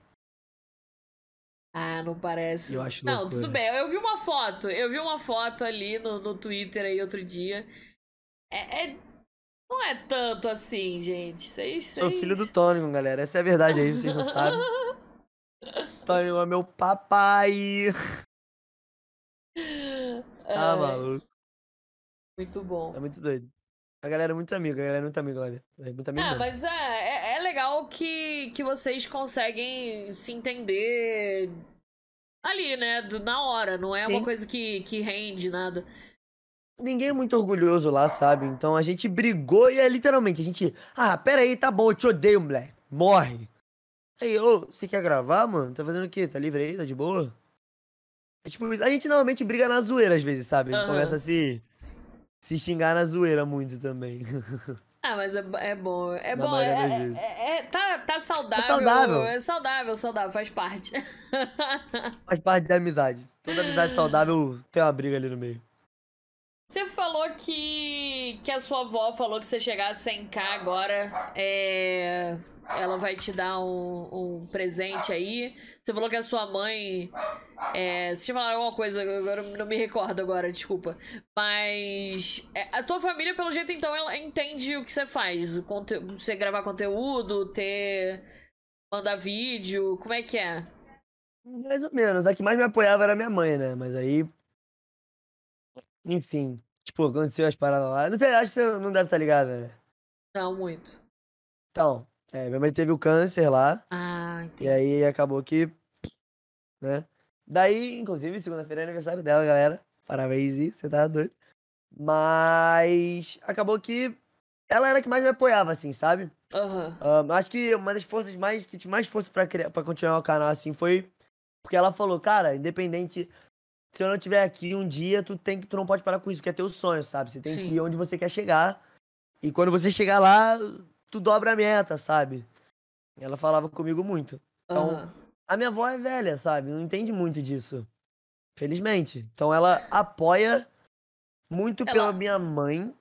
Ah, não parece. Eu acho Não, loucura. tudo bem. Eu vi uma foto. Eu vi uma foto ali no, no Twitter aí outro dia. É, é... Não é tanto assim, gente. Vocês, Sou filho do Tony, galera. Essa é a verdade aí, vocês não sabem. Tony é meu papai. Ah, Ai, maluco. muito bom. É muito doido. A galera é muito amiga, a galera é muito amiga lá dentro. É muito Ah, mesmo. mas é, é, é legal que, que vocês conseguem se entender ali, né? do- na hora. Não é uma Sim. coisa que, que rende nada. Ninguém é muito orgulhoso lá, sabe? Então a gente brigou e é literalmente, a gente. Ah, pera aí, tá bom, eu te odeio, moleque. Morre. Aí, ô, você quer gravar, mano? Tá fazendo o quê? Tá livre aí? Tá de boa? É tipo. A gente normalmente briga na zoeira às vezes, sabe? A gente Aham. começa a se. Se xingar na zoeira muito também. Ah, mas é, é bom. É Na bom. É, vezes. é- é- tá, tá saudável. saudável. É saudável, saudável, faz parte. Faz parte da amizade. Toda amizade saudável tem uma briga ali no meio. Você falou que, que a sua avó falou que você chegar a 100k agora, é, ela vai te dar um, um presente aí. Você falou que a sua mãe. É, você tinha falado alguma coisa, agora eu não me recordo agora, desculpa. Mas é, a tua família, pelo jeito, então, ela entende o que você faz. O conte- você gravar conteúdo, ter. mandar vídeo, como é que é? Mais ou menos. A que mais me apoiava era minha mãe, né? Mas aí. Enfim. Tipo, aconteceu as paradas lá. Não sei, acho que você não deve estar ligado, né? Não, muito. Então, é, minha mãe teve o câncer lá. Ah, E entendi. aí acabou que. Né? Daí, inclusive, segunda-feira é aniversário dela, galera. Parabéns, Zi, você tá doido. Mas acabou que ela era a que mais me apoiava, assim, sabe? Aham. Ahn, acho que uma das forças mais que mais força pra, criar, pra continuar o canal assim foi porque ela falou, cara, independente se eu não estiver aqui um dia, tu tem que tu não pode parar com isso, porque é teu sonho, sabe? Você tem Sim. que ir onde você quer chegar. E quando você chegar lá, tu dobra a meta, sabe? Ela falava comigo muito. Então, aham. a minha avó é velha, sabe? Não entende muito disso. Felizmente. Então ela apoia muito Ela- pela minha mãe,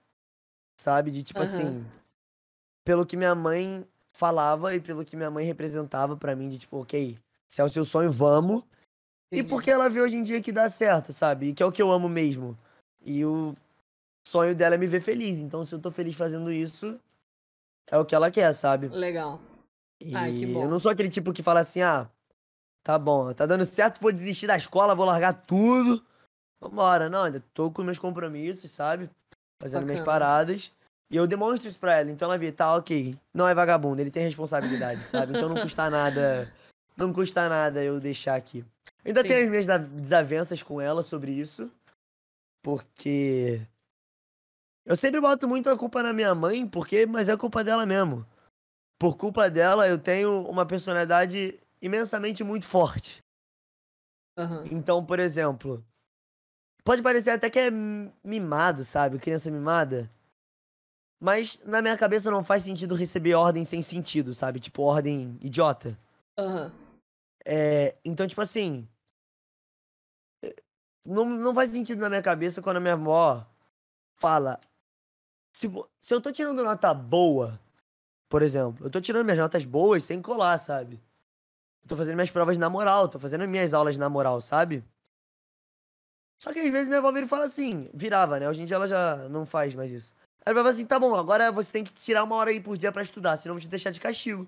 sabe? De tipo Aham. assim, pelo que minha mãe falava e pelo que minha mãe representava pra mim, de tipo, ok, se é o seu sonho, vamos. E Entendi. porque ela vê hoje em dia que dá certo, sabe? E que é o que eu amo mesmo. E o sonho dela é me ver feliz. Então, se eu tô feliz fazendo isso, é o que ela quer, sabe? Legal. Ai, que E bom. eu não sou aquele tipo que fala assim, ah, tá bom, tá dando certo, vou desistir da escola, vou largar tudo. Vambora. Não, ainda tô com meus compromissos, sabe? Fazendo minhas Bacana. paradas. E eu demonstro isso pra ela. Então ela vê, tá, ok. Não é vagabundo, ele tem responsabilidade, sabe? Então não custa nada. Não custa nada eu deixar aqui. Ainda Sim. tenho as minhas desavenças com ela sobre isso. Porque. Eu sempre boto muito a culpa na minha mãe, porque, mas é culpa dela mesmo. Por culpa dela, eu tenho uma personalidade imensamente muito forte. Aham. Então, por exemplo, pode parecer até que é mimado, sabe? Criança mimada. Mas na minha cabeça não faz sentido receber ordem sem sentido, sabe? Tipo, ordem idiota. Aham. É, então, tipo assim. eh, Não, não faz sentido na minha cabeça quando a minha avó fala. Se, se eu tô tirando nota boa, por exemplo, eu tô tirando minhas notas boas sem colar, sabe? Eu tô fazendo minhas provas na moral, tô fazendo minhas aulas na moral, sabe? Só que às vezes minha avó vira e fala assim, virava, né? Hoje em dia ela já não faz mais isso. Aí ela fala assim, tá bom, agora você tem que tirar uma hora aí por dia pra estudar, senão eu vou te deixar de castigo.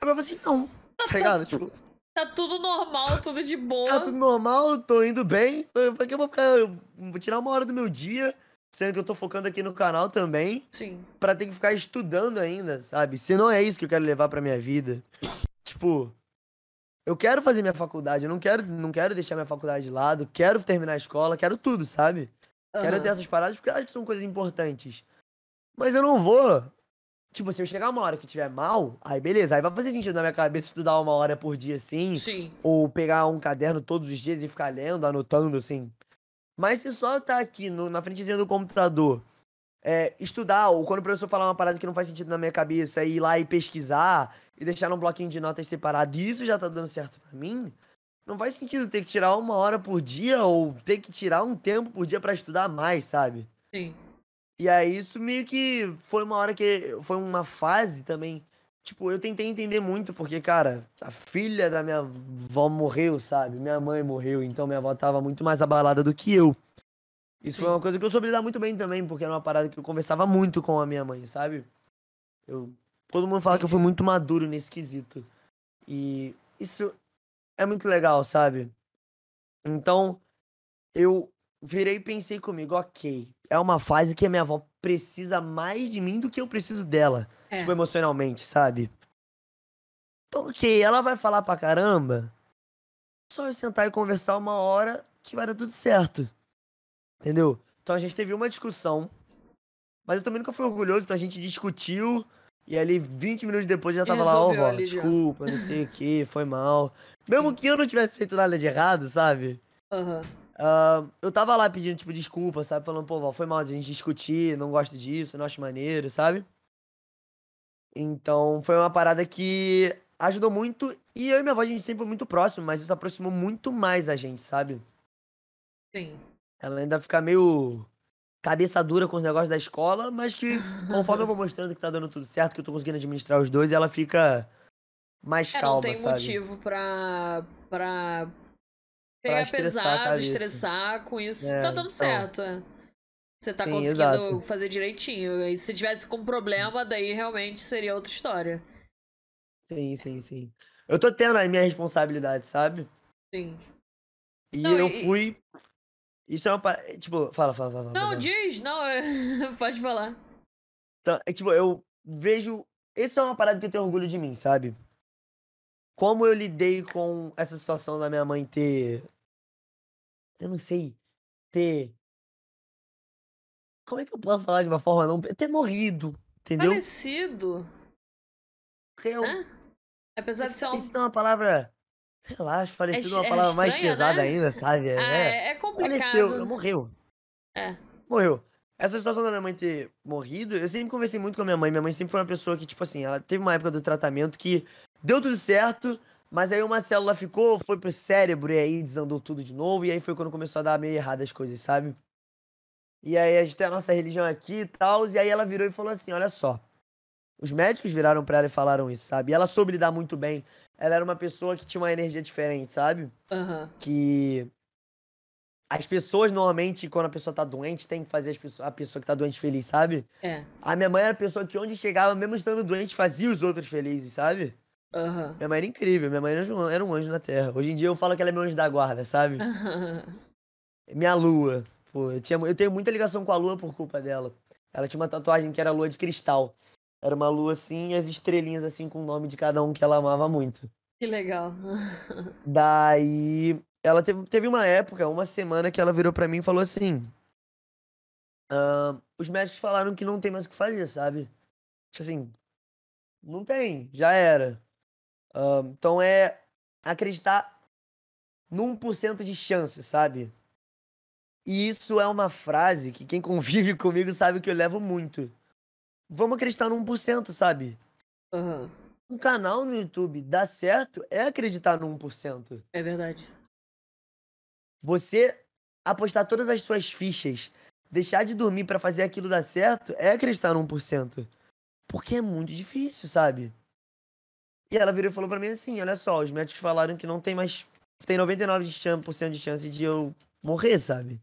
Aí ela fala assim, não, tá ligado? Tipo, Tá tudo normal, tudo de boa. Tá tudo normal, tô indo bem. Pra que eu vou ficar. eu Vou tirar uma hora do meu dia, sendo que eu tô focando aqui no canal também, Sim. pra ter que ficar estudando ainda, sabe? Se não é isso que eu quero levar pra minha vida. Tipo, eu quero fazer minha faculdade, eu não quero, não quero deixar minha faculdade de lado, quero terminar a escola, quero tudo, sabe? Quero Aham. ter essas paradas porque eu acho que são coisas importantes. Mas eu não vou. Tipo, se eu chegar uma hora que eu tiver mal, aí beleza, aí vai fazer sentido na minha cabeça estudar uma hora por dia assim. Sim. Ou pegar um caderno todos os dias e ficar lendo, anotando, assim. Mas se só tá aqui no- na frentezinha do computador, é, estudar, ou quando o professor falar uma parada que não faz sentido na minha cabeça, ir lá e pesquisar, e deixar num bloquinho de notas separado, e isso já tá dando certo pra mim, não faz sentido ter que tirar uma hora por dia, ou ter que tirar um tempo por dia pra estudar mais, sabe? Sim. E aí isso meio que foi uma hora que. Foi uma fase também. Tipo, eu tentei entender muito, porque, cara, a filha da minha avó morreu, sabe? Minha mãe morreu, então minha avó tava muito mais abalada do que eu. Isso foi Sim. uma coisa que eu soube lidar muito bem também, porque era uma parada que eu conversava muito com a minha mãe, sabe? Eu, todo mundo fala que eu fui muito maduro nesse quesito. E isso é muito legal, sabe? Então, eu virei e pensei comigo, ok, é uma fase que a minha avó precisa mais de mim do que eu preciso dela. É. Tipo, emocionalmente, sabe? Então, ok, ela vai falar pra caramba. Só eu sentar e conversar uma hora que vai dar tudo certo. Entendeu? Então a gente teve uma discussão. Mas eu também nunca fui orgulhoso, então a gente discutiu. E ali, 20 minutos depois, já tava lá, ó, Resolveu vó, ali já." desculpa, não sei o que, foi mal. Mesmo que eu não tivesse feito nada de errado, sabe? Aham. Ah, eu tava lá pedindo, tipo, desculpa, sabe? Falando, pô, vó, foi mal de a gente discutir, não gosto disso, não acho maneiro, sabe? Então, foi uma parada que ajudou muito. E eu e minha avó, a gente sempre foi muito próximo, mas isso aproximou muito mais a gente, sabe? Sim. Ela ainda fica meio cabeça dura com os negócios da escola, mas que conforme eu vou mostrando que tá dando tudo certo, que eu tô conseguindo administrar os dois, ela fica mais É, calma, não tem sabe? motivo pra. pra. Pra pegar estressar pesado, estressar com isso. É, tá dando então. certo, é. Você tá Sim, conseguindo exato. fazer direitinho. E se tivesse com problema, daí realmente seria outra história. Sim, sim, sim. Eu tô tendo a minha responsabilidade, sabe? Sim. E Não, eu e- fui. Isso é uma parada. Tipo, fala, fala, fala. Não, fala. diz, não, é- pode falar. Então, é, tipo, eu vejo. Essa é uma parada que eu tenho orgulho de mim, sabe? Como eu lidei com essa situação da minha mãe ter. Eu não sei. Ter. Como é que eu posso falar de uma forma não. Ter morrido, entendeu? Falecido, Porque é né? Apesar de ser um. Falecido é uma palavra. Sei lá, acho falecido é uma é palavra mais estranha, pesada né? ainda, sabe? Ah, É. é, é complicado. Faleceu, morreu. É. Morreu. Essa situação da minha mãe ter morrido, eu sempre conversei muito com a minha mãe. Minha mãe sempre foi uma pessoa que, tipo assim, ela teve uma época do tratamento que deu tudo certo, mas aí uma célula ficou, foi pro cérebro e aí desandou tudo de novo. E aí foi quando começou a dar meio errado as coisas, sabe? E aí a gente tem a nossa religião aqui e tal. E aí ela virou e falou assim: olha só. Os médicos viraram pra ela e falaram isso, sabe? E ela soube lidar muito bem. Ela era uma pessoa que tinha uma energia diferente, sabe? Aham. que as pessoas normalmente, quando a pessoa tá doente, tem que fazer as pessoas- a pessoa que tá doente feliz, sabe? É. A minha mãe era a pessoa que onde chegava, mesmo estando doente, fazia os outros felizes, sabe? Aham. Minha mãe era incrível, minha mãe era um- era um anjo na terra. Hoje em dia eu falo que ela é meu anjo da guarda, sabe? Minha lua. Pô, eu, tinha, eu tenho muita ligação com a lua por culpa dela. Ela tinha uma tatuagem que era lua de cristal. Era uma lua assim e as estrelinhas assim com o nome de cada um que ela amava muito. Que legal. Daí, ela teve, teve uma época, uma semana, que ela virou pra mim e falou assim: "Ahn, Os médicos falaram que não tem mais o que fazer, sabe? Tipo assim, não tem, já era. Ahn, então é acreditar num por cento de chance, sabe? E isso é uma frase que quem convive comigo sabe que eu levo muito. Vamos acreditar por cento, sabe? Aham. Um canal no YouTube dar certo é acreditar no 1%. É verdade. Você apostar todas as suas fichas, deixar de dormir pra fazer aquilo dar certo, é acreditar no 1%. Porque é muito difícil, sabe? E ela virou e falou pra mim assim: olha só, os médicos falaram que não tem mais. Tem 99% de chan- de chance de eu morrer, sabe?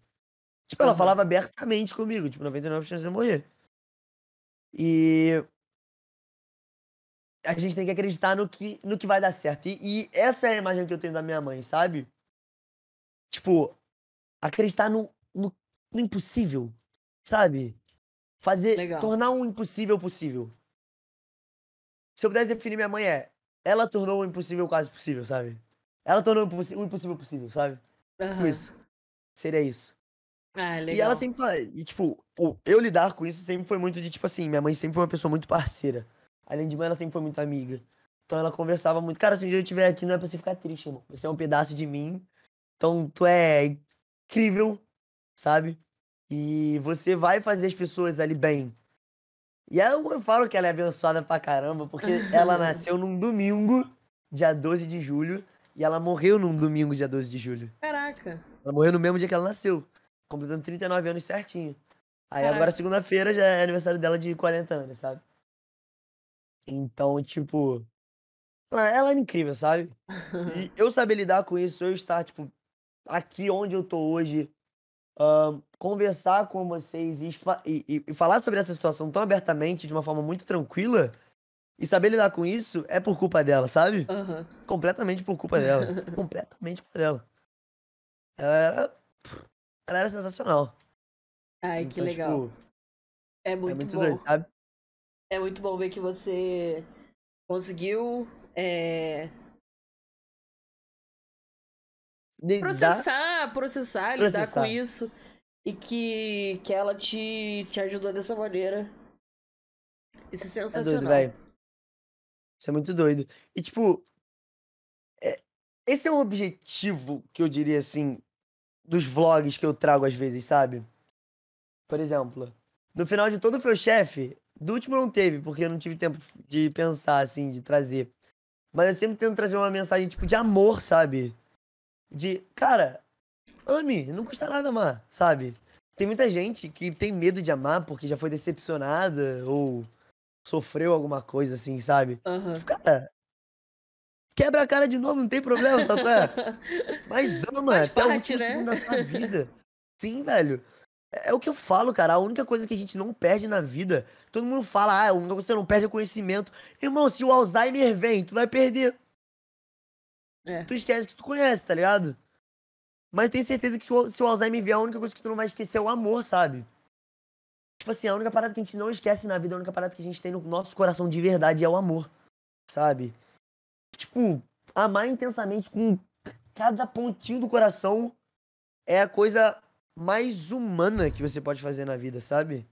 Tipo, ela Aham. falava abertamente comigo, tipo, 99% de eu morrer. E. A gente tem que acreditar no que, no que vai dar certo. E, e essa é a imagem que eu tenho da minha mãe, sabe? Tipo, acreditar no, no, no impossível, sabe? Fazer, Legal. tornar um impossível possível. Se eu pudesse definir minha mãe é, ela tornou o impossível quase possível, sabe? Ela tornou o impossível possível, sabe? Tipo Aham. isso. Seria isso. Ah, legal. E ela sempre fala, e tipo, eu lidar com isso sempre foi muito de tipo assim, minha mãe sempre foi uma pessoa muito parceira. Além de mãe, ela sempre foi muito amiga. Então ela conversava muito, cara, se um dia eu estiver aqui, não é pra você ficar triste, irmão. Você é um pedaço de mim. Então tu é incrível, sabe? E você vai fazer as pessoas ali bem. E eu, eu falo que ela é abençoada pra caramba, porque ela nasceu num domingo, dia 12 de julho, e ela morreu num domingo, dia 12 de julho. Caraca. Ela morreu no mesmo dia que ela nasceu, completando 39 anos certinho. Aí Caraca. agora, segunda-feira, já é aniversário dela de 40 anos, sabe? Então, tipo. Ela, ela é incrível, sabe? E eu saber lidar com isso, eu estar, tipo, aqui onde eu tô hoje, conversar com vocês e, e- e- falar sobre essa situação tão abertamente, de uma forma muito tranquila, e saber lidar com isso é por culpa dela, sabe? Aham. Completamente por culpa dela. completamente por culpa dela. Ela era. Ela era sensacional. Ai, que Então, legal. tipo, É é muito muito bom. doido, sabe? É muito bom ver que você conseguiu é, dá- processar, processar, lidar com Processar. isso. E que, que ela te, te ajudou dessa maneira. Isso é É doido, sensacional. Isso é muito doido. E, tipo, é- esse é um objetivo que eu diria assim, dos vlogs que eu trago às vezes, sabe? Por exemplo, no final de todo o Feu Chefe, do último não teve, porque eu não tive tempo de pensar, assim, de trazer. Mas eu sempre tento trazer uma mensagem, tipo, de amor, sabe? De, cara, ame, não custa nada amar, sabe? Tem muita gente que tem medo de amar porque já foi decepcionada ou sofreu alguma coisa assim, sabe? Aham. Tipo, cara, quebra a cara de novo, não tem problema, sabe é? Mas ama Faz até o parte, último né? segundo da sua vida. Sim, velho. É, é o que eu falo, cara. A única coisa que a gente não perde na vida, todo mundo fala, ah, a única coisa que você não perde é conhecimento. Irmão, se o Alzheimer vem, tu vai perder. É. Tu esquece que tu conhece, tá ligado? Mas tenho certeza que o se o Alzheimer vier, a única coisa que tu não vai esquecer é o amor, sabe? Tipo assim, a única parada que a gente não esquece na vida, a única parada que a gente tem no nosso coração de verdade é o amor, sabe? Tipo, amar intensamente com cada pontinho do coração é a coisa mais humana que você pode fazer na vida, sabe?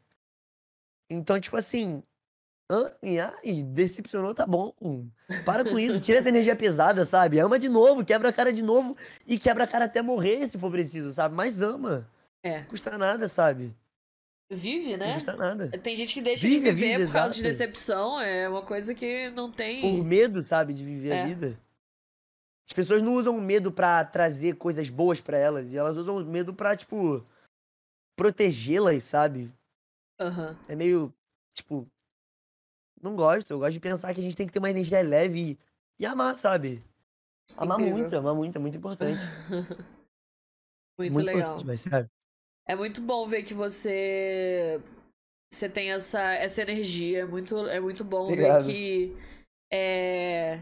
Então, tipo assim, ame, ai, decepcionou, tá bom. Para com isso, tira essa energia pesada, sabe? Ama de novo, quebra a cara de novo e quebra a cara até morrer se for preciso, sabe? Mas ama. É. Não custa nada, sabe? Vive, Não né? custa nada. Tem gente que deixa Vive de viver vida, por causa de exato. decepção. É uma coisa que não tem. Por medo, sabe, de viver É. a vida. As pessoas não usam o medo pra trazer coisas boas pra elas, e elas usam o medo pra, tipo, protegê-las, sabe? Aham. É meio, tipo, não gosto. Eu gosto de pensar que a gente tem que ter uma energia leve e, e amar, sabe? Amar Incrível. muito, amar muito, é muito importante. Muito, legal. importante, mas sério. É muito bom ver que você você tem essa, essa energia. É muito, é muito bom Obrigado. ver que é,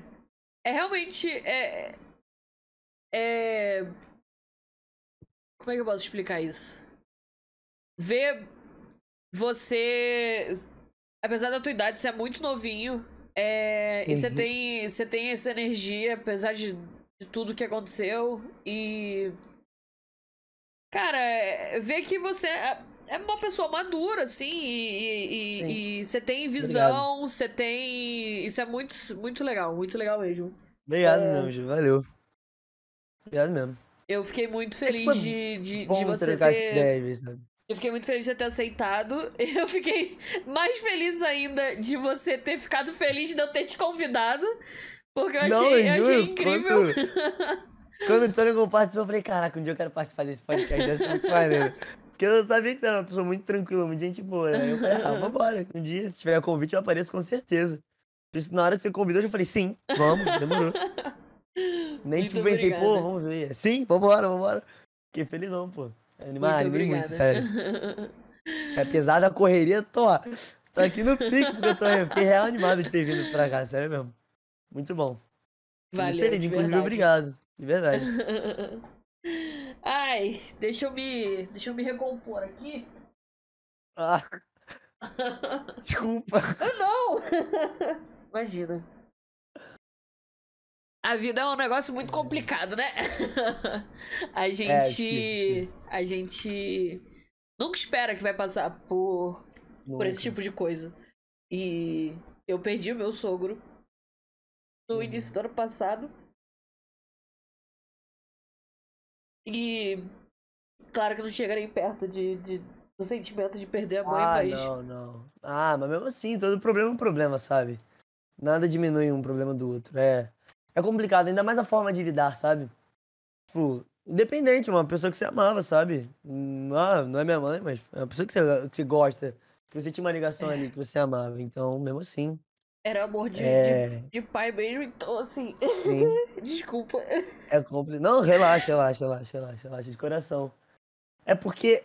é realmente é, é como é que eu posso explicar isso? Ver você, apesar da tua idade ser muito novinho, é, e você Uhum. tem você tem essa energia, apesar de, de tudo que aconteceu e Cara, é- ver que você é é uma pessoa madura, assim, e- você tem visão, você tem. Isso é muito, muito legal, muito legal mesmo. Obrigado É. mesmo, Ju, valeu. Obrigado mesmo. Eu fiquei muito É, tipo, feliz de, de, de Bom você ter. ideia, às vezes, sabe? Eu fiquei muito feliz de você ter aceitado. Eu fiquei mais feliz ainda de você ter ficado feliz de eu ter te convidado. Porque eu Não, achei, eu eu achei juro, incrível. Quando, quando o Antônio participou, eu falei, caraca, um dia eu quero participar desse podcast, deve ser muito maneiro. Porque eu sabia que você era uma pessoa muito tranquila, muito gente boa, né? Eu falei, ah, vambora. Um dia, se tiver convite, eu apareço com certeza. Por isso, na hora que você convidou, eu já falei, sim, vamos, demorou. Nem Muito tipo pensei, pô, obrigada. vamos ver. Sim, vambora, vambora. Fiquei felizão, pô. Animado, muito animei muito, sério. É pesada a correria, tô, tô aqui no pico, porque eu tô, eu fiquei real animado de ter vindo pra cá, sério mesmo. Muito bom. Valeu, muito feliz, inclusive, verdade. obrigado. De verdade. Ai, deixa eu me. Deixa eu me recompor aqui. Ah, desculpa. Eu não! Imagina. A vida é um negócio muito complicado, né? A gente. É, difícil, difícil. A gente nunca espera que vai passar por, por esse Nunca. tipo de coisa. E eu perdi o meu sogro no Uhum. início do ano passado. E claro que não chega nem perto de, de- do sentimento de perder a mãe, Ah, mas. não, não. Ah, mas mesmo assim, todo problema é um problema, sabe? Nada diminui um problema do outro. É, é complicado, ainda mais a forma de lidar, sabe? Tipo, independente, uma pessoa que você amava, sabe? Não, ah, não é minha mãe, mas é uma pessoa que você, que você gosta, que você tinha uma ligação ali, que você amava. Então, mesmo assim, Era amor de, É. de, de pai mesmo, então assim. sim, Desculpa. é complicado. Não, relaxa, relaxa, relaxa, relaxa, relaxa, de coração. É porque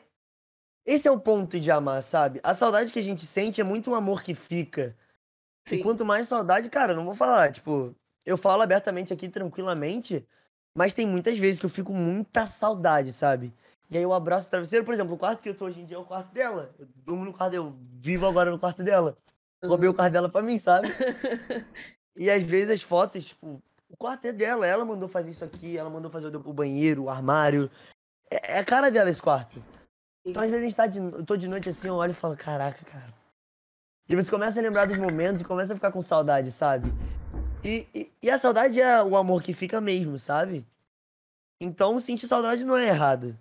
esse é o ponto de amar, sabe? A saudade que a gente sente é muito um amor que fica. E Sim. quanto mais saudade, cara, não vou falar, tipo, eu falo abertamente aqui tranquilamente, mas tem muitas vezes que eu fico com muita saudade, sabe? E aí eu abraço o travesseiro, por exemplo, o quarto que eu tô hoje em dia é o quarto dela. Eu durmo no quarto dela, eu vivo agora no quarto dela. Roubei o quarto dela pra mim, sabe? e às vezes as fotos, tipo, o quarto é dela, ela mandou fazer isso aqui, ela mandou fazer o banheiro, o armário. É, é a cara dela esse quarto. Então às vezes a gente tá de, eu tô de noite assim, eu olho e falo, caraca, cara. E você começa a lembrar dos momentos e começa a ficar com saudade, sabe? E, e, e a saudade é o amor que fica mesmo, sabe? Então sentir saudade não é errado.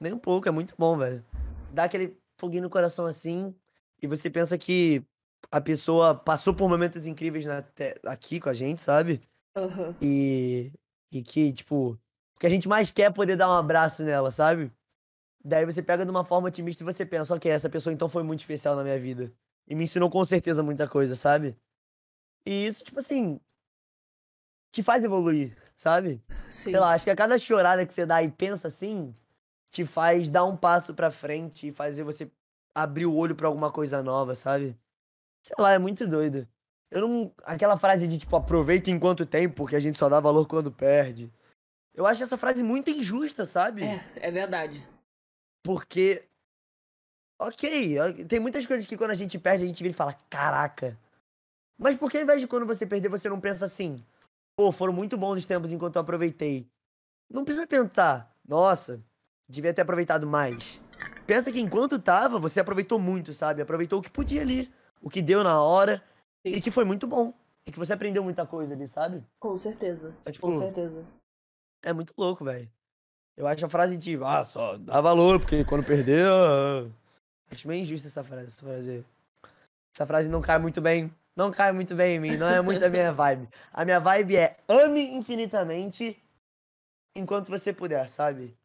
Nem um pouco, é muito bom, velho. Dá aquele foguinho no coração assim, e você pensa que a pessoa passou por momentos incríveis na, aqui com a gente, sabe? Uhum. E, e que, tipo, o que a gente mais quer é poder dar um abraço nela, sabe? Daí você pega de uma forma otimista e você pensa, ok, essa pessoa então foi muito especial na minha vida. E me ensinou com certeza muita coisa, sabe? E isso, tipo assim, te faz evoluir, sabe? Sim. Sei lá, acho que a cada chorada que você dá e pensa assim, te faz dar um passo pra frente e fazer você abrir o olho para alguma coisa nova, sabe? Sei lá, é muito doido. Eu não. Aquela frase de tipo, aproveita enquanto tem, porque a gente só dá valor quando perde. Eu acho essa frase muito injusta, sabe? É, é verdade. Porque. Ok, tem muitas coisas que quando a gente perde, a gente vira e fala, caraca. Mas por que ao invés de quando você perder, você não pensa assim? Pô, foram muito bons os tempos enquanto eu aproveitei. Não precisa pensar, nossa, devia ter aproveitado mais. Pensa que enquanto tava, você aproveitou muito, sabe? Aproveitou o que podia ali, o que deu na hora, Sim. e que foi muito bom. E que você aprendeu muita coisa ali, sabe? Com certeza. É, tipo, Com certeza. É muito louco, velho. Eu acho a frase de, ah, só dá valor, porque quando perder. Ah... Acho meio injusta essa frase, essa frase. Essa frase não cai muito bem. Não cai muito bem em mim, não é muito a minha vibe. A minha vibe é ame infinitamente enquanto você puder, sabe?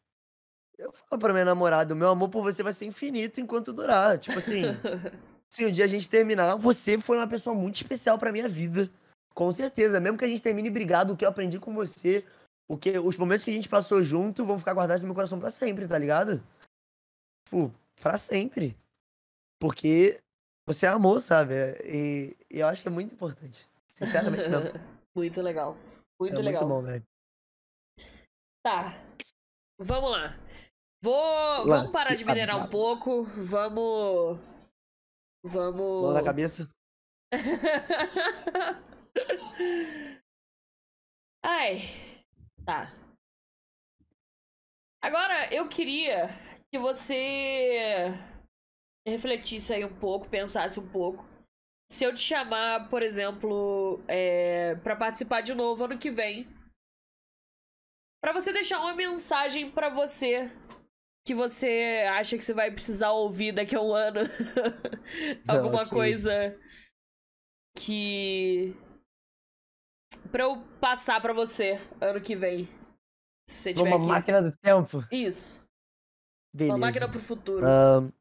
Eu falo pra minha namorada, meu amor por você vai ser infinito enquanto durar. Tipo assim, se um dia a gente terminar, você foi uma pessoa muito especial pra minha vida. Com certeza. Mesmo que a gente termine brigado, o que eu aprendi com você, o que, os momentos que a gente passou junto vão ficar guardados no meu coração para sempre, tá ligado? Tipo, pra sempre. Porque você é amor, sabe? E, e, eu acho que é muito importante. Sinceramente mesmo. muito legal. Muito é legal. Muito bom, velho. Tá. Vamos lá. Vou. Vamos parar de minerar um pouco. Vamos. Vamos. Mão na cabeça? Ai. Tá. Agora eu queria que você refletisse aí um pouco, pensasse um pouco. Se eu te chamar, por exemplo, é, para participar de novo ano que vem, para você deixar uma mensagem para você que você acha que você vai precisar ouvir daqui a um ano. Alguma okay. coisa que. Pra eu passar pra você ano que vem. Se você Uma aqui. máquina do tempo? Isso. Beleza. Uma máquina pro futuro. Um,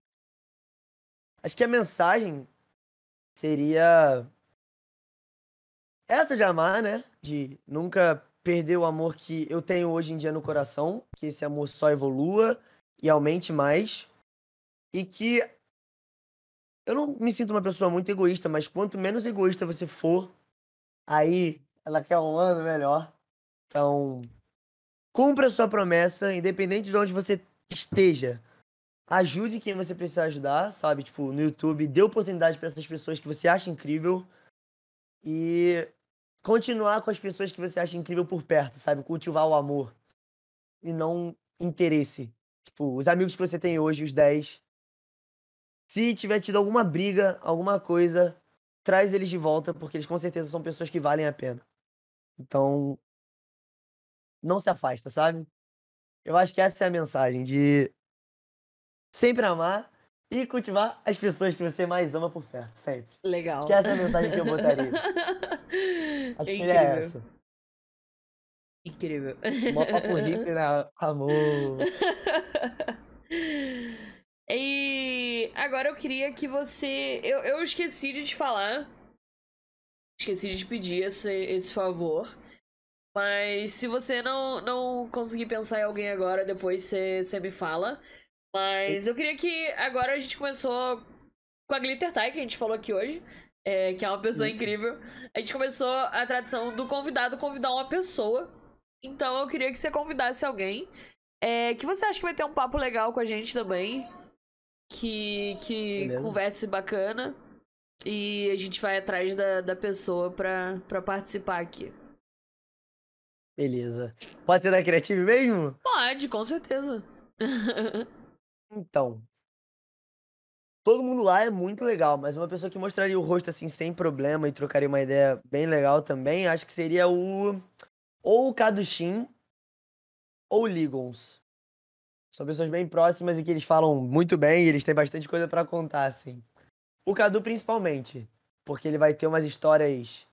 acho que a mensagem seria. Essa de amar, né? De nunca perder o amor que eu tenho hoje em dia no coração, que esse amor só evolua e aumente mais. E que eu não me sinto uma pessoa muito egoísta, mas quanto menos egoísta você for, aí ela quer um ano melhor. Então, cumpra a sua promessa, independente de onde você esteja. Ajude quem você precisa ajudar, sabe? Tipo, no YouTube, dê oportunidade para essas pessoas que você acha incrível. E continuar com as pessoas que você acha incrível por perto, sabe? Cultivar o amor e não interesse. Tipo, os amigos que você tem hoje, os 10. Se tiver tido alguma briga, alguma coisa, traz eles de volta, porque eles com certeza são pessoas que valem a pena. Então, não se afasta, sabe? Eu acho que essa é a mensagem de sempre amar e cultivar as pessoas que você mais ama por perto, sempre. Legal. Acho que essa é a mensagem que eu botaria. Acho Incrível. que é essa. Incrível. Mó papo hippie, né? Amor. E agora eu queria que você. Eu, eu esqueci de te falar. Esqueci de te pedir esse, esse favor. Mas se você não, não conseguir pensar em alguém agora, depois você, você me fala. Mas eu queria que agora a gente começou com a Glitter Tie, que a gente falou aqui hoje. É, que é uma pessoa incrível. A gente começou a tradição do convidado convidar uma pessoa. Então eu queria que você convidasse alguém. É, que você acha que vai ter um papo legal com a gente também. Que, que Beleza. converse bacana. E a gente vai atrás da, da pessoa pra, pra participar aqui. Beleza. Pode ser da Creative mesmo? Pode, com certeza. Então. Todo mundo lá é muito legal, mas uma pessoa que mostraria o rosto assim sem problema e trocaria uma ideia bem legal também, acho que seria o. Ou o Kadushim ou o Ligons. São pessoas bem próximas e que eles falam muito bem e eles têm bastante coisa pra contar, assim. O Cadu principalmente, porque ele vai ter umas histórias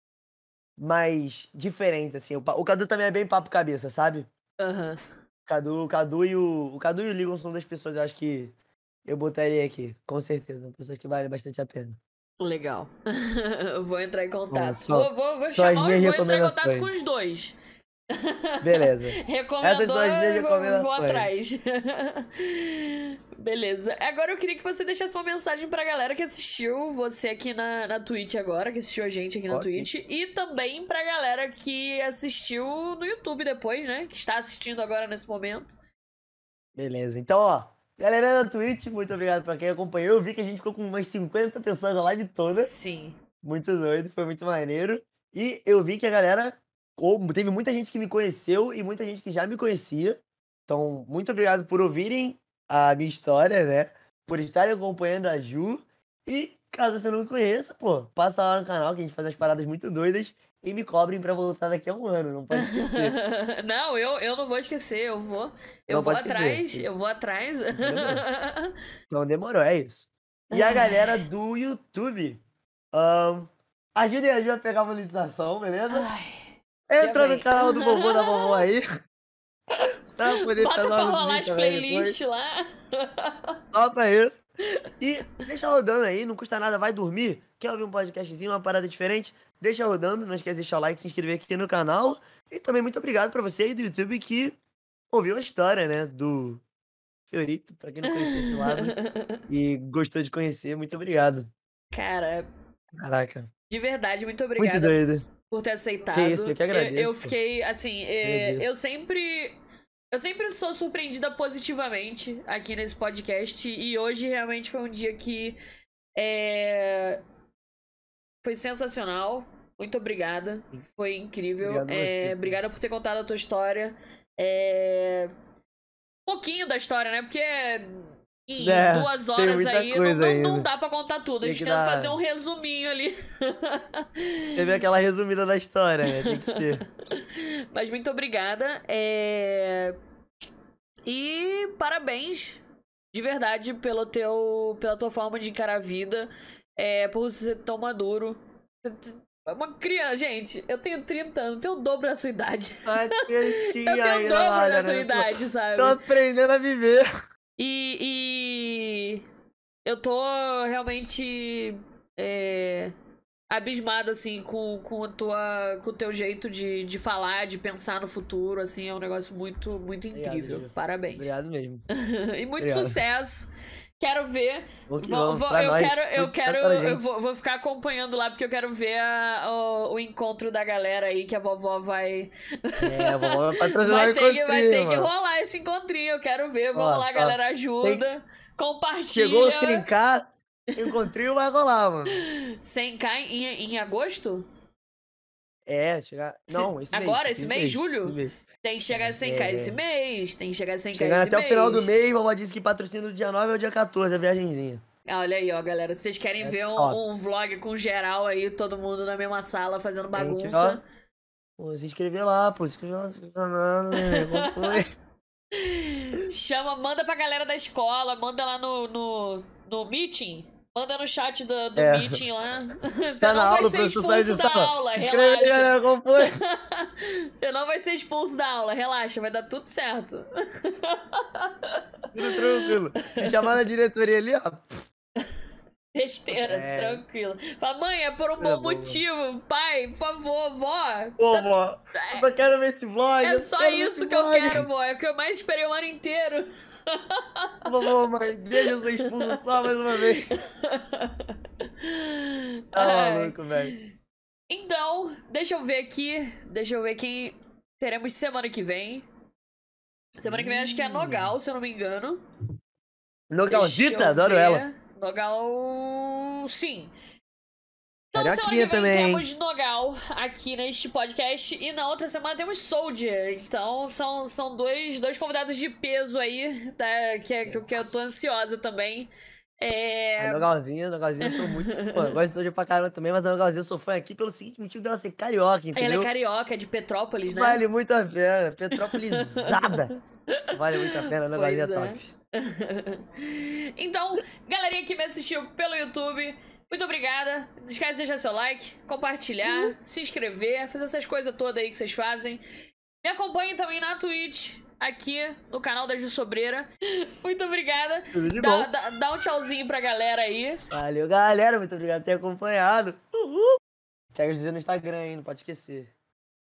mais diferentes, assim. O, Cadu também é bem papo cabeça, sabe? Aham. O Cadu, o Cadu e o. O Cadu e o Ligon são duas pessoas, eu acho que eu botaria aqui, com certeza. São pessoas que valem bastante a pena. Legal. Eu vou entrar em contato. só- vou vou, vou chamar, minhas vou entrar em contato com os dois. Beleza. Recomendou, Essas são as minhas eu vou- recomendações. atrás. Beleza. Agora eu queria que você deixasse uma mensagem pra galera que assistiu você aqui na, na Twitch agora, que assistiu a gente aqui na Ok. Twitch, e também pra galera que assistiu no YouTube depois, né? Que está assistindo agora nesse momento. Beleza. Então, ó. Galera da Twitch, muito obrigado pra quem acompanhou. Eu vi que a gente ficou com umas 50 pessoas a live toda. Sim. Muito doido, foi muito maneiro. E eu vi que a galera. Teve muita gente que me conheceu e muita gente que já me conhecia. Então, muito obrigado por ouvirem a minha história, né? Por estarem acompanhando a Ju. E caso você não me conheça, pô, passa lá no canal que a gente faz umas paradas muito doidas e me cobrem pra voltar daqui a um ano, não pode esquecer. não, eu, eu não vou esquecer, eu vou. Eu Não vou pode esquecer. atrás, eu vou atrás. Então demorou, é isso. E a galera do YouTube, ahn, ajudem a Ju a pegar a monetização, beleza? Ai, Entra no canal do vovô da vovó aí. Pra poder Bota fazer pra rolar as playlists lá. Só pra isso. E deixa rodando aí, não custa nada, vai dormir. Quer ouvir um podcastzinho, uma parada diferente? Deixa rodando, não esquece de deixar o like, se inscrever aqui no canal. E também muito obrigado pra você aí do YouTube que ouviu a história, né, do Fiorito, pra quem não conhecia esse lado e gostou de conhecer, muito obrigado. Cara, Caraca, de verdade, muito muito obrigada doido. Por ter aceitado. Que isso, eu que agradeço, Eu, pô. fiquei, assim, é, Agradeço. eu sempre. Eu sempre sou surpreendida positivamente aqui nesse podcast. E hoje realmente foi um dia que. é, foi sensacional. Muito obrigada. Foi incrível. Obrigado É, obrigada por ter contado a tua história. É, Um pouquinho da história, né? Porque em É, duas horas aí não, não, não dá pra contar tudo. A Tem gente que tenta dar- fazer um resuminho ali. Teve aquela resumida da história, né? Tem que ter. Mas muito obrigada. é, E parabéns de verdade pelo teu, pela tua forma de encarar a vida. É, por você ser tão maduro. É Uma criança, gente, eu tenho 30 anos, tenho o dobro da sua idade. Ai, Eu tenho o dobro da tua né? idade, sabe? Tô aprendendo a viver. E, e eu tô realmente é, abismada, assim, com, com, a tua, com o teu jeito de, de falar, de pensar no futuro, assim, é um negócio muito, muito Obrigado, incrível. Ju. Parabéns. Obrigado mesmo. e muito Obrigado. sucesso. Quero ver. Vou Vou- vou- eu nós. quero, eu quero, pra eu vou, vou ficar acompanhando lá, porque eu quero ver a- o, o encontro da galera aí, que a vovó vai, É, vamos patrocinar vai o ter, que, vai ter que rolar esse encontrinho. Eu quero ver. Vamos Ó, lá, galera, ajuda. Compartilha. Chegou o 100k, encontrinho vai rolar, mano. 100k em, em agosto? É, chegar... Não, esse mês. agora, esse mês, julho? esse mês. Tem que chegar a 100k É. esse mês. Tem que chegar a 100k Chegando esse até mês. o final do mês, vovó disse que patrocina do dia 9 ao dia 14, a viagenzinha. Olha aí, ó, galera. Se vocês querem É ver um, um vlog com geral aí, todo mundo na mesma sala fazendo bagunça. Pô, se inscrever lá, pô, se inscrever lá no canal, né? Qual foi? Chama, manda pra galera da escola, manda lá no, no, no meeting. Manda no chat do, do É. meeting lá. Você Tá não vai aula, ser expulso da sala. aula, relaxa. galera, qual foi? Você não vai ser expulso da aula, relaxa, vai dar tudo certo. Tudo tranquilo. Se chamar na diretoria ali, ó. Besteira, É. tranquilo. Fala, mãe, é por um Coisa bom motivo. Pai, por favor, vó. Pô, tá- vó, eu só quero ver esse vlog. É eu só isso que eu vlog. quero, vó. É o que eu mais esperei o ano inteiro. Vovô, mãe, deixa eu ser expulso só mais uma vez. Tá maluco, velho. Então, deixa eu ver aqui. Deixa eu ver quem teremos semana que vem. Semana que vem acho que é. Nogal, se eu não me engano. Nogalzita, adoro ela. Nogal. Sim. Então, semana que vem também. temos Nogal aqui neste podcast. E na outra semana temos Soldier. Então são, são dois, dois convidados de peso aí, tá? Que, é, que, que eu tô ansiosa também. É. A Nogalzinha, Nogalzinha, eu sou muito fã. Gosto de Soldier pra caramba também, mas a Nogalzinha eu sou fã aqui pelo seguinte motivo dela ser carioca, entendeu? Ela é carioca, é de Petrópolis, né? Vale muito a pena. Petrópolisada. vale muito a pena, a Nogalzinha é é. top. então, galerinha que me assistiu pelo YouTube, muito obrigada. Não esquece de deixar seu like, compartilhar, se inscrever, fazer essas coisas todas aí que vocês fazem. Me acompanhem também na Twitch, aqui no canal da Ju Sobreira. Muito obrigada. Tudo de Dá, bom. dá- dá um tchauzinho pra galera aí. Valeu, galera. Muito obrigado por ter acompanhado. Uhul. Segue o Zé no Instagram, hein? Não pode esquecer.